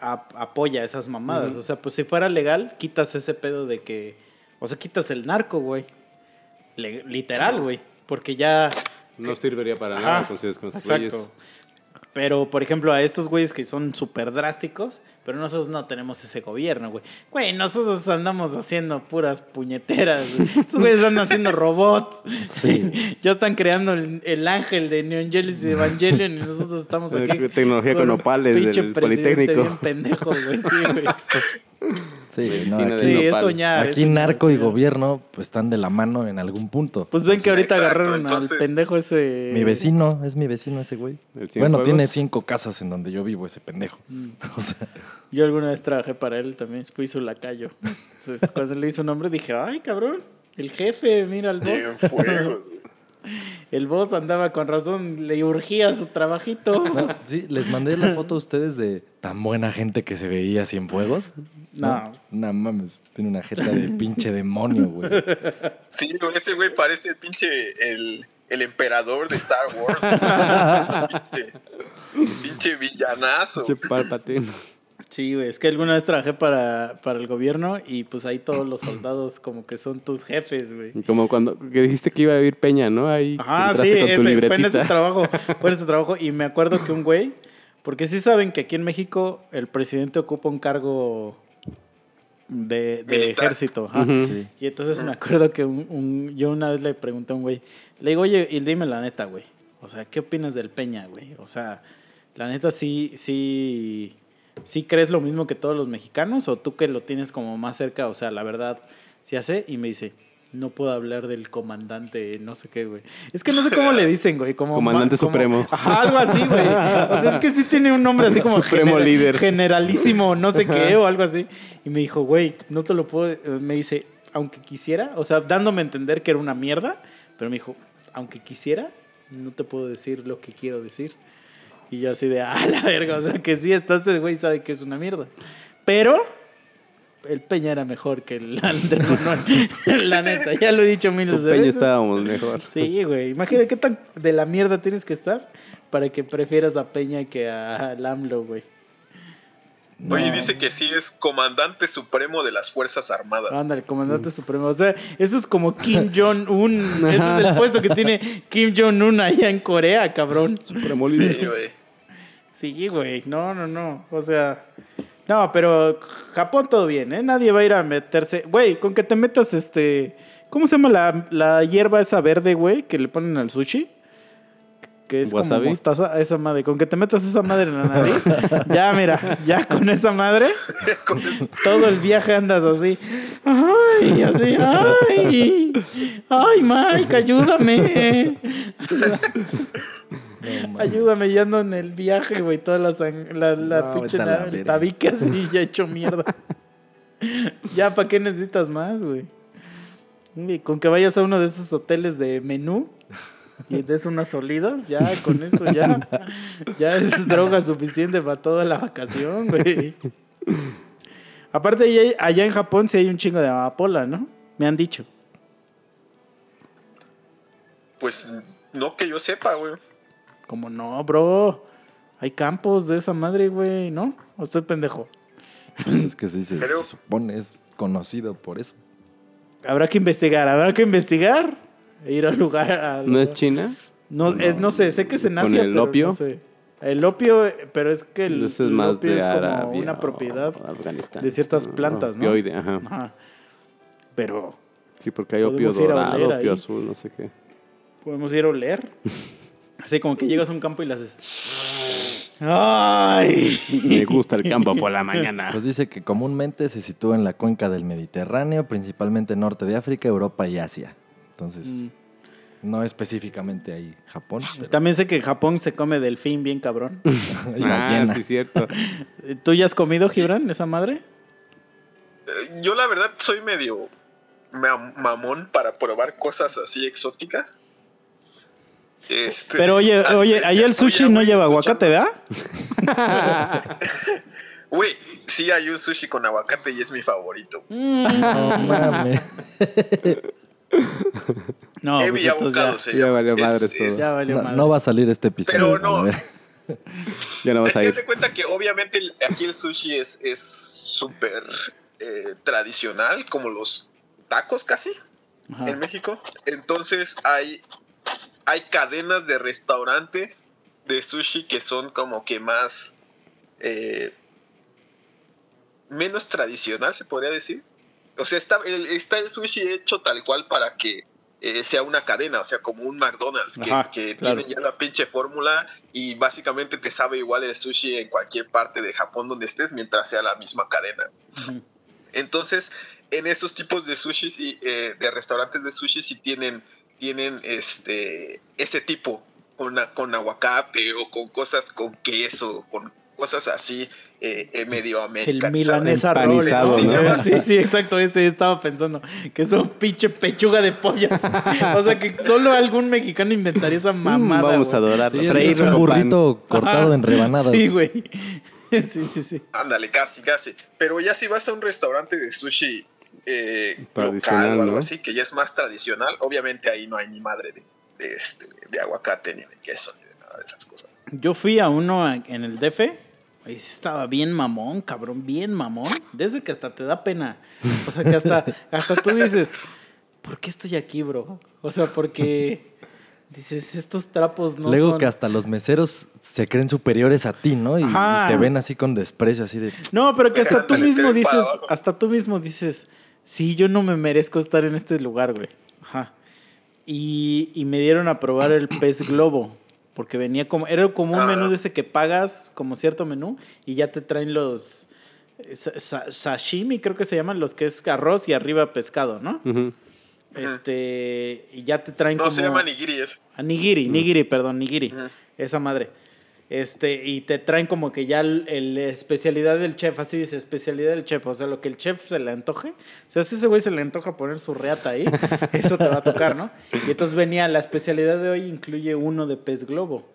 ap- apoya esas mamadas. O sea, pues si fuera legal, quitas ese pedo de que... O sea, quitas el narco, güey. Le- literal, güey. Porque ya... No serviría para Ajá, nada con Exacto. güeyes. Pero, por ejemplo, a estos güeyes que son súper drásticos, pero nosotros no tenemos ese gobierno, güey. Güey, nosotros andamos haciendo puras puñeteras, güey. Estos güeyes andan haciendo robots. Sí. (laughs) ya están creando el, el ángel de Neon Genesis Evangelion y nosotros estamos (laughs) aquí. Tecnología con nopales pinche del Politécnico. bien pendejo, güey. Sí, güey. (laughs) sí, no, aquí, Sí, es soñar. es aquí soñar, narco y gobierno pues están de la mano en algún punto. Pues ven que ahorita Exacto, agarraron entonces- al pendejo ese. Mi vecino, es mi vecino ese güey. Bueno, tiene cinco casas en donde yo vivo ese pendejo. Mm. (laughs) O sea, Yo alguna vez trabajé para él también, fui su lacayo. Entonces, cuando le hizo nombre dije, ay, cabrón, el jefe, mira al boss. Bien fuegos, güey. El boss andaba con razón, le urgía su trabajito. (laughs) no, sí, les mandé la foto a ustedes de tan buena gente que se veía Cienfuegos. No. No mames, tiene una jeta de pinche demonio, güey. Sí, güey, ese güey parece el pinche el, el emperador de Star Wars. (laughs) pinche, pinche villanazo. Che, Palpatine. Sí, güey, es que alguna vez trabajé para, para el gobierno y pues ahí todos los (clears throat) soldados como que son tus jefes, güey. Como cuando que dijiste que iba a vivir Peña, ¿no? Ahí Ajá, sí, con tu ese, fue en ese trabajo, (laughs) fue en ese trabajo y me acuerdo que un güey, porque sí saben que aquí en México el presidente ocupa un cargo de, ejército, ajá. Sí. Y entonces me acuerdo que un, un- yo una vez le pregunté a un güey, le digo, oye, y dime la neta, güey. O sea, ¿qué opinas del Peña, güey? O sea, la neta sí, sí, sí crees lo mismo que todos los mexicanos o tú que lo tienes como más cerca, o sea, la verdad, sí hace. Y me dice, no puedo hablar del comandante, no sé qué, güey. Es que no sé cómo le (laughs) dicen, güey. Como Comandante como- supremo. Ajá, algo así, güey. O sea, es que sí tiene un nombre así como Supremo líder. generalísimo, no sé qué, o algo así. Y me dijo, güey, no te lo puedo. Me dice, aunque quisiera, o sea, dándome a entender que era una mierda, pero me dijo, aunque quisiera, no te puedo decir lo que quiero decir. Y yo así de, ah, la verga, o sea, que sí, está este güey sabe que es una mierda. Pero el Peña era mejor que el Andrés Manuel. (laughs) la neta, ya lo he dicho miles Con de Peña veces. estábamos mejor. Sí, güey. Imagínate qué tan de la mierda tienes que estar para que prefieras a Peña que a AMLO, güey. Oye, dice que sí es comandante supremo de las Fuerzas Armadas. Ándale, comandante supremo. O sea, eso es como Kim (laughs) Jong-un. Ese es el (laughs) puesto que tiene Kim Jong-un allá en Corea, cabrón. Supremo Sí, líder. güey. Sí, güey. No, no, no. O sea. No, pero Japón todo bien, ¿eh? Nadie va a ir a meterse. Güey, con que te metas este. ¿Cómo se llama la, la hierba esa verde, güey? Que le ponen al sushi. Que es ¿Wasabi? como mostaza, esa madre. Con que te metas esa madre en la nariz. ya, mira, ya con esa madre. (laughs) Todo el viaje andas así. Ay, así, ay. Ay, Mike, ayúdame. No. Ayúdame, ya ando en el viaje, güey. Toda la, sang- la, la No, pinche el tabique así, ya hecho mierda. ya, ¿para qué necesitas más, güey? Con que vayas a uno de esos hoteles de menú (laughs) y des unas olidas, ya con eso ya, ya es (laughs) droga suficiente para toda la vacación, güey. Aparte, allá, allá en Japón sí hay un chingo de amapola, ¿no? Me han dicho. Pues no que yo sepa, güey. Como no, bro. Hay campos de esa madre, güey, ¿no? ¿O estoy pendejo? Pues es que sí se, Pero- se supone, es conocido por eso. Habrá que investigar, habrá que investigar. E ir al lugar. al- ¿No es China? No, es, no sé, sé que se nace. el opio? No sé. El opio, pero es que el, es el más opio de es como Arabia una propiedad de ciertas Ah, plantas, ¿no? opioide, ajá. Ajá. Pero Sí, porque hay opio a dorado, opio ahí. azul, no sé qué. podemos ir a oler. (laughs) Así como que llegas a un campo y le haces. ¡Ay! Me gusta el campo por la mañana. Pues dice que comúnmente se sitúa en la cuenca del Mediterráneo, principalmente norte de África, Europa y Asia. Entonces, Mm. no específicamente ahí Japón, pero También sé que en Japón se come delfín bien cabrón. (laughs) ah, sí, cierto. (laughs) ¿Tú ya has comido, Gibran, esa madre? Eh, Yo la verdad soy medio ma- mamón para probar cosas así exóticas. Este, Pero oye, oye, ahí el sushi no lleva escuchando- aguacate, ¿verdad? (laughs) Güey, sí hay un sushi con aguacate y es mi favorito. No mames. No, pues ya- valió madre Es- todo. es- Ya valió No, madre. no va a salir este episodio. Pero no. (laughs) Ya no Es vas a que ir. te cuenta que obviamente el- aquí el sushi es es súper eh, tradicional, como los tacos casi Ajá. en México. Entonces hay, hay cadenas de restaurantes de sushi que son como que más... eh, menos tradicional, se podría decir. O sea, está el, está el sushi hecho tal cual para que eh, sea una cadena, o sea, como un McDonald's, que, Ajá, que claro. tiene ya la pinche fórmula y básicamente te sabe igual el sushi en cualquier parte de Japón donde estés mientras sea la misma cadena. Entonces, en estos tipos de sushi, sí, eh, de restaurantes de sushi, sí tienen, tienen este, ese tipo, con, con aguacate o con cosas con queso, con cosas así, eh, eh, medio El americanizadas. milanesa roll. (laughs) Sí, sí, exacto. Ese estaba pensando. Que es un pinche pechuga de pollas. O sea, que solo algún mexicano inventaría esa mamada. Mm, Vamos güey. a adorar. Sí, freír un pan. burrito cortado Ajá. en rebanadas. Sí, güey. (laughs) Sí, sí, sí. Ándale, casi, casi. Pero ya si vas a un restaurante de sushi eh, Tradicional, local o algo ¿no? así, que ya es más tradicional, obviamente ahí no hay ni madre de, de este, de aguacate, ni de queso, ni de nada de esas cosas. Yo fui a uno en el DF. Sí estaba bien mamón, cabrón, bien mamón. Desde que hasta te da pena. O sea, que hasta, hasta tú dices, ¿por qué estoy aquí, bro? O sea, porque dices, estos trapos no Luego son... que hasta los meseros se creen superiores a ti, ¿no? Y, y te ven así con desprecio, así de... No, pero que hasta (laughs) tú mismo dices, hasta tú mismo dices, sí, yo no me merezco estar en este lugar, güey. Ajá. Y, y me dieron a probar el pez globo, porque venía como, era como un Ah. menú de ese que pagas, como cierto menú, y ya te traen los sa- sa- sashimi, creo que se llaman, los que es arroz y arriba pescado, ¿no? Este, y ya te traen No, como... se llama nigiri eso. Ah, nigiri, nigiri, perdón, nigiri. Esa madre. Este, y te traen como que ya el, el especialidad del chef, así dice, especialidad del chef, o sea, lo que el chef se le antoje. O sea, si ese güey se le antoja poner su reata ahí, (laughs) eso te va a tocar, ¿no? Y entonces venía, la especialidad de hoy incluye uno de pez globo.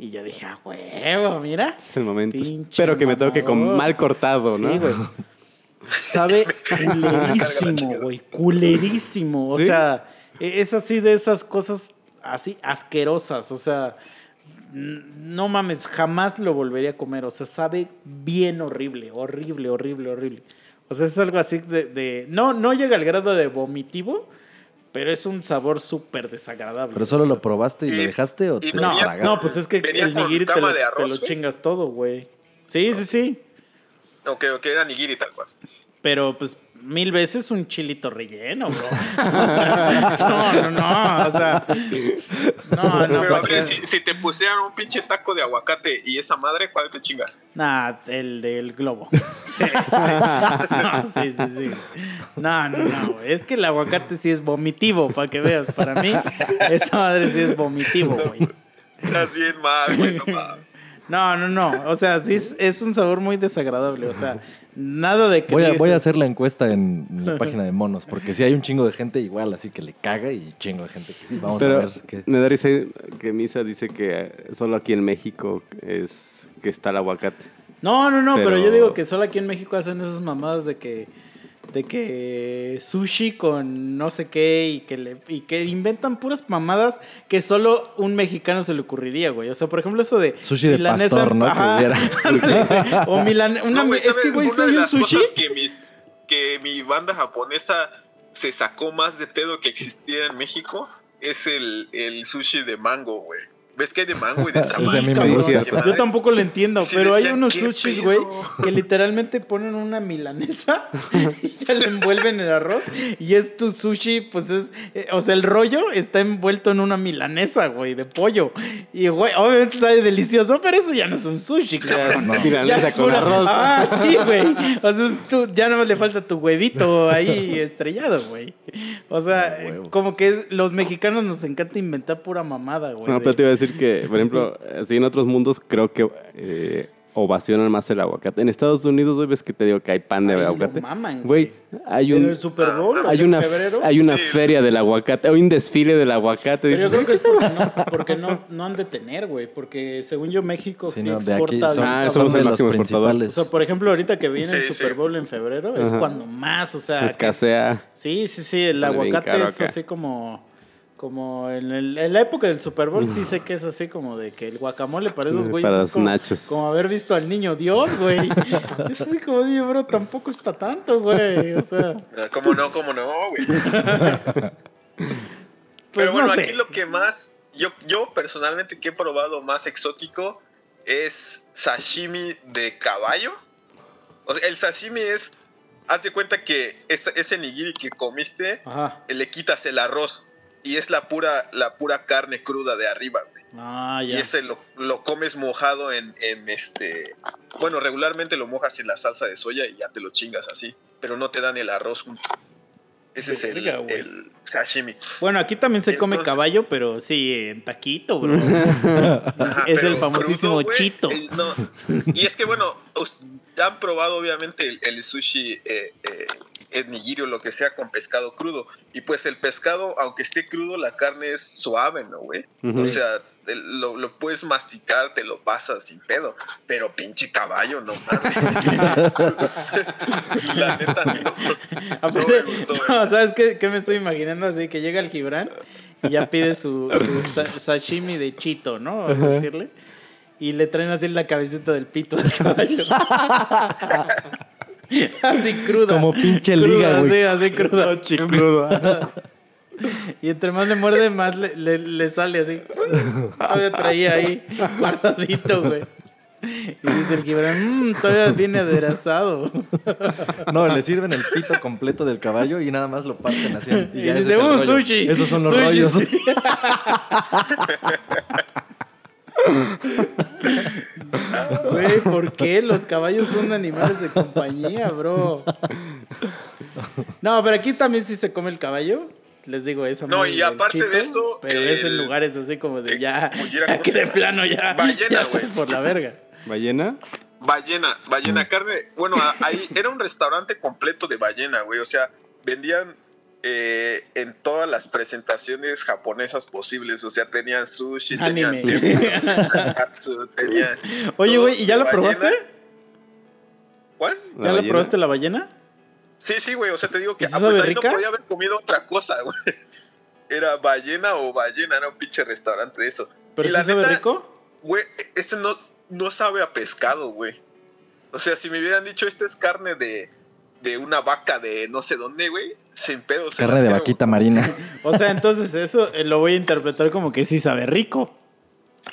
Y yo dije, ah, huevo, mira. Es el momento. Espero que me toque con mal cortado, ¿no? Sí, güey. Sabe (laughs) culerísimo, güey. Culerísimo. O ¿Sí? sea, e- es así de esas cosas así asquerosas. O sea, no mames, jamás lo volvería a comer. O sea, sabe bien horrible, horrible, horrible, horrible. O sea, es algo así de. de- no, no llega al grado de vomitivo, pero es un sabor súper desagradable. ¿Pero solo lo probaste y, Y- lo dejaste o te no, lo tragaste? no, pues es que el nigiri te lo, te chingas todo, güey. Sí, sí, sí. Ok, ok, era nigiri tal cual. Pero pues mil veces un chilito relleno, bro. (laughs) O sea, no, no, no. O sea, no, no. Pero si, si te pusieran un pinche taco de aguacate y esa madre, ¿cuál te chingas? Nah, el del globo. (laughs) Sí, sí. No, sí, sí, sí. No, no, no. Es que el aguacate sí es vomitivo, para que veas. Para mí, esa madre sí es vomitivo, güey. Estás bien mal, güey, no mames. No, no, no. O sea, sí es, es un sabor muy desagradable. O sea, nada de que. Voy a, voy hacer la encuesta en, la (laughs) página de monos, porque si hay un chingo de gente igual, así que le caga y chingo de gente que sí. Vamos Pero a ver qué. me da risa que Misa dice que solo aquí en México es que está el aguacate. No, no, no, pero... Pero- yo digo que solo aquí en México hacen esas mamadas de que de que sushi con no sé qué y que le y que inventan puras mamadas que solo un mexicano se le ocurriría, güey. O sea, por ejemplo, eso de Sushi de milanesa- pastor, ¿no? Ajá, (laughs) o milan una No, güey, es que güey, Una de soy un las sushi. cosas que, mis, que mi banda japonesa se sacó más de pedo que existiera en México es el, el sushi de mango, güey. ¿Ves que hay de mango y de (laughs) gusta. ¿Qué Yo tampoco lo entiendo, Sí, pero hay unos ¿qué sushis, güey, que literalmente ponen una milanesa (laughs) y ya le envuelven el arroz y es tu sushi, pues es, eh, o sea, el rollo está envuelto en una milanesa, güey, de pollo. Y, güey, obviamente sabe delicioso, pero eso ya no es un sushi, (laughs) cabrón. No. Milanesa con arroz. Ah, sí, güey. O sea, es tu- ya nada más le falta tu huevito ahí estrellado, güey. O sea, Ah, como que es- los mexicanos nos encanta inventar pura mamada, güey. No, pero te iba a decir que, por ejemplo, así en otros mundos creo que eh, ovacionan más el aguacate. En Estados Unidos, güey, ves que te digo que hay pan de Ay, lo aguacate. maman, Güey, hay En un... el Super Bowl, Hay en una, febrero. hay una Sí. feria del aguacate, hay un desfile del aguacate. Pero yo creo que es porque no, porque no, no han de tener, güey. Porque según yo, México sí, Sí, no, exporta. son, Ah, somos el de los máximo exportador. O sea, por ejemplo, ahorita que viene el Super sí. Bowl en febrero, es cuando más, o sea. es- Escasea. Sí, sí, sí. El aguacate es acá. así como. Como en, el- en la época del Super Bowl, sí sé que es así como de que el guacamole para esos güeyes para es como, nachos. como haber visto al niño Dios, güey. (laughs) es así como, digo, bro, tampoco es para tanto, güey. O sea, Ah, ¿Cómo no? ¿Cómo no, güey? (laughs) pues Pero bueno, no sé. aquí lo que más, yo, yo personalmente que he probado más exótico es sashimi de caballo. O sea, el sashimi es, haz de cuenta que ese, ese nigiri que comiste, Ajá. le quitas el arroz y es la pura, la pura carne cruda de arriba, güey. Ah, Y ya. ese lo, lo comes mojado en, en este, bueno, regularmente lo mojas en la salsa de soya y ya te lo chingas así, pero no te dan el arroz junto. Ese es el, Verga, güey. el sashimi. Bueno, aquí también se come caballo, pero sí, en taquito, bro. (laughs) Ajá, es el famosísimo crudo, chito. eh, no. Y es que, bueno, ya han probado obviamente el, el sushi, eh, eh, el nigiri o lo que sea con pescado crudo. Y pues el pescado, aunque esté crudo, la carne es suave, ¿no, güey? Ujú. O sea, el- lo, lo puedes masticar, te lo pasas sin pedo. Pero pinche caballo, no mames. (laughs) la neta, no, no me gustó. no, ¿sabes qué, qué me estoy imaginando? Así que llega el Gibran y ya pide su, su sa- sashimi de chito, ¿no? Vamos a decirle. Y le traen así la cabecita del pito del caballo. (laughs) (laughs) así cruda. Como pinche Cruda, liga, güey. Así, así cruda. (laughs) (laughs) Y entre más le muerde, más le, le- le sale así. Todavía traía ahí guardadito, güey. Y dice el Gibran, mmm, todavía viene aderezado. No, le sirven el pito completo del caballo y nada más lo parten así. Y, dice, rollo". sushi. Esos son los Sushi, rollos. sí. (laughs) Güey, ¿por qué? Los caballos son animales de compañía, bro. No, pero aquí también sí se come el caballo. Les digo eso. No, y aparte de eso, Pero es en lugares así como de ya. (laughs) ¿cómo que de plano ya. Ballena, güey. por la verga. ¿Ballena? Ballena, ballena carne. Bueno, ahí era un restaurante completo de ballena, güey. O sea, vendían eh, en todas las presentaciones japonesas posibles. O sea, tenían sushi, Anime. (laughs) tenían katsu, tenían. Oye, güey, ¿y ya la ballena. probaste? ¿Cuál? ¿La ¿Ya la probaste la ballena? Sí, sí, güey. O sea, te digo que ¿Y sí ah, pues ahí no podía haber comido otra cosa, (laughs) güey. Era ballena o ballena, era un pinche restaurante de eso. ¿Pero Y sí la sabe neta, rico? Güey, este no, no sabe a pescado, güey. O sea, si me hubieran dicho, esta es carne de, de una vaca de no sé dónde, güey, sin pedo. se Carne de creo. vaquita marina. (laughs) O sea, entonces eso eh, lo voy a interpretar como que sí sabe rico.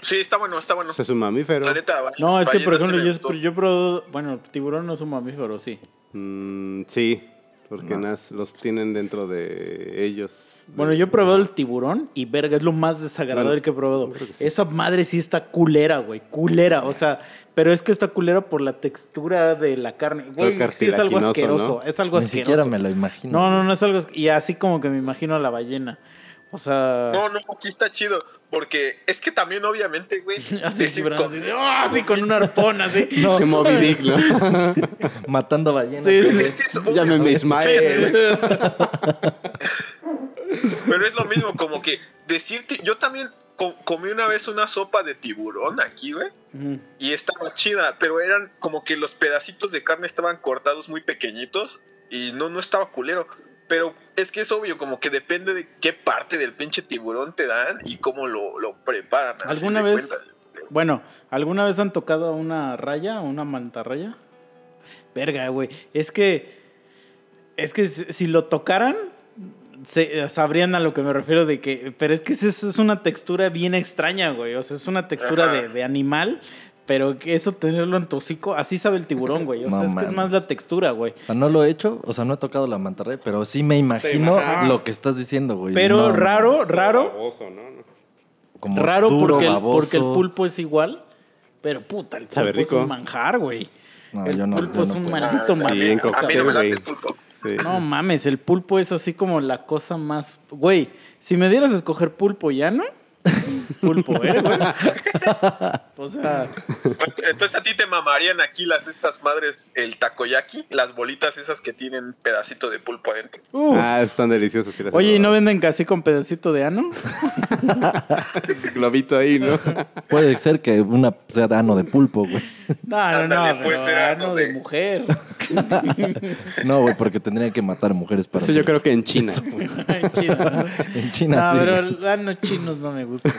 Sí, está bueno, está bueno. Es un mamífero. La neta, No, es que por ejemplo, yo, yo bueno, tiburón no es un mamífero, sí. Mm, sí, porque nas- los tienen dentro de ellos. Bueno, yo he probado el tiburón y verga, es lo más desagradable Bueno, que he probado. creo que sí. Esa madre sí está culera, güey, culera. O sea, pero es que está culera por la textura de la carne. Güey, sí es algo asqueroso, ¿no? es algo Ni asqueroso. siquiera me lo imagino. No, no, no es algo Y así como que me imagino a la ballena. O sea, No, no, aquí está chido. Porque es que también, obviamente, güey. así, decir tiburón, con- así, de, ¡oh! así con un arpón, así. (laughs) No. Se Dick, ¿no? (laughs) Matando ballenas. Sí. Es que es Llámeme obvio. Ismael. (laughs) Pero es lo mismo, como que decirte, yo también co- comí una vez una sopa de tiburón aquí, güey. Y estaba chida, pero eran como que los pedacitos de carne estaban cortados muy pequeñitos y no, no estaba culero. Pero es que es obvio, como que depende de qué parte del pinche tiburón te dan y cómo lo, lo preparan. ¿Alguna vez, bueno, alguna vez han tocado a una raya, a una mantarraya? Verga, güey. Es que, es que si lo tocaran, se- sabrían a lo que me refiero de que, pero es que es, es una textura bien extraña, güey. O sea, es una textura de, de animal, pero que eso tenerlo en tu hocico, así sabe el tiburón, güey. O sea, No es que es más la textura, güey. O sea, no lo he hecho, o sea, no he tocado la mantarraya, pero sí me imagino lo que estás diciendo, güey. Pero No, raro, raro, Baboso, como raro duro, porque, el, porque el pulpo es igual. Pero puta, el pulpo es un manjar, güey. No, el yo no- pulpo yo es un puedo. maldito Ah, mal- a mí- en a mí no me late güey. el pulpo. Sí. No mames, el pulpo es así como la cosa más. Güey, si me dieras a escoger pulpo y ano, pulpo, ¿eh, güey? (laughs) O sea, Entonces a ti te mamarían aquí las estas madres, el takoyaki, las bolitas esas que tienen pedacito de pulpo adentro. uf. Ah, están deliciosos. sí Oye, ¿y no venden casi con pedacito de ano? (laughs) Globito ahí, ¿no? (laughs) Puede ser que una sea ano de pulpo, güey. No, no, Ándale, no, puede ser ano de de- mujer. No, güey, porque tendrían que matar mujeres para Eso yo hacer- creo que en China. En China, ¿no? En China No, sí. pero los chinos no me gustan.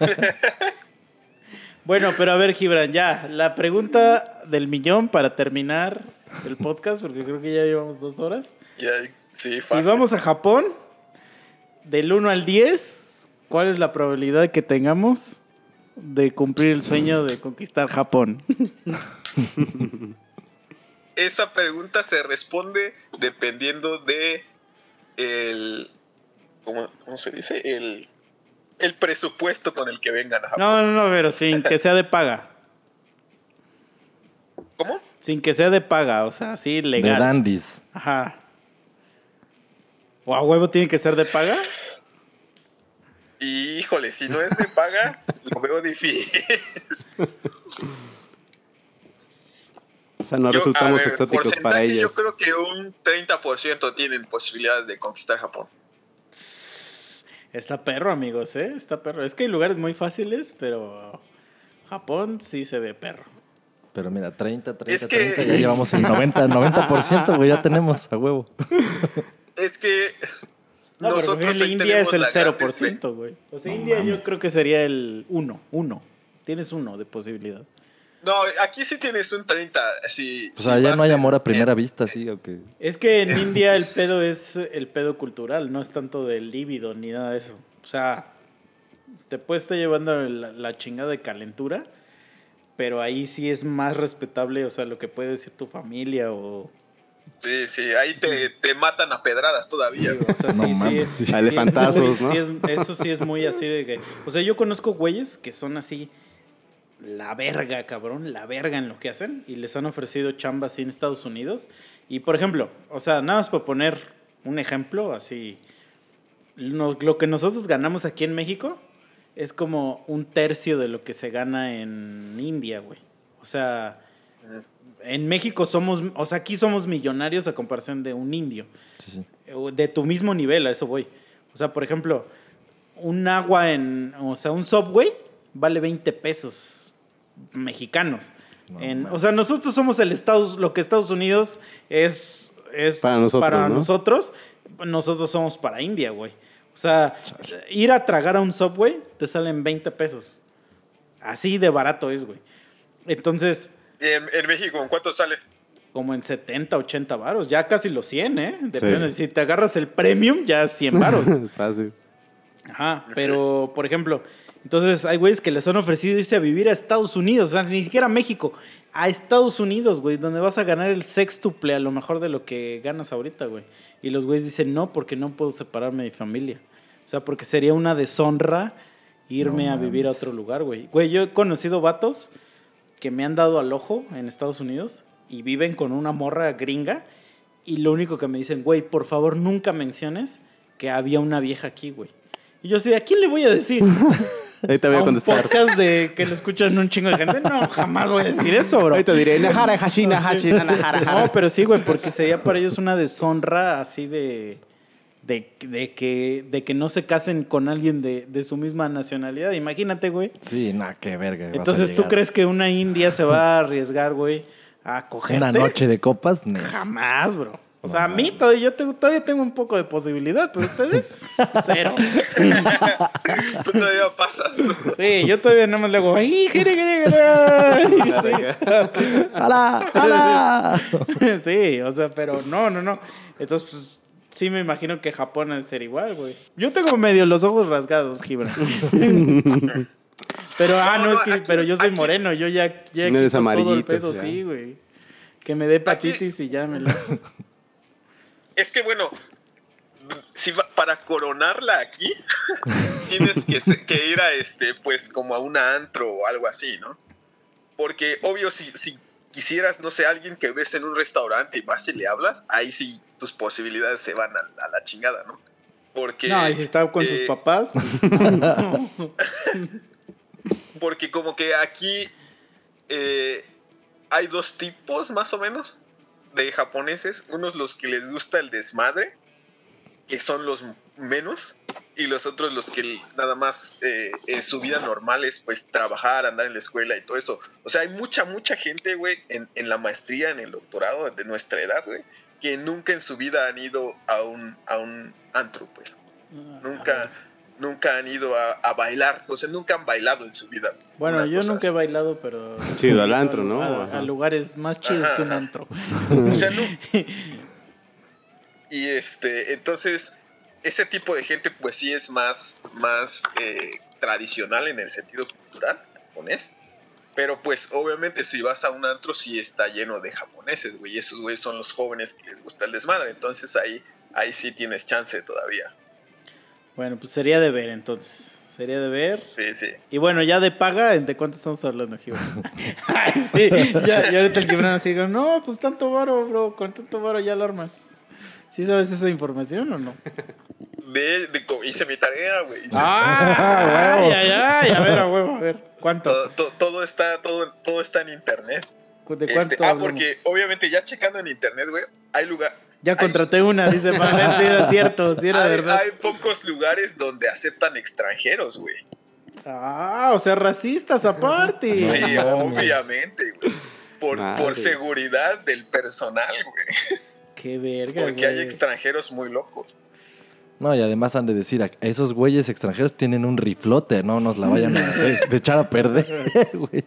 (laughs) bueno, pero a ver, Gibran, ya, la pregunta del millón para terminar el podcast, porque creo que ya llevamos dos horas. Sí, Si vamos a Japón, del 1 al 10, ¿cuál es la probabilidad que tengamos de cumplir el sueño de conquistar Japón? (laughs) Esa pregunta se responde dependiendo de el ¿cómo, cómo se dice? El, el presupuesto con el que vengan a Japón. No, no, no, pero sin que sea de paga. ¿Cómo? Sin que sea de paga, o sea, así De legal. dandies. Ajá. ¿O a huevo tiene que ser de paga? Y híjole, si no es de paga, (laughs) lo veo difícil. O sea, no Yo, resultamos ver, exóticos para ellos. Yo creo que un 30% tienen posibilidades de conquistar Japón. Está perro, amigos, ¿eh? Está perro. Es que hay lugares muy fáciles, pero Japón sí se ve perro. Pero mira, 30, 30, Es que- 30, ya llevamos el 90, 90%, güey, ya tenemos a huevo. (laughs) Es que No, pero nosotros ahí India es el la gran 0%, güey. O sea, No India yo creo que sería el 1, 1. Tienes uno de posibilidad. No, aquí sí tienes un 30. Si, O sea, ya no hay amor a primera vista, sí, o qué? Es que en (laughs) India el pedo es el pedo cultural, no es tanto del líbido ni nada de eso. O sea, te puede estar llevando la, la chingada de calentura, pero ahí sí es más respetable, o sea, lo que puede decir tu familia o... Sí, sí, ahí te, te matan a pedradas todavía. O sea, sí, No sí, mames, es- sí. sí A es elefantazos, muy- ¿no? sí es- eso sí es muy así de que... O sea, yo conozco güeyes que son así la verga, cabrón, la verga en lo que hacen y les han ofrecido chamba así en Estados Unidos. Y, por ejemplo, o sea, nada más para poner un ejemplo, así... Lo, lo que nosotros ganamos aquí en México es como un tercio de lo que se gana en India, güey. O sea, en México somos, o sea, aquí somos millonarios a comparación de un indio Sí, sí. de tu mismo nivel, a eso voy. O sea, por ejemplo, un agua en, o sea, un Subway vale 20 pesos mexicanos. No En- mames. o sea, nosotros somos el Estados, lo que Estados Unidos es, es Para nosotros, para ¿no? nosotros, nosotros somos para India, güey. O sea, ir a tragar a un Subway te salen 20 pesos. Así de barato es, güey. Entonces, En, en México, ¿en cuánto sale? como en 70, 80 varos, ya casi los 100, ¿eh? Depende, si te agarras el premium, ya es 100 varos. Es (laughs) fácil. Ajá, pero por ejemplo, entonces hay güeyes que les han ofrecido irse a vivir a Estados Unidos, o sea, ni siquiera a México, a Estados Unidos, güey, donde vas a ganar el sextuple a lo mejor de lo que ganas ahorita, güey. Y los güeyes dicen, no, porque no puedo separarme de mi familia. O sea, porque sería una deshonra irme No a vivir a otro lugar, güey. Güey, yo he conocido vatos que me han dado al ojo en Estados Unidos y viven con una morra gringa y lo único que me dicen, güey, por favor nunca menciones que había una vieja aquí, güey. Y yo así, ¿a quién le voy a decir? (laughs) Ahí te voy a un contestar. podcast de que lo escuchan un chingo de gente. No, jamás voy a decir eso, bro. Ahí te diré, Nahara, Hashina, Hashina, Nahara, No, pero sí, güey, porque sería para ellos una deshonra así de, de, de que, de que no se casen con alguien de, de su misma nacionalidad. Imagínate, güey. Sí, nada, qué verga. Entonces, ¿tú crees que una india se va a arriesgar, güey, a cogerte? Una noche de copas. Jamás, bro. O sea, a mí todavía, yo tengo, todavía tengo un poco de posibilidad, pero ustedes, (laughs) cero. (laughs) Tú todavía pasas. Sí, yo todavía no me le hago, ¡ay, jere, jere, jere! (laughs) ¡Hala! ¡Hala! Sí. O sea, pero no, no, no. Entonces, pues, sí me imagino que Japón ha de ser igual, güey. Yo tengo medio los ojos rasgados, Gibran. Pero, ah, No, es que, aquí- pero yo soy aquí- moreno, yo ya, ya No eres todo el pedo, ya. sí, güey. Que me dé hepatitis y ya me la... Es que bueno, si va- para coronarla aquí, (laughs) tienes que, ir a este, pues como a un antro o algo así, ¿no? Porque obvio, si, si quisieras, no sé, alguien que ves en un restaurante y vas y le hablas, ahí sí tus posibilidades se van a, a la chingada, ¿no? Porque... No, y si está con sus eh, papás, pues, (laughs) (laughs) Porque como que aquí eh, hay dos tipos más o menos de japoneses. Unos los que les gusta el desmadre, que son los menos, y los otros los que nada más eh, en su vida normal es pues trabajar, andar en la escuela y todo eso. O sea, hay mucha, mucha gente, güey, en, en la maestría, en el doctorado de nuestra edad, güey, que nunca en su vida han ido a un, a un antro, pues. Nunca, nunca han ido a, a bailar, o sea, nunca han bailado en su vida. Bueno, yo nunca he bailado, pero... Sí, al antro, ¿no? A, lugares más chidos Ajá, que un antro. O sea, no. (laughs) Y este, entonces, ese tipo de gente, pues sí es más, más eh, tradicional en el sentido cultural japonés. Pero pues obviamente si vas a un antro sí está lleno de japoneses, güey. Esos güeyes son los jóvenes que les gusta el desmadre. Entonces ahí, ahí sí tienes chance todavía. Bueno, pues sería de ver entonces. Sería de ver. Sí, sí. Y bueno, ya de paga, ¿de cuánto estamos hablando, Gibran? (laughs) Ay, sí. Ya, ya ahorita el Gibran así digo, no, pues tanto varo, bro. Con tanto varo ya lo armas. ¿Sí sabes esa información o no? De, de hice mi tarea, güey. Ah, ay, ay, ay. A ver, a huevo, a ver. ¿Cuánto? todo, to- todo está, todo, todo está en internet. ¿De Este, cuánto ah, hablamos? porque obviamente ya checando en internet, güey, hay lugar. Ya hay- contraté una, dice, para ver si era (laughs) cierto, si era hay, verdad. hay pocos lugares donde aceptan extranjeros, güey. Ah, o sea, racistas aparte. Sí, obviamente, güey. Por, por seguridad del personal, güey. Qué verga, Porque hay extranjeros muy locos. No, y además han de decir, a- esos güeyes extranjeros tienen un riflote, no nos la vayan a (laughs) echar a perder, (laughs) güey.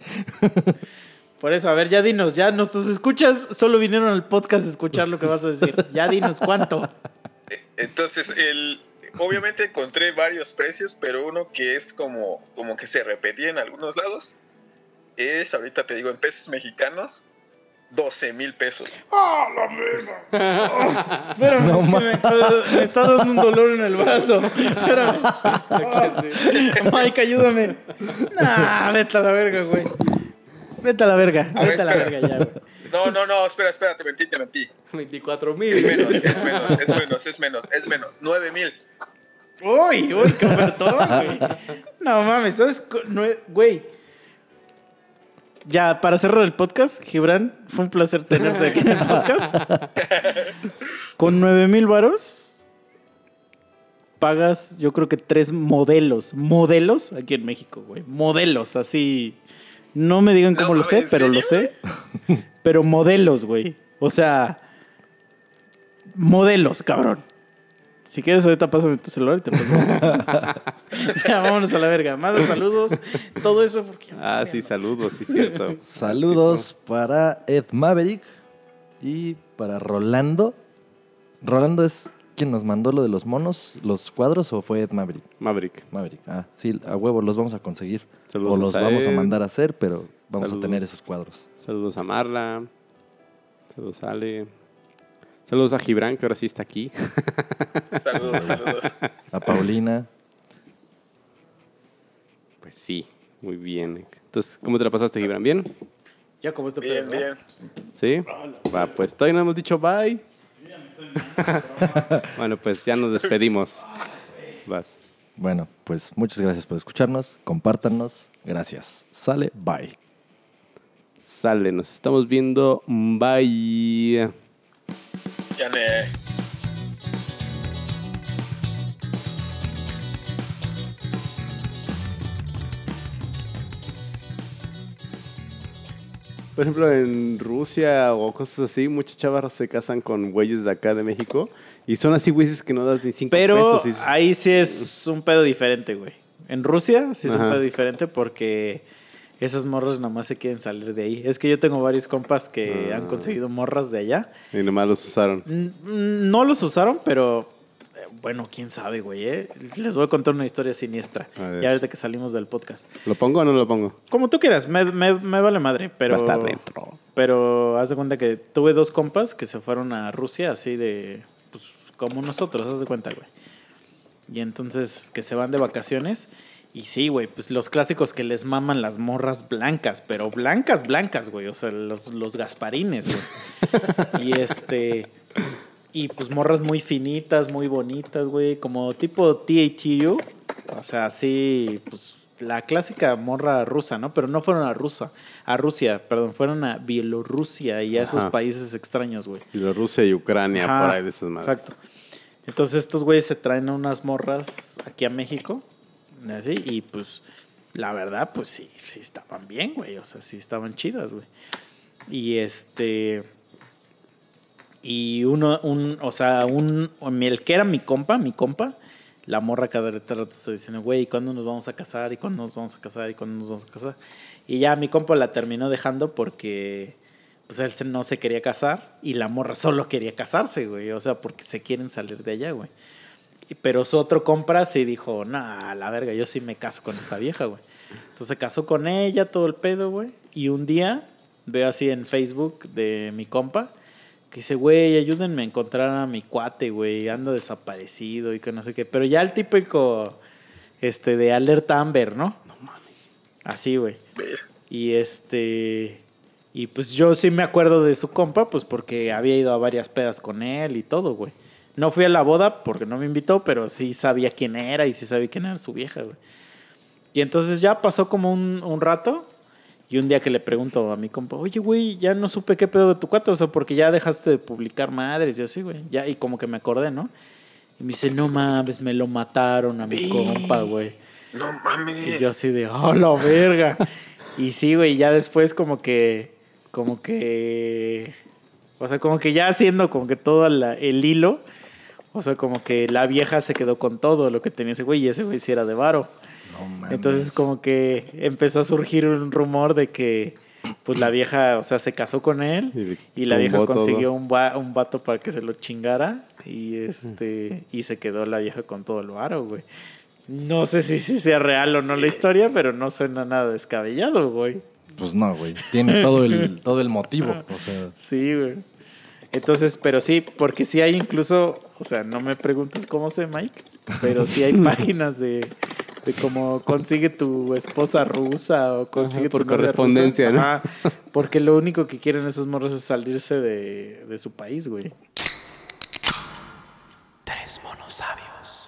Por eso, a ver, ya dinos, ya nuestros escuchas solo vinieron al podcast a escuchar lo que vas a decir. Ya dinos cuánto. Entonces, el, obviamente encontré varios precios, pero uno que es como, como que se repetía en algunos lados es, ahorita te digo, en pesos mexicanos, 12 mil pesos. Espérame, (laughs) No que me, me está dando un dolor en el brazo. Espérame. (laughs) Mike, ayúdame. Nah, vete a la verga, güey. Vete a la verga. A ver, Vete a la verga ya, güey. No, no, no, espera, espera, te mentí, te mentí. 24 Es mil. menos, es menos, es menos, es menos, es menos. 9 mil. Uy, uy, qué ofertón, güey. No mames, ¿sabes? nue- Güey. Ya, para cerrar el podcast, Gibran, fue un placer tenerte aquí en el podcast. Con 9 mil varos, pagas, yo creo que tres modelos. Modelos aquí en México, güey. Modelos, así. No me digan No cómo lo sé, mames, ¿en pero lo sé. Pero modelos, güey. O sea, modelos, cabrón. Si quieres, ahorita pásame tu celular y te paso. (laughs) ya, vámonos a la verga. Manda saludos, todo eso porque... Ah, sí, saludos, sí, cierto. (laughs) Saludos para Ed Maverick y para Rolando. Rolando es quien nos mandó lo de los monos, los cuadros, o fue Ed Maverick? Maverick. Maverick, ah, sí, a huevo los vamos a conseguir. Saludos o los a vamos a mandar a hacer, pero vamos Saludos. a tener esos cuadros. Saludos a Marla. Saludos a Ale. Saludos a Gibran, que ahora sí está aquí. (laughs) Saludos, saludos. A Paulina. Pues sí, muy bien. Entonces, ¿cómo te la pasaste, Gibran? ¿Bien? Ya como este Bien, pedo, ¿no? bien. ¿Sí? Va, pues todavía no hemos dicho bye. (laughs) bueno, pues ya nos despedimos. Vas. Bueno, pues muchas gracias por escucharnos. Compártanos. Gracias. Sale, bye. Sale, nos estamos viendo. Bye. Ya Por ejemplo, en Rusia o cosas así, muchas chavas se casan con güeyes de acá de México y son así güeyes que no das ni cinco Pero pesos. dices, ahí sí es un pedo diferente, güey. En Rusia sí es un pedo diferente porque esas morras nomás se quieren salir de ahí. Es que yo tengo varios compas que Ah. han conseguido morras de allá. Y nomás los usaron. No los usaron, pero bueno, quién sabe, güey. ¿eh? Les voy a contar una historia siniestra. Ya ahorita que salimos del podcast. ¿Lo pongo o no lo pongo? Como tú quieras, me, me- me vale madre, pero... Va a estar dentro. Pero haz de cuenta que tuve dos compas que se fueron a Rusia así de... Pues como nosotros, haz de cuenta, güey. Y entonces que se van de vacaciones. Y sí, güey, pues los clásicos que les maman las morras blancas, pero blancas, blancas, güey. O sea, los, los gasparines, güey. (laughs) y este... Y pues morras muy finitas, muy bonitas, güey. Como tipo TATU. O sea, así, pues la clásica morra rusa, ¿no? Pero no fueron a Rusia, a Rusia, perdón, fueron a Bielorrusia y a esos países extraños, güey. Bielorrusia y Ucrania, Ajá, por ahí de esas madres. Exacto. Entonces estos güeyes se traen a unas morras aquí a México, así, y pues la verdad, pues sí, sí estaban bien, güey, o sea, sí estaban chidas, güey. Y este... Y uno, un, o sea, un, el que era mi compa, mi compa, la morra cada rato está diciendo, güey, ¿cuándo nos vamos a casar? ¿Y cuándo nos vamos a casar? ¿Y cuándo nos vamos a casar? Y ya mi compa la terminó dejando porque pues él no se quería casar y la morra solo quería casarse, güey. O sea, porque se quieren salir de allá, güey. Pero su otro compra sí dijo, nah, la verga, yo sí me caso con esta vieja, güey. Entonces se casó con ella, todo el pedo, güey. Y un día veo así en Facebook de mi compa que dice, güey, ayúdenme a encontrar a mi cuate, güey, ando desaparecido y que no sé qué. Pero ya el típico, este, de alerta Amber, ¿no? No mames. Así, güey. Y este, y pues yo sí me acuerdo de su compa, pues porque había ido a varias pedas con él y todo, güey. No fui a la boda porque no me invitó, pero sí sabía quién era y sí sabía quién era su vieja, güey. Y entonces ya pasó como un, un rato y un día que le pregunto a mi compa, oye, güey, ya no supe qué pedo de tu cuate, o sea, porque ya dejaste de publicar madres y así, güey. Ya, y como que me acordé, ¿no? Y me dice, no mames, me lo mataron a mi compa, güey. No mames. Y yo así de, oh, la verga. y sí, güey, ya después como que, como que, o sea, como que ya haciendo como que todo la- el hilo, o sea, como que la vieja se quedó con todo lo que tenía ese güey y ese güey sí era de varo. Entonces como que empezó a surgir un rumor de que pues la vieja, o sea, se casó con él Y y la vieja consiguió todo. un, va- un vato para que se lo chingara y este y se quedó la vieja con todo el varo, güey. No sé si, si sea real o no la historia, pero no suena nada descabellado, güey. Pues no, güey. Tiene todo el, (laughs) todo el motivo. O sea, Sí, güey. Entonces, pero sí, porque sí hay incluso, o sea, no me preguntes cómo sé, Mike, pero sí hay (laughs) páginas de, de cómo consigue tu esposa rusa o consigue Ajá, por tu correspondencia, rusa. ¿no? Ajá, porque lo único que quieren esos morros es salirse de, de su país, güey. Tres monos sabios.